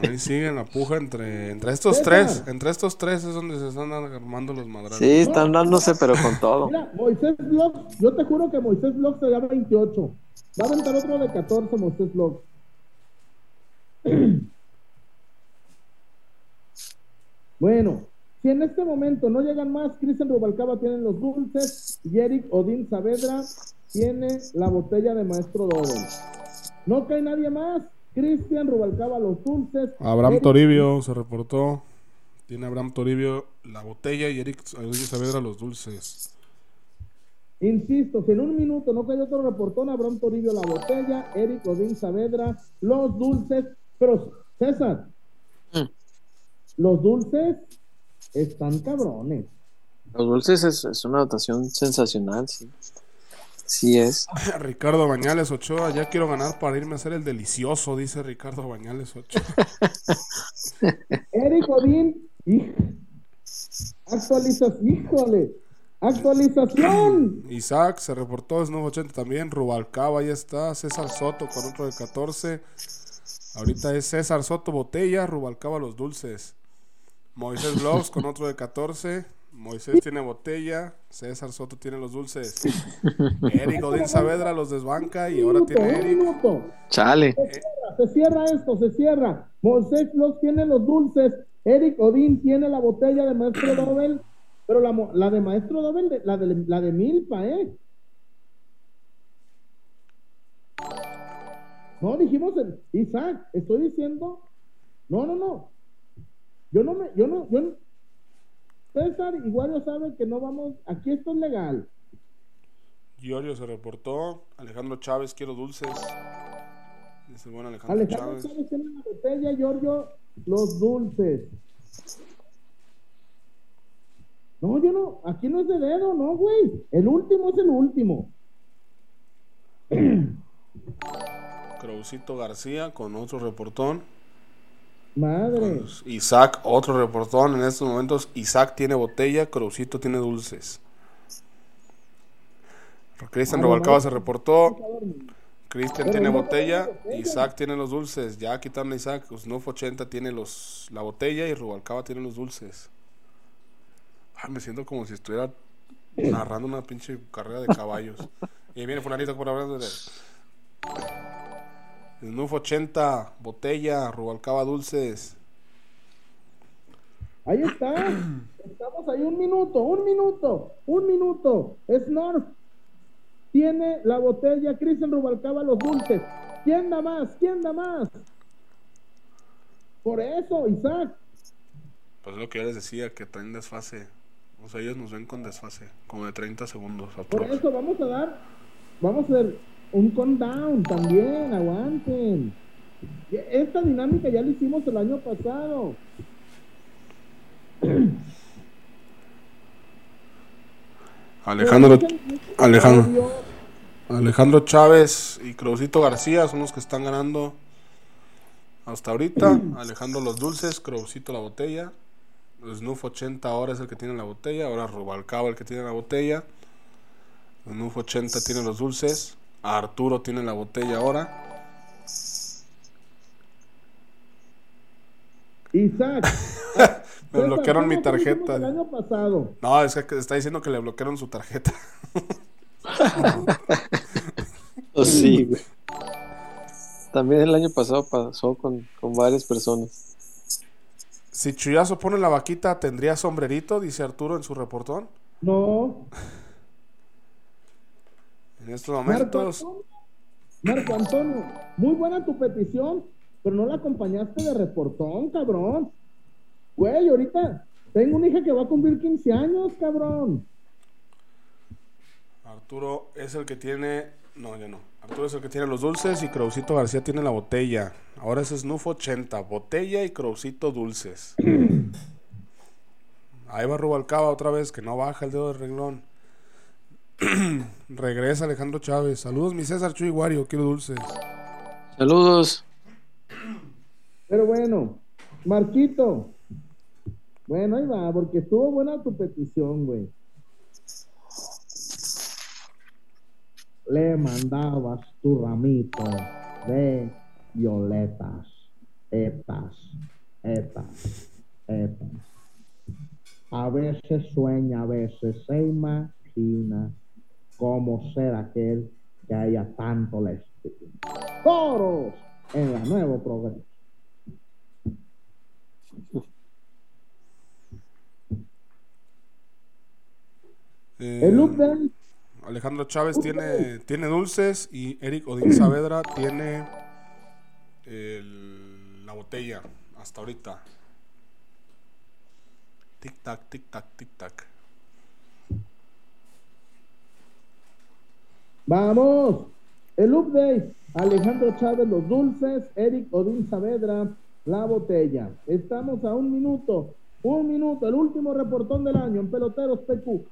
Ahí siguen la puja entre, entre estos tres. Entre estos tres es donde se están armando los madrazos. Sí, están dándose, pero con todo. Mira, Moisés yo te juro que Moisés Vlogs te da 28. Va a aventar otro de 14, Moisés Vlogs. Bueno, si en este momento no llegan más, Cristian Rubalcaba tiene los dulces y Eric Odín Saavedra tiene la botella de Maestro Doble. No cae nadie más. Cristian Rubalcaba los dulces. Abraham Eric- Toribio se reportó. Tiene Abraham Toribio la botella y Eric Saavedra los dulces. Insisto, si en un minuto no cae otro reportón, Abraham Toribio la botella, Eric Odín Saavedra, los dulces. Pero, César, Mm. los dulces están cabrones. Los dulces es, es una dotación sensacional, sí. Sí es. Ricardo Bañales Ochoa, ya quiero ganar para irme a hacer el delicioso, dice Ricardo Bañales Ochoa. Eric Odín, actualización, híjole, actualización. Isaac se reportó, es 980 también. Rubalcaba, ya está. César Soto con otro de 14. Ahorita es César Soto Botella, Rubalcaba los dulces. Moisés Blogs con otro de 14. Moisés tiene botella, César Soto tiene los dulces. Eric Odín Saavedra los desbanca y ahora tiene Eric. Chale. Se cierra esto, se cierra. Moisés Los tiene los dulces. Eric Odín tiene la botella de Maestro Dobel. Pero la, mo- la de Maestro Dobel, la, de, la de Milpa, ¿eh? No, dijimos el Isaac, estoy diciendo. No, no, no. Yo no me, yo no, yo no- César y Wario saben que no vamos, aquí esto es legal. Giorgio se reportó. Alejandro Chávez, quiero dulces. Dice el buen Alejandro, Alejandro Chávez. Chávez tiene la botella, Giorgio, los dulces. No, yo no, aquí no es de dedo, no, güey. El último es el último. Craucito García con otro reportón. Madre. Pues, Isaac, otro reportón. En estos momentos, Isaac tiene botella, Cruzito tiene dulces. Cristian Robalcaba se reportó. Cristian tiene botella. Isaac tiene los dulces. Ya quitaron a Isaac. Usnuf 80 tiene los, la botella y Rubalcaba tiene los dulces. Ay, me siento como si estuviera narrando una pinche carrera de caballos. y viene Fulanito por hablar de. Snuf 80, botella, Rubalcaba dulces. Ahí está. Estamos ahí un minuto, un minuto, un minuto. Snorf tiene la botella. Cristian Rubalcaba los dulces. ¿Quién da más? ¿Quién da más? Por eso, Isaac. Pues es lo que yo les decía, que traen desfase. O sea, ellos nos ven con desfase, como de 30 segundos. Por eso vamos a dar, vamos a hacer un countdown también, aguanten. Esta dinámica ya la hicimos el año pasado. Alejandro, dicen- Alejandro, Alejandro Chávez y Cruzito García son los que están ganando hasta ahorita. Alejandro los dulces, Cruzito la botella. Snuf 80 ahora es el que tiene la botella. Ahora Rubalcaba el que tiene la botella. Snuf 80 tiene los dulces. Arturo tiene la botella ahora. Isaac. Me bloquearon mi ¿cómo fue que hicimos tarjeta. El año pasado. No, es que está diciendo que le bloquearon su tarjeta. Oh, sí, güey. También el año pasado pasó con, con varias personas. Si Chuyazo pone la vaquita, ¿tendría sombrerito? Dice Arturo en su reportón. No. En estos Marco momentos, Antonio. Marco Antonio, muy buena tu petición, pero no la acompañaste de reportón, cabrón. Güey, ahorita tengo una hija que va a cumplir 15 años, cabrón. Arturo es el que tiene. No, ya no. Arturo es el que tiene los dulces y Craucito García tiene la botella. Ahora es Snuff 80. Botella y Craucito dulces. Ahí va Rubalcaba otra vez, que no baja el dedo del renglón. Regresa Alejandro Chávez. Saludos, mi César Chuy Wario. Quiero dulces. Saludos. Pero bueno, Marquito. Bueno, ahí va, porque estuvo buena tu petición, güey. Le mandabas tu ramito de violetas, etas, etas, etas. A veces sueña, a veces se imagina cómo ser aquel que a ella tanto le estima. Toros en la nuevo programa. Eh, El look de Alejandro Chávez tiene, tiene dulces y Eric Odín Saavedra tiene el- la botella hasta ahorita. Tic tac, tic tac, tic tac. Vamos. El update. Alejandro Chávez, los dulces. Eric Odín Saavedra, la botella. Estamos a un minuto. Un minuto. El último reportón del año en Peloteros PQ.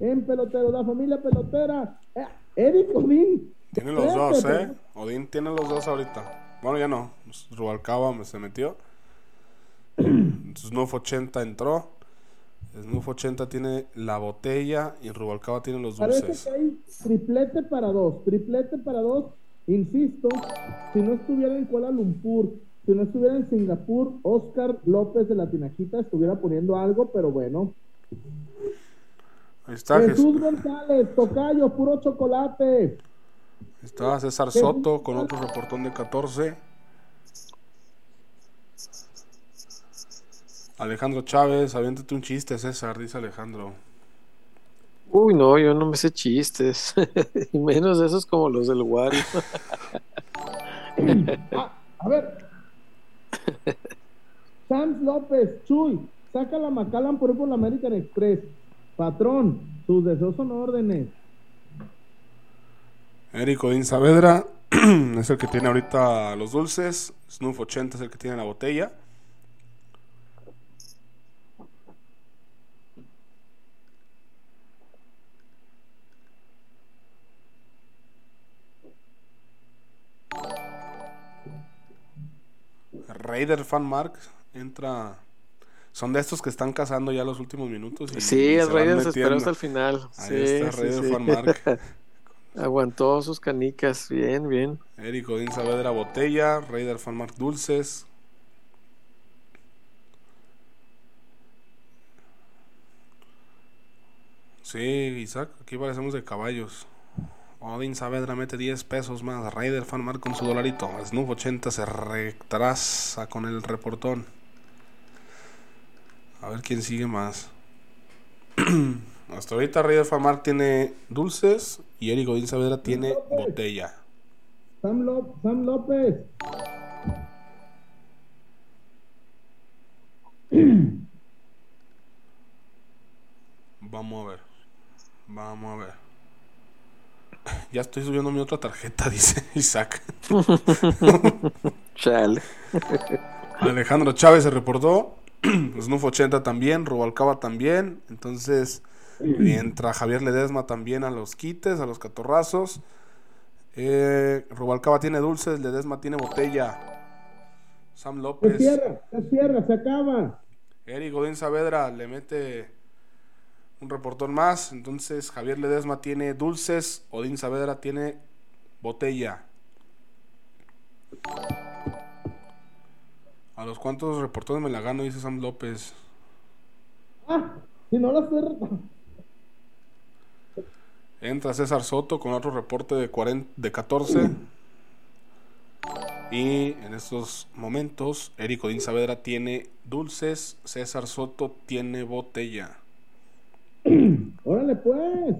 En Peloteros, la familia pelotera. Eh, Eric Odín. Tiene los dos, ¿eh? Odín tiene los dos ahorita. Bueno, ya no. Rubalcaba se metió. Snuff 80 entró. Snuff 80 tiene la botella y Rubalcaba tiene los Parece dulces. que hay triplete para dos, triplete para dos. Insisto, si no estuviera en Kuala Lumpur, si no estuviera en Singapur, Oscar López de la Tinajita estuviera poniendo algo, pero bueno. Ahí está, Jesús Jes- González, Tocayo, puro chocolate. está César Soto con otro reportón de 14. Alejandro Chávez, aviéntate un chiste, César, dice Alejandro. Uy, no, yo no me sé chistes. y menos de esos como los del Wario. Ah, a ver. Sam López, Chuy, saca la Macallan por ir por la American Express. Patrón, sus deseos son órdenes. Eric Odín Saavedra es el que tiene ahorita los dulces. Snuff 80 es el que tiene la botella. Raider Fan Mark entra. Son de estos que están cazando ya los últimos minutos. y- Sí, y el Raider se esperó hasta el final. Ahí sí, está Raider sí. Fan Mark. Aguantó sus canicas. Bien, bien. Eric Odín Saavedra botella, Raider Fanmark dulces. Sí, Isaac, aquí parecemos de caballos. Odín Saavedra mete 10 pesos más. Raider Fanmark con su dolarito. Snoop 80 se retrasa con el reportón. A ver quién sigue más. Hasta ahorita Raider Fanmark tiene dulces y Eric Odín Saavedra tiene botella. Sam, Ló- Sam López. Vamos a ver. Vamos a ver. Ya estoy subiendo mi otra tarjeta, dice Isaac. Chale. Alejandro Chávez se reportó. Snuff 80 también. Rubalcaba también. Entonces, entra Javier Ledesma también a los quites, a los catorrazos. Eh, Rubalcaba tiene dulces. Ledesma tiene botella. Sam Se López. cierra, se cierra, se acaba. Eric Godín Saavedra le mete un reportón más. Entonces Javier Ledesma tiene dulces. Odín Saavedra tiene botella. ¿A los cuantos reportones me la gano? Dice Sam López. Ah, si no la. Entra César Soto con otro reporte de, 40, de 14. Y en estos momentos, Eric Odín Saavedra tiene dulces. César Soto tiene botella. Órale, pues.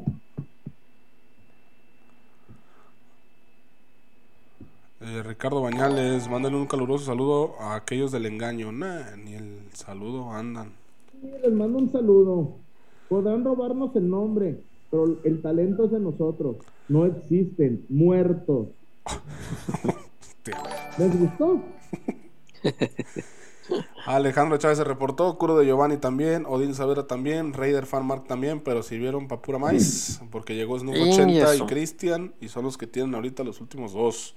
Eh, Ricardo Bañales, mándale un caluroso saludo a aquellos del engaño. Nah, ni el saludo andan. Sí, les mando un saludo. Podrán robarnos el nombre, pero el talento es de nosotros. No existen muertos. ¿Les gustó? Alejandro Chávez se reportó, Curo de Giovanni también, Odín Saavedra también, Raider Fanmark también, pero sirvieron para pura maíz, porque llegó Snoop Y 80 y eso. Cristian, y son los que tienen ahorita los últimos dos.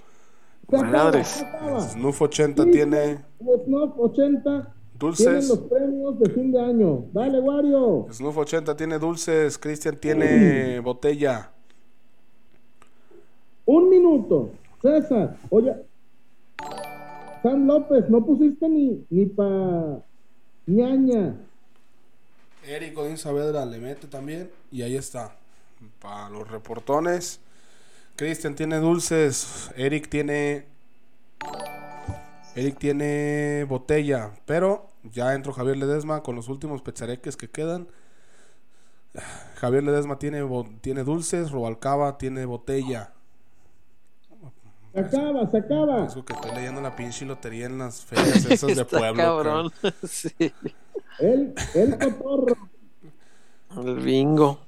Acaba, Madres. Snoop 80 Sí, tiene Los Snuff 80 tienen dulces, los premios de fin de año. Dale, Wario. Snoop 80 tiene dulces, Cristian tiene botella. Un minuto. César, oye. San López, no pusiste ni, ni pa ñaña. Eric Odín Saavedra le mete también. Y ahí está. Para los reportones. Cristian tiene dulces. Eric tiene. Eric tiene botella. Pero ya entró Javier Ledesma con los últimos pechareques que quedan. Javier Ledesma tiene, tiene dulces, Robalcaba tiene botella. Se acaba, se acaba. Eso que estoy leyendo la pinche lotería en las ferias esas de pueblo. Cabrón. sí. El, el cotorro. El bingo.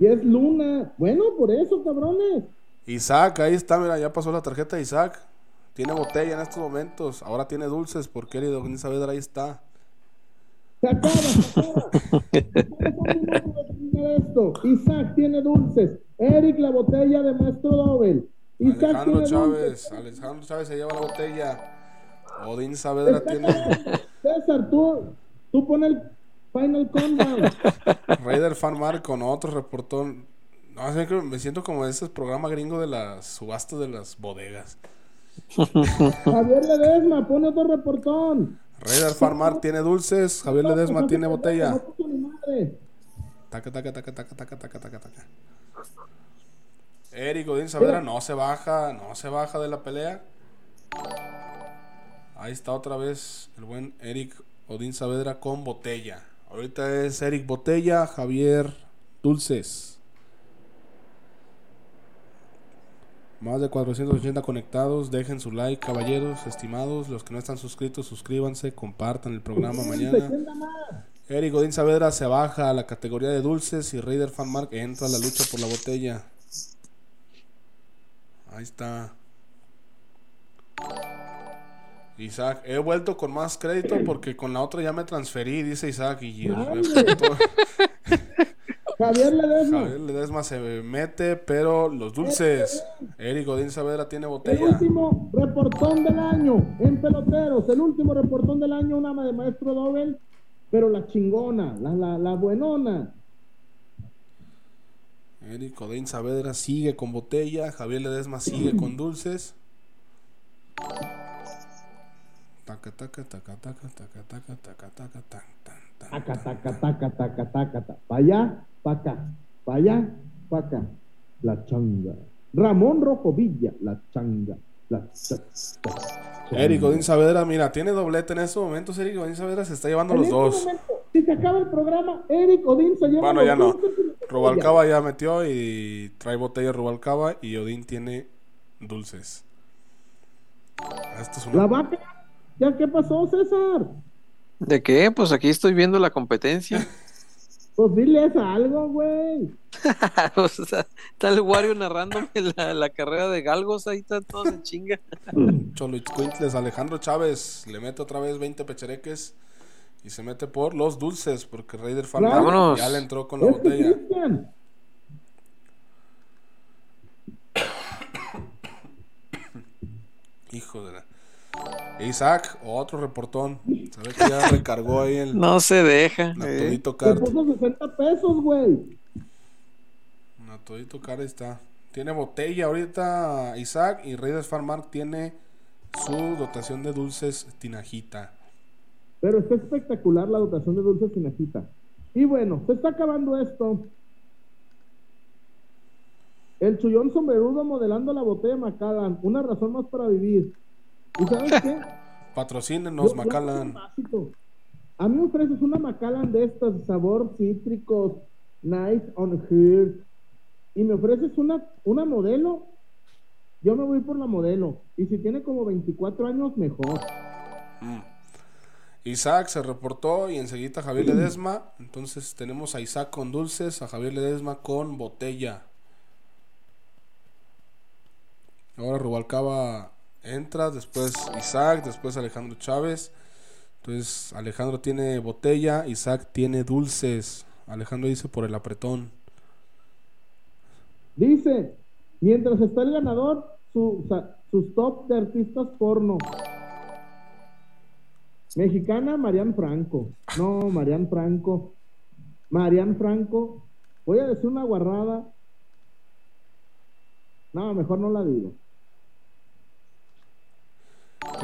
Y es Luna. Bueno, por eso, cabrones. Isaac, ahí está, mira, ya pasó la tarjeta de Isaac. Tiene botella en estos momentos. Ahora tiene dulces porque él y Saavedra ahí está. Se acaba, se acaba. esto. Isaac tiene dulces. Eric la botella de Maestro Dobel. Alejandro Chávez. Alejandro Chávez se lleva la botella. Odín Saavedra tiene. César, tú, tú pon el Final Countdown. Raider Fan con otro reportón. No, me siento como ese programa gringo de las subastas de las bodegas. Javier Ledesma, pone otro reportón. Raider Farmar tiene dulces, Javier Ledesma tiene botella. Taca, taca, taca, taca, taca, taca, taca, taca. Eric Odín Saavedra no se baja, no se baja de la pelea. Ahí está otra vez el buen Eric Odín Saavedra con botella. Ahorita es Eric Botella, Javier Dulces. Más de 480 conectados. Dejen su like, caballeros, estimados. Los que no están suscritos, suscríbanse, compartan el programa mañana. Eric Godín Saavedra se baja a la categoría de dulces y Raider Fanmark entra a la lucha por la botella. Ahí está. Isaac, he vuelto con más crédito porque con la otra ya me transferí, dice Isaac. Y Javier Ledesma. Javier Ledesma se mete, pero los dulces. Eric Godín Saavedra tiene botella. El último reportón del año en peloteros. El último reportón del año, una de maestro Dobel, pero la chingona, la, la, la buenona. Eric Godín Saavedra sigue con botella. Javier Ledesma sigue con dulces. Taca, taca, taca, taca, taca, taca, taca, taca, taca, taca, taca, taca, taca, taca, taca, vaya Paca, vaya, paca, la changa. Ramón Rojo Villa, la changa. La Eric Godín Saavedra, mira, tiene doblete en estos momentos. Eric Godín Saavedra se está llevando los este dos. si se acaba el programa, Eric Odín se lleva Bueno, ya no. Rubalcaba ya metió y trae botella Rubalcaba y Odín tiene dulces. La vaca, ¿ya qué pasó, César? ¿De qué? Pues aquí estoy viendo la competencia. Pues diles algo, güey. o sea, está el Wario narrándome la, carrera de Galgos, ahí está todo de chinga. Cholo Alejandro Chávez le mete otra vez 20 pechereques y se mete por los dulces, porque Raider Fan ya le entró con la botella. Hijo de la... Isaac, otro reportón. ¿Sabes que ya recargó ahí el. No se deja. Natodito eh. Card. puso 60 pesos, güey. Natodito Card está. Tiene botella ahorita Isaac y Raiders Farmar tiene su dotación de dulces tinajita. Pero está espectacular la dotación de dulces tinajita. Y bueno, se está acabando esto. El chullón sombrerudo modelando la botella Macallan. Una razón más para vivir. ¿Y sabes qué? Patrocínenos, Macallan. A mí me ofreces una Macallan de estas, sabor cítricos, nice on here, y me ofreces una, una modelo, yo me voy por la modelo. Y si tiene como 24 años, mejor. Mm. Isaac se reportó y enseguida Javier Ledesma. Entonces tenemos a Isaac con dulces, a Javier Ledesma con botella. Ahora Rubalcaba entra, después Isaac, después Alejandro Chávez. Entonces Alejandro tiene botella, Isaac tiene dulces. Alejandro dice por el apretón. Dice, mientras está el ganador, su, sus top de artistas porno. Mexicana, Marian Franco. No, Marian Franco. Marian Franco. Voy a decir una guarrada. No, mejor no la digo.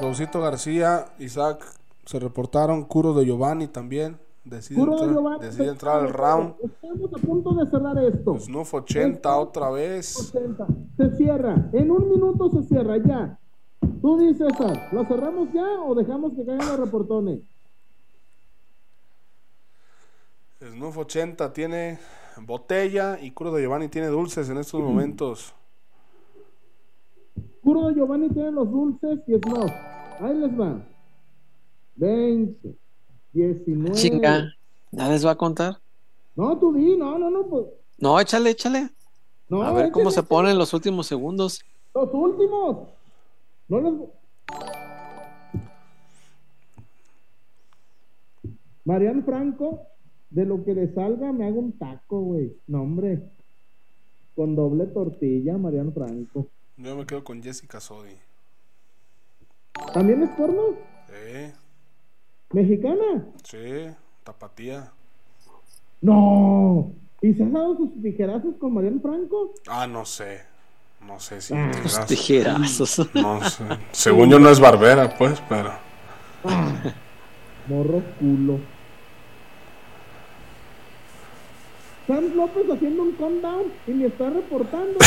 Rausito García, Isaac se reportaron, Curo de Giovanni también. Decide, entrar, entrar al round. Estamos a punto de cerrar esto. Snuff 80 otra vez. Se cierra. En un minuto se cierra, ya. Tú dices, César, ¿lo cerramos ya o dejamos que caigan los reportones? Snuff 80 tiene botella y Curo de Giovanni tiene dulces en estos momentos. Curo de Giovanni tiene los dulces y más. Ahí les van. 20, 19. Chinga. ¿Ya les va a contar? No, tú di, no, no, no, pues. No, échale, échale. No, a ver cómo échale, se ponen los últimos segundos. Los últimos. No los. Marian Franco, de lo que le salga, me hago un taco, güey. No, hombre. Con doble tortilla, Marian Franco. Yo me quedo con Jessica Sodi. ¿También es porno? Sí, ¿Mexicana? sí, tapatía. No. ¿Y se ha dado sus tijerazos con Marian Franco? Ah, no sé. No sé si. Los tendrás- tijerazos. No sé. Según yo no es barbera, pues, pero. Morro culo. Sam López haciendo un countdown y me está reportando.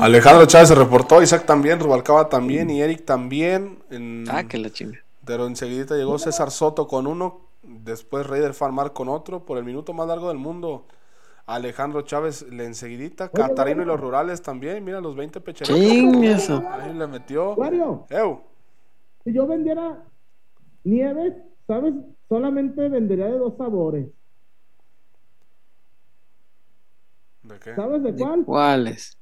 Alejandro Chávez se reportó, Isaac también, Rubalcaba también y Eric también. En... Ah, que la chinga. Pero enseguida llegó César Soto con uno, después Raider Farmar con otro, por el minuto más largo del mundo. Alejandro Chávez le enseguidita, Catarino y los rurales también, mira los 20 pecheritos. Chingue eso. Ahí le metió. Wario, Eu, si yo vendiera nieves, ¿sabes? Solamente vendería de dos sabores. ¿de qué? ¿Sabes de ¿De cuál? cuáles?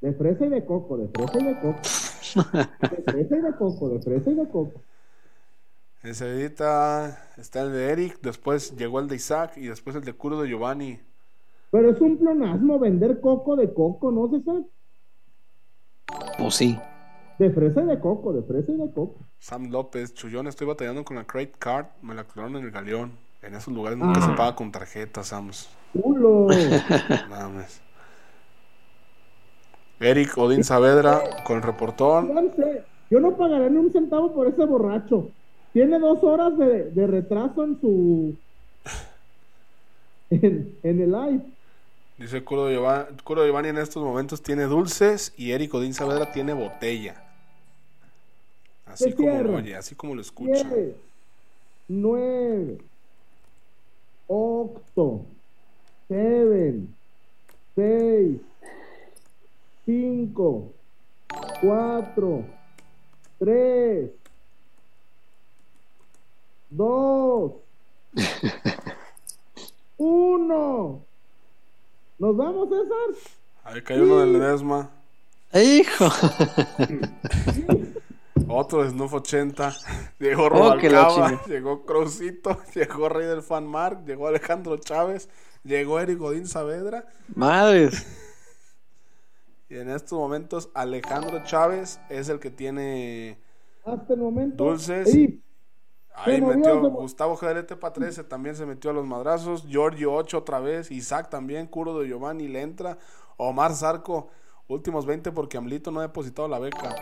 De fresa y de coco, de fresa y de coco. De fresa y de coco, de fresa y de coco. Enseguida está el de Eric, después llegó el de Isaac y después el de Curo de Giovanni. Pero es un plonasmo vender coco de coco, ¿no, César? Pues sí. De fresa y de coco, de fresa y de coco. Sam López, Chullón, estoy batallando con la Crate Card, me la aclararon en el galeón. En esos lugares nunca se paga con tarjeta, Sams. ¡Culo! Nada más. Eric Odín Saavedra con el reportón. Yo no sé, yo no pagaré ni un centavo por ese borracho. Tiene dos horas de, de retraso en su. En, en el live. Dice Curo de Giovanni, Curo de Giovanni en estos momentos tiene dulces y Eric Odín Saavedra tiene botella. Así como lo oye, así como lo escucha. 10, 9, 8, 7, 6, 5, 4, 3, 2, 1. ¿Nos vamos, César? Ahí cae uno del Ledesma. ¡Hijo! Otro de Snuff 80. Llegó Oh, Rubalcaba, chinga. llegó Crosito, llegó Rey del Fan Mark, llegó Alejandro Chávez, llegó Eric Godín Saavedra. Madres. Y en estos momentos Alejandro Chávez es el que tiene Hasta el momento. Dulces. Sí, Ahí metió Gustavo GLT para 13, también se metió a los madrazos. Giorgio 8 otra vez. Isaac también. Curo de Giovanni le entra. Omar Zarco, últimos 20 porque Amlito no ha depositado la beca.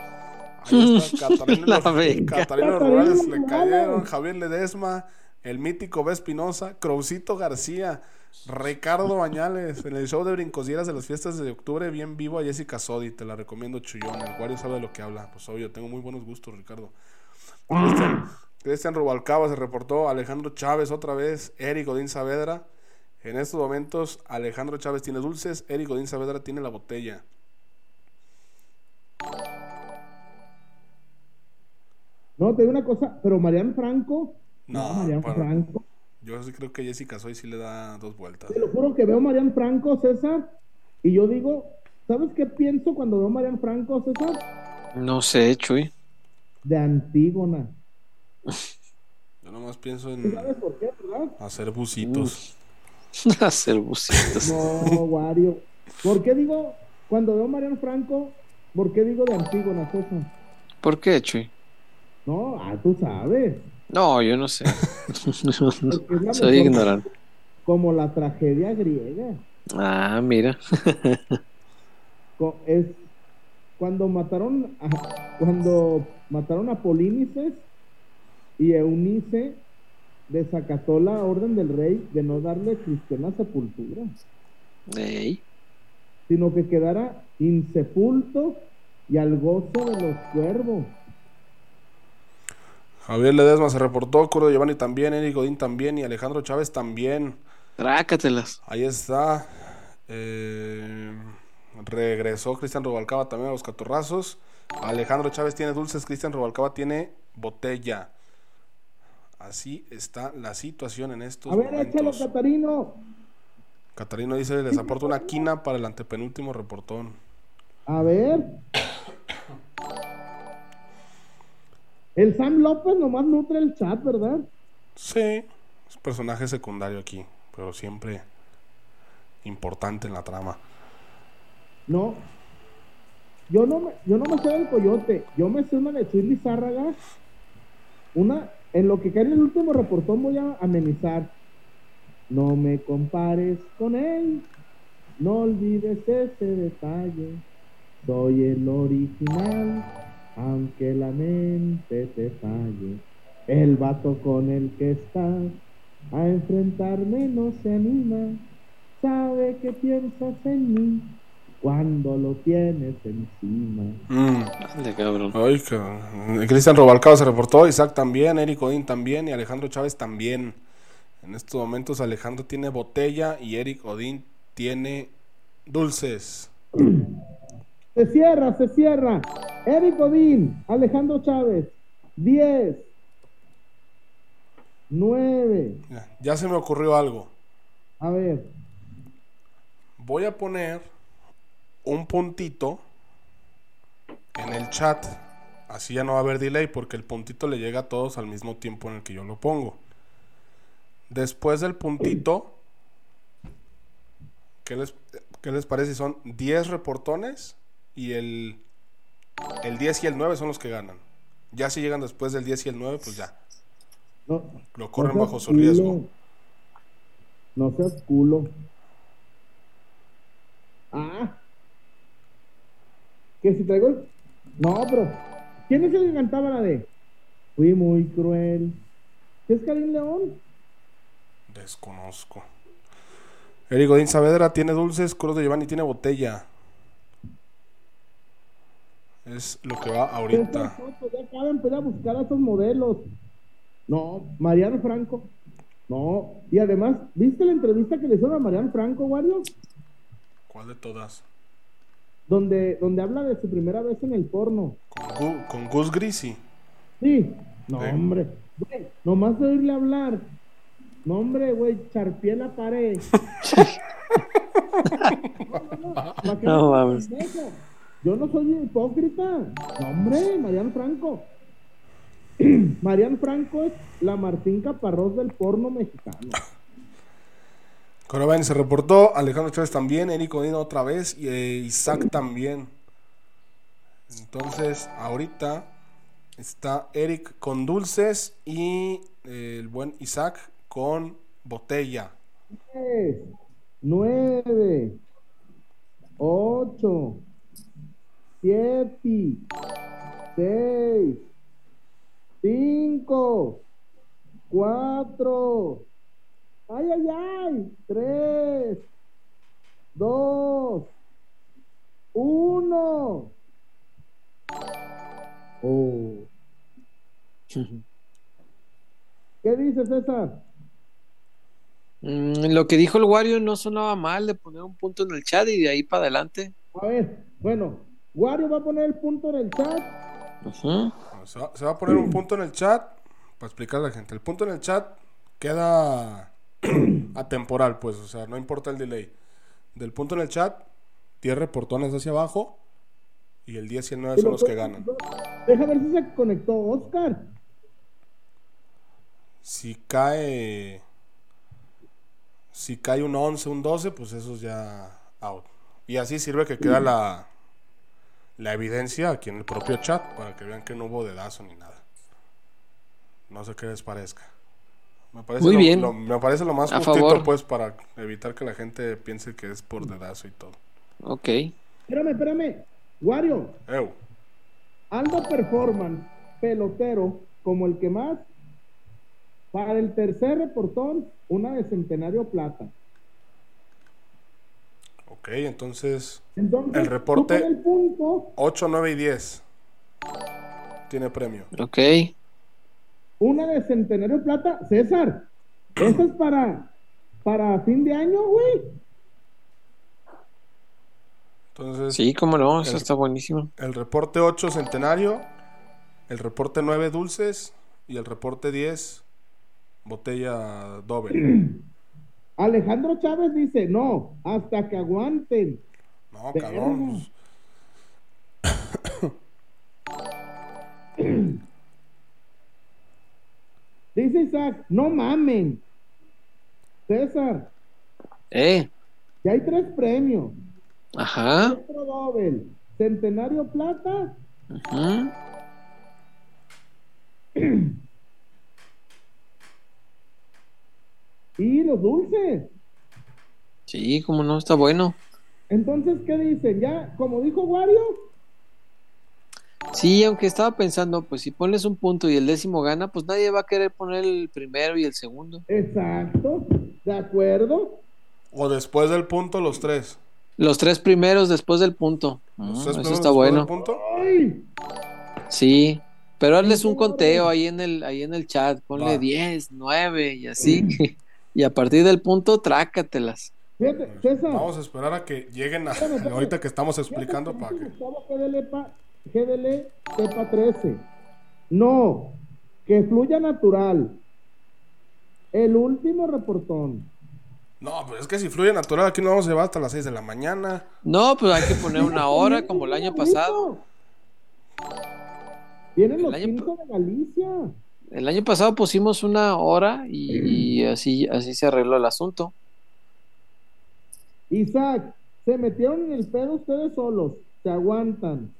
Ahí está. Catarino y La beca. Catarino rurales le cayeron. Javier Ledesma, el mítico B. Espinosa, Crowcito García, Ricardo Bañales. En el show de Brincosieras de las fiestas de octubre, bien vivo a Jessica Sodi. Te la recomiendo, Chullón. El Wario sabe de lo que habla. Pues obvio, tengo muy buenos gustos, Ricardo. Cristian, Rubalcaba se reportó, Alejandro Chávez otra vez, Eric Godín Saavedra. En estos momentos, Alejandro Chávez tiene dulces, Eric Godín Saavedra tiene la botella. No, te digo una cosa, pero Mariano Franco. No, Mariano bueno. Franco. Yo sí creo que Jessica Soy sí le da dos vueltas. Te lo juro que veo a Mariano Franco, César, y yo digo, ¿sabes qué pienso cuando veo a Mariano Franco, César? No sé, Chuy. De Antígona. Yo nomás pienso ¿Tú en sabes por qué, verdad? hacer bucitos. Hacer bucitos. No, Wario. ¿Por qué digo, cuando veo a Mariano Franco, por qué digo de Antígona, César? ¿Por qué, Chuy? No, ah, tú sabes. No, yo no sé. Soy ignorante. Como la tragedia griega. Ah, mira. Es cuando mataron a, cuando mataron a Polínices y Eunice desacató la orden del rey de no darle cristiana sepultura, Ey. sino que quedara insepulto y al gozo de los cuervos. Javier Ledesma se reportó, Curdo Giovanni también, Eric Godín también y Alejandro Chávez también. Trácatelas. Ahí está. Eh, regresó Cristian Robalcaba también a los catorrazos. Alejandro Chávez tiene dulces, Cristian Robalcaba tiene botella. Así está la situación en estos A ver, échalo, momentos. Catarino. Catarino dice, les aporto una quina para el antepenúltimo reportón. A ver. El Sam López nomás nutre el chat, ¿verdad? Sí, es personaje secundario aquí, pero siempre importante en la trama. No. Yo no me, yo no me sé del coyote. Yo me sé una de Chuy Lizárraga. Una, en lo que cae en el último reportón voy a amenizar. No me compares con él. No olvides ese detalle. Soy el original, aunque la mente te falle. El vato con el que estás a enfrentarme no se anima. Sabe que piensas en mí cuando lo tienes encima. Mm. Dale, cabrón. Ay, cabrón. Cristian Robalcaba se reportó, Isaac también, Eric Odín también y Alejandro Chávez también. En estos momentos Alejandro tiene botella y Eric Odín tiene dulces. Se cierra, se cierra. Eric Odín, Alejandro Chávez, 10, 9. Ya, ya se me ocurrió algo. A ver, Voy a poner un puntito en el chat. Así ya no va a haber delay porque el puntito le llega a todos al mismo tiempo en el que yo lo pongo. Después del puntito, ¿qué les, qué les parece? Son 10 reportones y el, el 10 y el 9 son los que ganan. Ya si llegan después del 10 y el 9, pues ya. no. Lo corren no bajo su riesgo. No seas culo. Ah. Que si traigo el... No, pero... ¿Quién es el que cantaba la de? Fui muy cruel. ¿Qué es Karim León? Desconozco. Eric Godín Saavedra tiene dulces, Cruz de Giovanni tiene botella. Es lo que va ahorita. Ya acaban de buscar a esos modelos. No, Mariano Franco. No, y además, ¿viste la entrevista que le hicieron a Mariano Franco, Wario? ¿Cuál de todas? Donde, donde habla de su primera vez en el porno. Con, Gu- con Gus Grisi. Sí. No, hombre. Güey, nomás de oírle hablar. No, hombre, güey, charpié la pared. no, ¿para qué No pendejo? Yo no soy hipócrita. No, hombre, Mariano Franco. Mariano Franco es la Martín Caparrós del porno mexicano. Coraben se reportó, Alejandro Chávez también, Eric Odino otra vez y eh, Isaac también. Entonces, ahorita está Eric con dulces y eh, el buen Isaac con botella. 10, 9, 8, 7, 6, 5, 4, ay, ay, ay, 3, 2, 1. Oh. ¿Qué dices, César? Mm, lo que dijo el Wario no sonaba mal de poner un punto en el chat y de ahí para adelante. A ver, bueno, Wario va a poner el punto en el chat. Se va, se va a poner un punto en el chat para explicarle a la gente. El punto en el chat queda atemporal, pues, o sea, no importa el delay. Del punto en el chat, 10 reportones hacia abajo y el 10 y el 9 son los que ganan. Deja ver si se conectó Oscar. Si cae. Si cae un 11, un 12, pues eso es ya out. Y así sirve que queda la, la evidencia aquí en el propio chat para que vean que no hubo dedazo ni nada. No sé qué les parezca. Me parece Muy lo, bien. lo- me parece lo más A justito, favor. pues, para evitar que la gente piense que es por dedazo y todo. Ok. Espérame, espérame. Wario, Ew. Aldo Performance, pelotero, como el que más. Para el tercer reportón, una de Centenario Plata. Ok, entonces Entonces, El reporte- el punto 8, 9 y 10 tiene premio. Ok. Una de Centenario Plata. César, esta es para, para fin de año, güey. Entonces, Sí, cómo no, eso El- está buenísimo. el reporte 8 centenario, el reporte 9 dulces y el reporte 10 botella doble. Alejandro Chávez dice, no, hasta que aguanten. No, cabrón. Dice Isaac, no mamen. César, Eh, ya hay tres premios. ajá. Otro doble. Centenario Plata ujú. y los dulces. Sí, cómo no, está bueno. Entonces, ¿qué dicen? Ya, como dijo Wario, Sí, aunque estaba pensando, pues si pones un punto y el décimo gana, pues nadie va a querer poner el primero y el segundo. exacto, de acuerdo. O después del punto, los tres. Los tres primeros después del punto. Mm, eso está bueno. del punto. Sí, pero hazles un conteo ahí en el, ahí en el chat. Ponle Va. 10, 9 y así. y a partir del punto, trácatelas. Fíjate, César. Vamos a esperar a que lleguen a, ahorita que estamos fíjate explicando para que. GDL, pa- GDL Tepa 13. No, que fluya natural. El último reportón. No, pero es que si fluye natural, aquí nos vamos a llevar hasta las 6 de la mañana. No, pues hay que poner una hora como el año pasado. Vienen los El año cinco de Galicia. El año pasado pusimos una hora y, y así, así se arregló el asunto. Isaac, se metieron en el pedo ustedes solos. Se aguantan.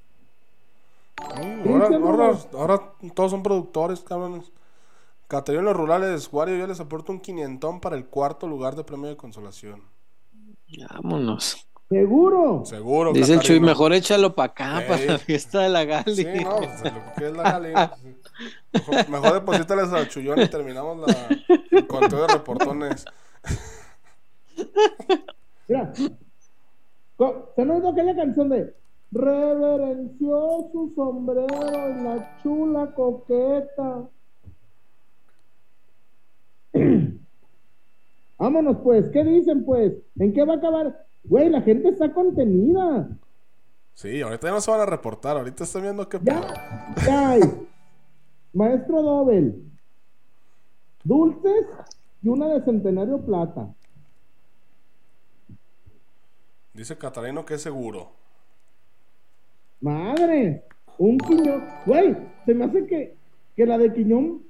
Mm, Ahora, ahora, ahora todos son productores, cabrones. Caterina en los rurales, Wario, yo les aporto un quinientón para el cuarto lugar de premio de consolación. Vámonos. Seguro. Seguro, Dice el Chuy, mejor échalo para acá, para la fiesta de la Gali. Sí, no, pues, lo que es la Gali. Mejor, mejor deposítales al Chuyón y terminamos la, el conteo de reportones. Mira. ¿Se han oído aquella canción de Reverenció su sombrero en la chula coqueta? Vámonos pues, ¿qué dicen pues? ¿En qué va a acabar? Güey, la gente está contenida. Sí, ahorita ya no se van a reportar, ahorita están viendo qué. Ya, ya hay. Maestro Dobel. Dulces y una de Centenario Plata. Dice Catarino que es seguro. Madre, un quiñón. Güey, se me hace que, que la de quiñón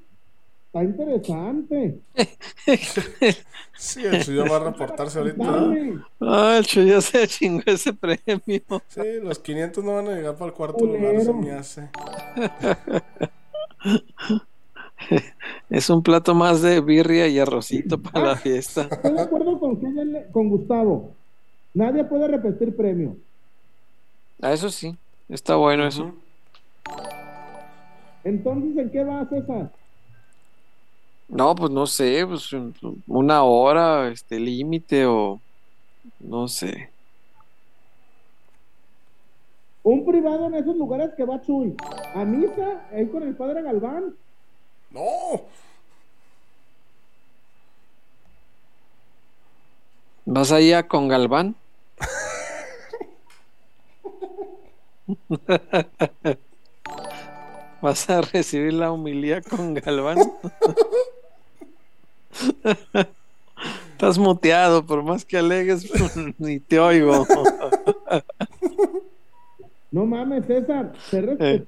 está interesante. Sí, el Chuyón va a reportarse ahorita. Ah, el Chuy ya se chingó ese premio. Sí, los 500 no van a llegar para el cuarto lugar, se me hace. Es un plato más de birria y arrocito para la fiesta. Estoy de acuerdo con, con Gustavo. Nadie puede repetir premio. Ah, eso sí, está bueno eso. Entonces, ¿en qué va César? No, pues no sé, pues un- una hora, este límite o no sé. Un privado en esos lugares que va Chuy. A misa, ahí con el padre Galván. No, ¿Vas allá con Galván? ¿Vas a recibir la humildad con Galván? Estás muteado, por más que alegues, ni te oigo. No mames, César. Se respeta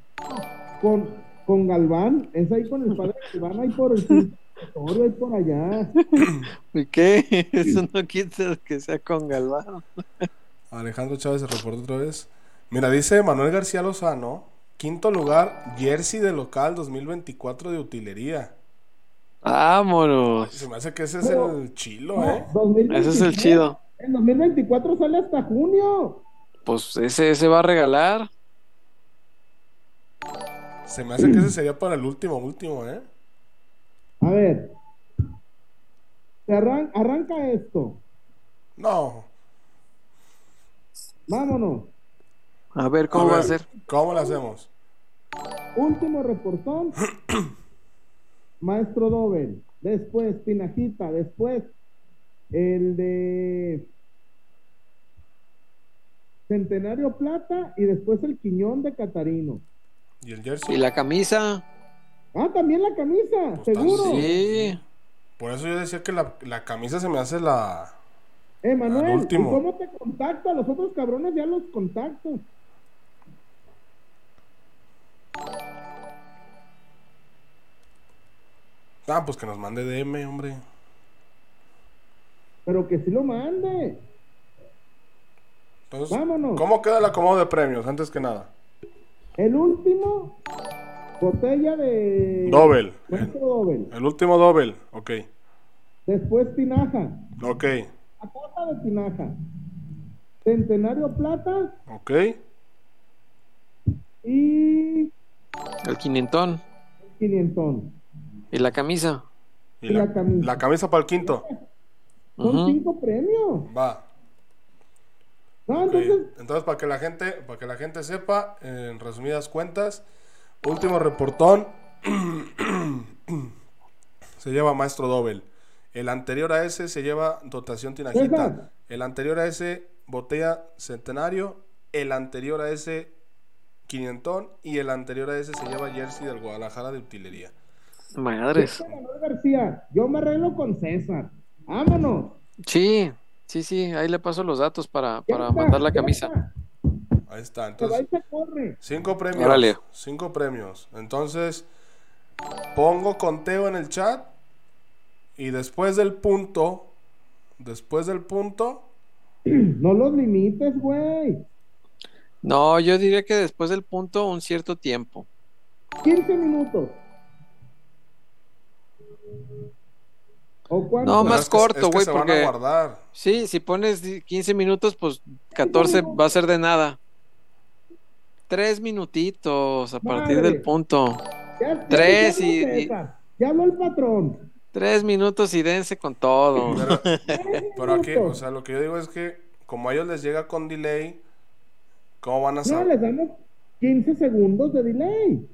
con, con Galván. Es ahí con el padre Galván, ahí por el territorio, ahí por allá. ¿Y qué? Eso no quita que sea con Galván. Alejandro Chávez se reportó otra vez. Mira, dice Manuel García Lozano, quinto lugar, jersey de local 2024 de utilería. Vámonos. Se me hace que ese es el chilo, ¿eh? 2023. Ese es el chido. En 2024 sale hasta junio. Pues ese se va a regalar. Se me hace que ese sería para el último, último, ¿eh? A ver. Arran- arranca esto. No. Vámonos. A ver cómo A va a ser. ¿Cómo lo hacemos? Último reportón. Maestro Dobel, después Tinajita, después el de Centenario Plata y después el Quiñón de Catarino. ¿Y el jersey? ¿Y la camisa? Ah, también la camisa, Pues seguro. Sí. Por eso yo decía que la, la camisa se me hace la... Eh, Manuel, Al ¿y último. cómo te contacto? A los otros cabrones ya los contacto. Ah, pues que nos mande DM, hombre. Pero que sí lo mande. Entonces, Vámonos. ¿cómo queda el acomodo de premios, antes que nada? El último, botella de... Dobel. El último doble, ok. Después Tinaja. Ok, A cosa de Tinaja. Centenario Plata ok. y El quinientón. Quinientón. ¿Y la camisa? Y la, la camisa. la camisa para el quinto. Son cinco premios. Va. No, entonces, Entonces, para que la gente, para que la gente sepa, en resumidas cuentas, último reportón se lleva Maestro Dobel. El anterior a ese se lleva dotación tinajita. El anterior a ese botella centenario. El anterior a ese quinientón. Y el anterior a ese se lleva jersey del Guadalajara de utilería. Madres. García, yo me arreglo con César. Vámonos. Sí, sí, sí. Ahí le paso los datos para, para está, mandar la camisa. está. Ahí está. Entonces, se corre. cinco premios. Órale. Cinco premios. Entonces, pongo conteo en el chat. Y después del punto, después del punto, No los limites, güey. No, yo diría que después del punto un cierto tiempo. 15 minutos. ¿O cuánto? No, Pero más es que- corto, es que güey, se van a porque- guardar. Sí, si pones di- 15 minutos, pues 14 va a ser de nada. Tres minutitos a partir del punto. Ya- ya tres y- César, Ya habló el patrón. Tres minutos y dense con todo. Pero, aquí, o sea, lo que yo digo es que como a ellos les llega con delay, ¿cómo van a No, saber? les damos 15 segundos de delay.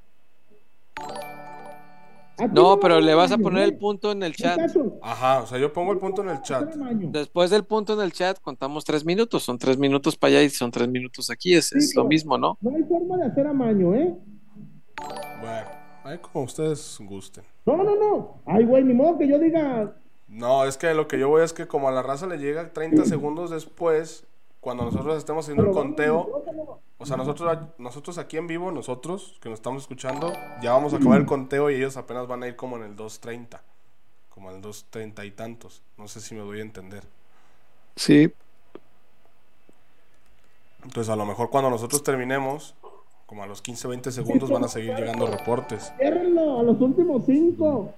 No, pero le vas a poner el punto en el chat. Ajá, o sea, yo pongo el punto en el chat. Después del punto en el chat contamos tres minutos. Son tres minutos para allá y son tres minutos aquí. Es, Sí, es lo mismo, ¿no? No hay forma de hacer amaño, ¿eh? Bueno, ahí como ustedes gusten. No, no, no. Ay, güey, ni modo que yo diga. No, es que lo que yo voy es que como a la raza le llega 30 segundos después, cuando nosotros estemos haciendo el conteo, o sea, nosotros, nosotros aquí en vivo, nosotros que nos estamos escuchando, ya vamos a acabar el conteo y ellos apenas van a ir como en el 2.30, como en el 2.30 y tantos. No sé si me doy a entender. Sí. Entonces, a lo mejor cuando nosotros terminemos, como a los 15, 20 segundos, van a seguir llegando reportes. Ciérrenlo a los últimos cinco.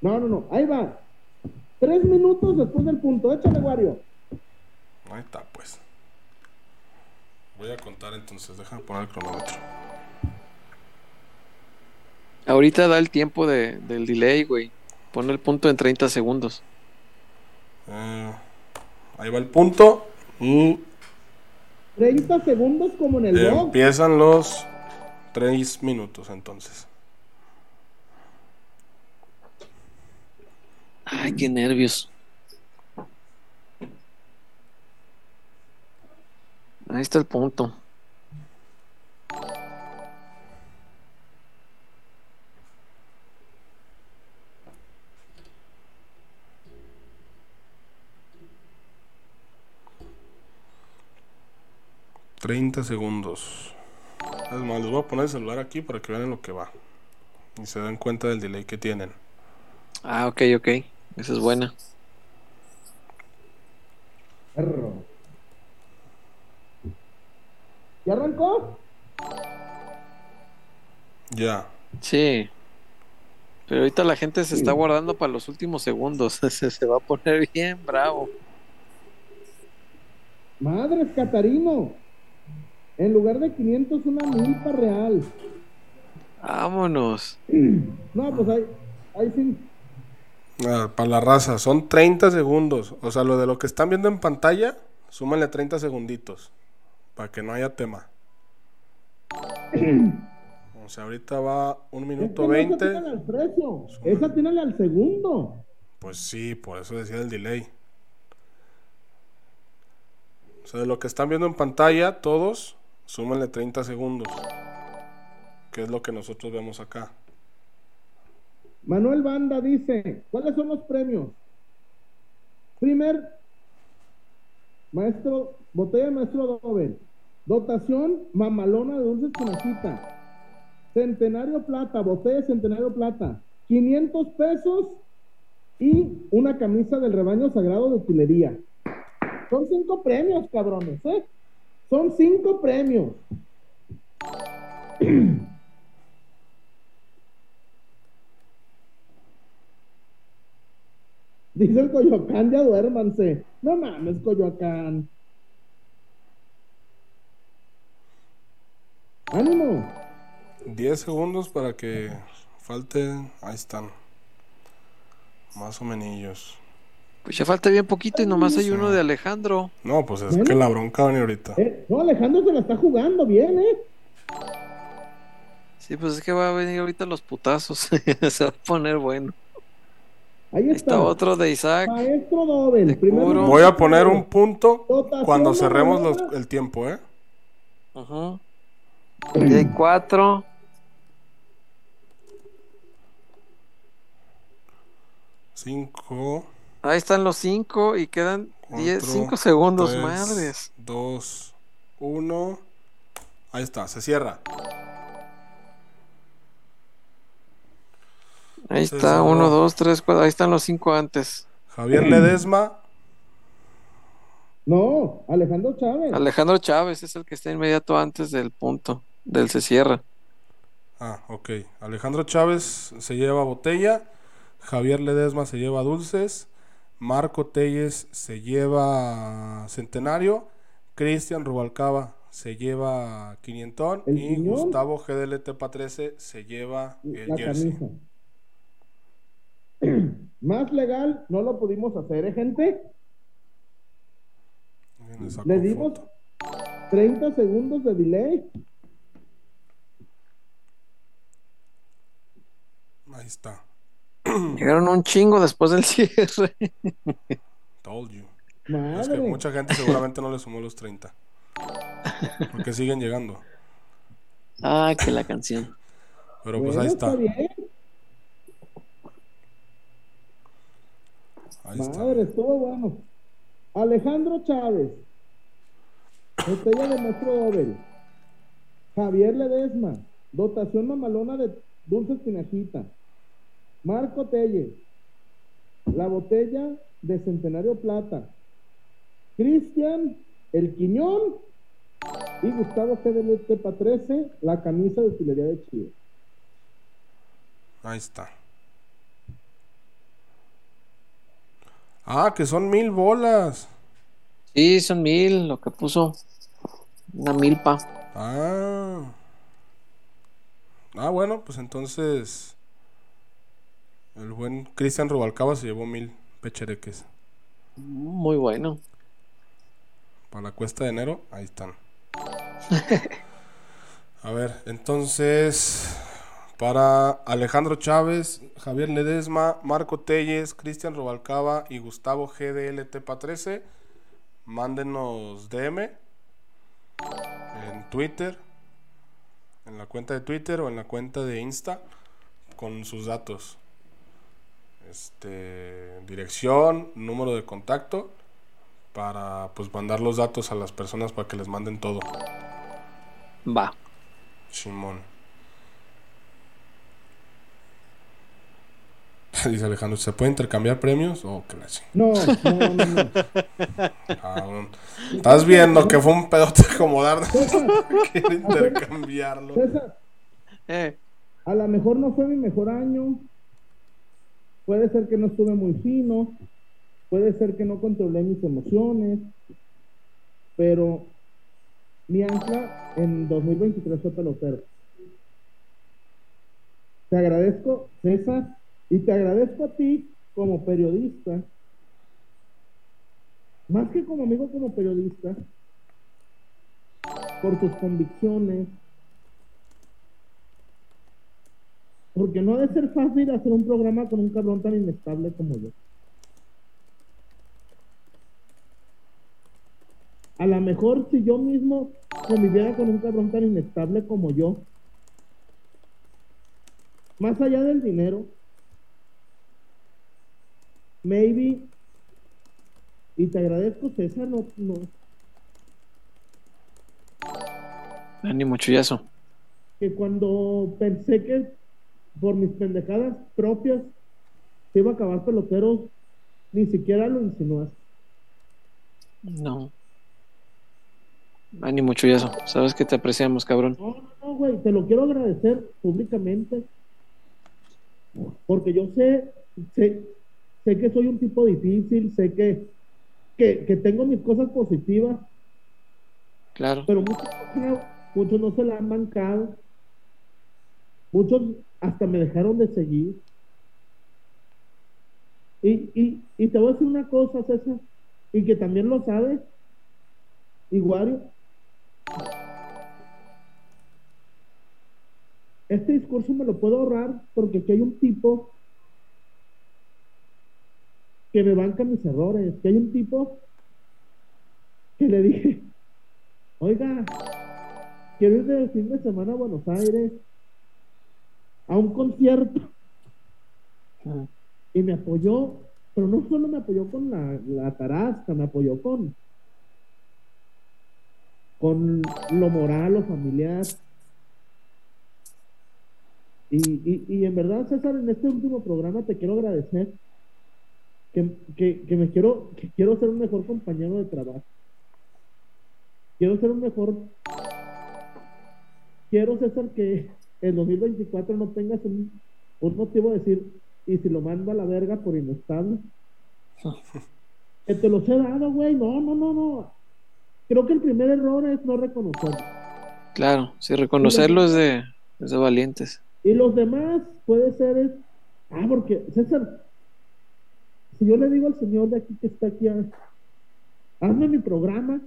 No, no, no. Ahí va. Tres minutos después del punto. Échale, Wario. Ahí está, pues. Voy a contar entonces, déjame poner el cronómetro. Ahorita da el tiempo de, del delay, güey. Pon el punto en 30 segundos. Eh, ahí va el punto. Y 30 segundos como en el box. empiezan los 3 minutos entonces. Ay, qué nervios. Ahí está el punto. Treinta segundos. Es más, les voy a poner el celular aquí para que vean lo que va. Y se den cuenta del delay que tienen. Ah, ok, ok. Esa es buena. Perro. ¿Ya arrancó? Ya. Sí. Pero ahorita la gente se está guardando para los últimos segundos. Se, se va a poner bien bravo. Madres, Catarino. En lugar de 500, una milpa real. Vámonos. No, pues ahí, ahí sí. Ah, para la raza, son 30 segundos. O sea, lo de lo que están viendo en pantalla, súmenle 30 segunditos. Para que no haya tema. O sea, ahorita va un Es minuto que se 20. tienen al precio. Esa tiene al segundo. Pues sí, por eso decía el delay. O sea, de lo que están viendo en pantalla, todos, súmenle 30 segundos. Que es lo que nosotros vemos acá. Manuel Banda dice, ¿cuáles son los premios? Primer, maestro, botella de maestro Doble. Dotación mamalona de dulces conejita. Centenario plata, botella de centenario plata. 500 pesos y una camisa del rebaño sagrado de utilería. Son cinco premios, cabrones, ¿eh? Son cinco premios. Dice el Coyoacán, ya duérmanse. No mames, Coyoacán. Ánimo. 10 segundos para que falten. Ahí están. Más o menos. Pues ya falta bien poquito y nomás hay uno de Alejandro. No, pues es Bueno. que la bronca viene ahorita. Eh, no, Alejandro se la está jugando bien, ¿eh? Sí, pues es que va a venir ahorita los putazos. Se va a poner bueno. Ahí está. está otro de Isaac. Maestro. Voy a poner un punto cuando cerremos los- el tiempo, ¿eh? Ajá. Cuatro. Cinco, Ahí están los cinco y quedan diez, cuatro, cinco segundos. tres, Madres. Dos, uno. Ahí está, se cierra. Ahí está, uno, dos, tres, cuatro. Ahí están los cinco antes. Javier Ledesma, No, Alejandro Chávez. Alejandro Chávez es el que está inmediato antes del punto. Del se cierra. Ah, ok. Alejandro Chávez se lleva botella. Javier Ledesma se lleva dulces. Marco Telles se lleva centenario. Cristian Rubalcaba se lleva quinientón. ¿El Y? Gustavo GDL Tepa 13 se lleva el la jersey. camisa. Más legal no lo pudimos hacer, ¿eh, gente? Le dimos foto. 30 segundos de delay. Ahí está. Llegaron un chingo después del cierre. Told you. Es que mucha gente seguramente no le sumó los 30. Porque siguen llegando. Ah, que la canción. Pero pues Bueno, ahí está. bien. Ahí. Madre, estuvo bueno. Alejandro Chávez. Botella de maestro Dobel. Javier Ledesma. Dotación mamalona de dulces pinajita. Marco Telles. La botella de Centenario Plata. Cristian El Quiñón. Y Gustavo GDL Tepa 13. La camisa de utilería de Chile. Ahí está. Ah, que son mil bolas. Sí, son mil, lo que puso. Una milpa. Ah. Ah, bueno, pues entonces. El buen Cristian Rubalcaba se llevó mil pechereques. Muy bueno. Para la cuesta de enero, ahí están. A ver, entonces. Para Alejandro Chávez, Javier Ledesma, Marco Telles, Cristian Rubalcaba y Gustavo GDL Tepa 13, mándenos DM en Twitter, en la cuenta de Twitter o en la cuenta de Insta con sus datos. Este, dirección, número de contacto para pues mandar los datos a las personas para que les manden todo. Va. Simón. Dice Alejandro, ¿se puede intercambiar premios? Oh, que la No, no, no. Estás viendo que fue un pedote acomodar. Quiere intercambiarlo. César, Eh, A lo mejor no fue mi mejor año. Puede ser que no estuve muy fino. Puede ser que no controlé mis emociones. Pero mi ancla en 2023 fue pelotero. Te agradezco, César, y te agradezco a ti como periodista. Más que como amigo, como periodista. Por tus convicciones, Porque no debe ser fácil hacer un programa con un cabrón tan inestable como yo. A lo mejor si yo mismo conviviera con un cabrón tan inestable como yo, más allá del dinero, maybe, y te agradezco César, no, no, Ánimo, chullazo. que cuando pensé que por mis pendejadas propias se iba a acabar pelotero, ni siquiera lo insinuaste. No. Ánimo, chullazo. Sabes que te apreciamos, cabrón. No, no, no, güey, te lo quiero agradecer públicamente. Porque yo sé, sé, sé que soy un tipo difícil, sé que, que, que tengo mis cosas positivas, Claro. pero muchos, no- muchos no se la han bancado. Muchos hasta me dejaron de seguir. Y, y, y te voy a decir una cosa, César, y que también lo sabes, Iguario. Este discurso me lo puedo ahorrar porque aquí hay un tipo que me banca mis errores, que hay un tipo que le dije, oiga, quiero ir de fin de semana a Buenos Aires a un concierto Ujú. y me apoyó, pero no solo me apoyó con la, la tarasca, me apoyó con con lo moral, lo familiar. Y, y, y en verdad, César, en este último programa te quiero agradecer que, que, que me quiero, que quiero ser un mejor compañero de trabajo. Quiero ser un mejor. Quiero, César, que en 2024 no tengas un, un motivo de decir, y si lo mando a la verga por inestable. que te los he dado, güey. No, no, no, no. Creo que el primer error es no reconocerlo. Claro. Sí, reconocerlo es de, es de valientes. Y los demás puede ser es, ah, porque César, si yo le digo al señor de aquí que está aquí, hazme mi programa,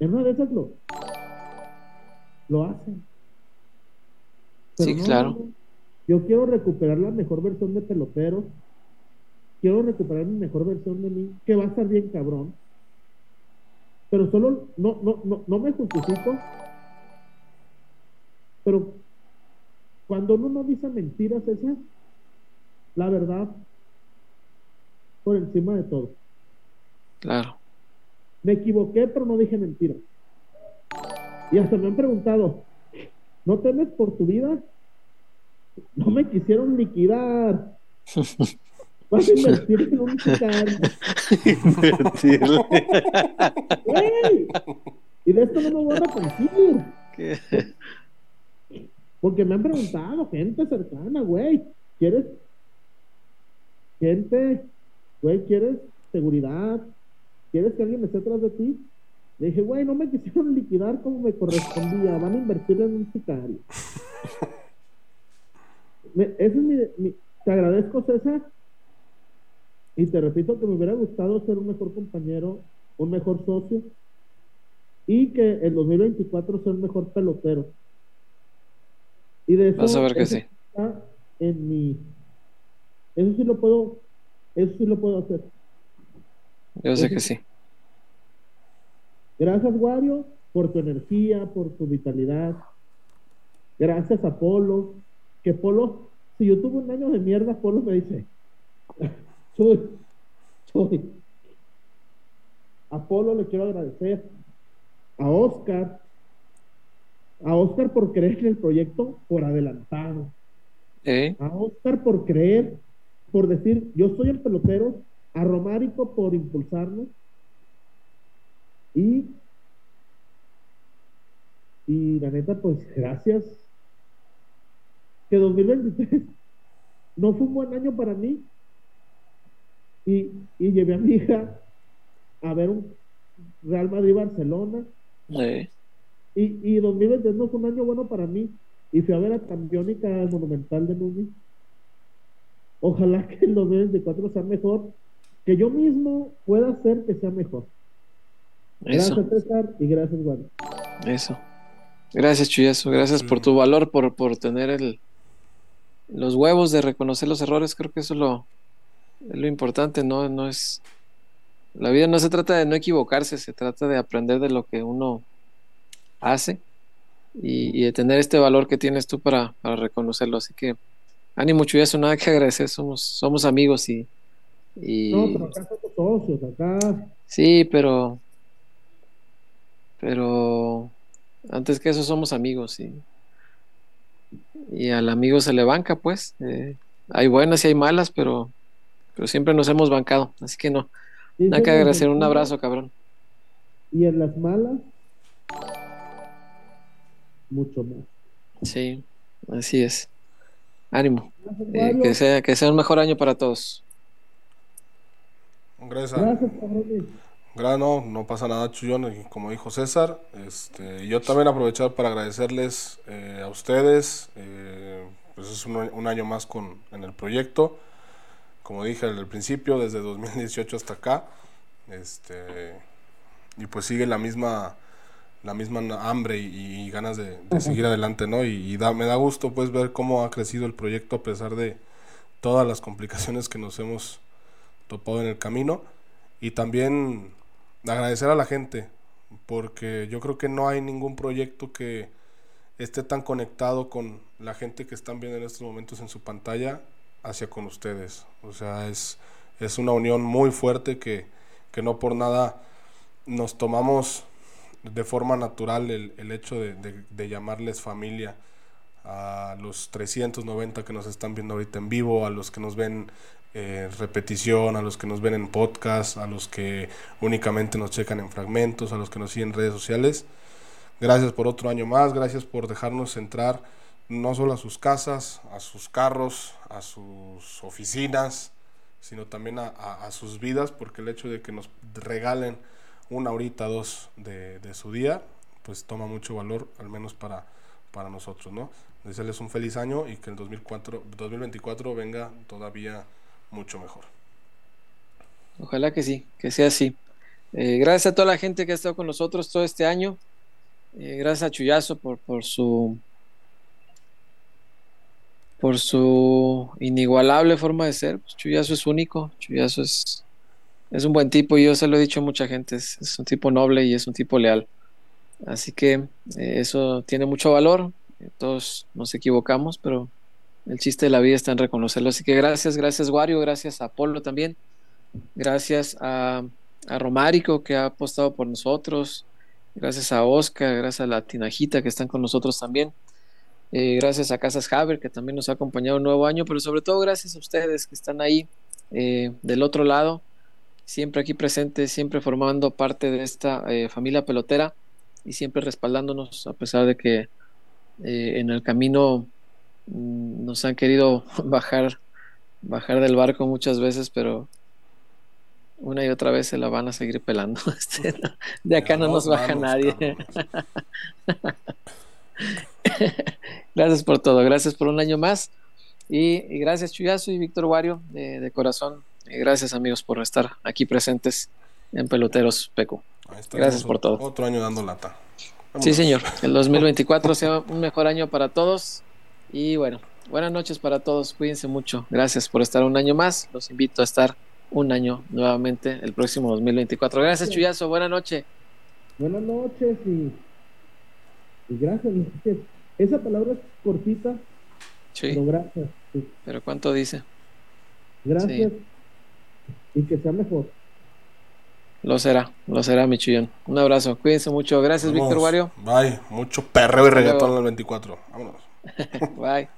en una de esas lo, lo hacen. Sí, claro. Yo quiero recuperar la mejor versión de pelotero. Quiero recuperar mi mejor versión de mí, que va a estar bien cabrón. Pero solo, no, no, no, no me justifico. Pero cuando uno no dice mentiras, esa, la verdad, por encima de todo. Claro. Me equivoqué, pero no dije mentiras. Y hasta me han preguntado, ¿no temes por tu vida? No me quisieron liquidar. Vas a invertir en un sicario. ¡Ey! Y de esto no me voy a arrepentir. Porque me han preguntado, gente cercana, güey. ¿Quieres? Gente, güey, ¿quieres seguridad? ¿Quieres que alguien esté atrás de ti? Le dije, güey, no me quisieron liquidar como me correspondía. Van a invertir en un sicario. Me- ese es mi, mi- Te agradezco, César. Y te repito que me hubiera gustado ser un mejor compañero, un mejor socio. Y que en 2024 ser un mejor pelotero. Y de eso, Vas a ver que sí. está en mi. Eso sí lo puedo. Eso sí lo puedo hacer. Yo sé que sí. Gracias, Wario, por tu energía, por tu vitalidad. Gracias a Polo. Que Polo, si yo tuve un año de mierda, Polo me dice: Soy, soy. A Polo le quiero agradecer. A Oscar. A Oscar por creer en el proyecto por adelantado. ¿Eh? A Oscar por creer, por decir, yo soy el pelotero. A Romárico por impulsarnos. Y, y la neta, pues gracias. Que 2023 no fue un buen año para mí. Y, y llevé a mi hija a ver un Real Madrid-Barcelona. ¿Eh? Y, y 2023 no fue un año bueno para mí. Y fui a ver a Campeónica Monumental de Núñez. Ojalá que el 2024 sea mejor. Que yo mismo pueda hacer que sea mejor. Eso, Gracias, César, y gracias, Juan. eso. Gracias, Chuyazo. Gracias por tu valor, por, por tener el, los huevos de reconocer los errores, creo que eso es lo, es lo importante, no, no es la vida no se trata de no equivocarse, se trata de aprender de lo que uno hace y, de tener este valor que tienes tú para, reconocerlo. Así que ánimo, eso nada que agradecer, somos, somos amigos y, No, pero acá somos socios, acá. Sí, pero. Pero. Antes que eso somos amigos y. Y al amigo se le banca, pues. Eh, hay buenas y hay malas, pero. Pero siempre nos hemos bancado, así que no. Nada que agradecer, un abrazo, cabrón. Y en las malas, mucho más. Sí, así es. Ánimo. Eh, que, sea, que sea un mejor año para todos. Gracias. Gracias, no, no pasa nada, Chuyón, como dijo César. Este, yo también aprovechar para agradecerles eh, a ustedes. Eh, pues es un, un, año más con, en el proyecto como dije al principio, desde 2018 hasta acá. Este, y pues sigue la misma la misma hambre y, ganas de, seguir adelante, ¿no? Y, da, me da gusto pues ver cómo ha crecido el proyecto a pesar de todas las complicaciones que nos hemos topado en el camino. Y también agradecer a la gente, porque yo creo que no hay ningún proyecto que esté tan conectado con la gente que están viendo en estos momentos en su pantalla hacia con ustedes. O sea, es, es una unión muy fuerte que, que no por nada nos tomamos de forma natural el, el hecho de, de, llamarles familia a los 390 que nos están viendo ahorita en vivo, a los que nos ven en repetición, a los que nos ven en podcast, a los que únicamente nos checan en fragmentos, a los que nos siguen en redes sociales. Gracias por otro año más, gracias por dejarnos entrar no solo a sus casas, a sus carros, a sus oficinas, sino también a, sus vidas, porque el hecho de que nos regalen una horita, dos de, su día, pues toma mucho valor, al menos para, para nosotros, ¿no? Desearles un feliz año y que el 2004, 2024 venga todavía mucho mejor. Ojalá que sí, que sea así. Eh, gracias a toda la gente que ha estado con nosotros todo este año. Eh, gracias a Chuyazo por, por su por su inigualable forma de ser. Pues Chuyazo es único, Chuyazo es, es un buen tipo y yo se lo he dicho a mucha gente, es, un tipo noble y es un tipo leal. Así que eh, eso tiene mucho valor, todos nos equivocamos, pero el chiste de la vida está en reconocerlo. Así que gracias, gracias Wario, gracias a Apolo también, gracias a, Romárico que ha apostado por nosotros, gracias a Oscar, gracias a la Tinajita que están con nosotros también. Eh, gracias a Casas Haber, que también nos ha acompañado un nuevo año, pero sobre todo gracias a ustedes que están ahí eh, del otro lado, siempre aquí presentes, siempre formando parte de esta eh, familia pelotera y siempre respaldándonos, a pesar de que en el camino mm, nos han querido bajar, bajar del barco muchas veces, pero una y otra vez se la van a seguir pelando. Este, de acá no nos baja nadie. gracias por todo, gracias por un año más. Y, gracias Chuyazo y Víctor Wario de, corazón. Gracias amigos por estar aquí presentes en Peloteros Peco. Gracias por todo. Otro año dando lata. Sí, señor. El 2024 sea un mejor año para todos. Y bueno, buenas noches para todos. Cuídense mucho. Gracias por estar un año más. Los invito a estar un año nuevamente el próximo 2024. Gracias, Chuyazo. Buenas noches. Buenas noches y gracias. Esa palabra es cortita, sí. pero gracias. Pero ¿cuánto dice? Gracias. Y que sea mejor. Lo será, lo será, mi chillón. Un abrazo, cuídense mucho. Gracias, Víctor Wario. Bye, mucho perreo y reggaetón en el 24. Vámonos. Bye.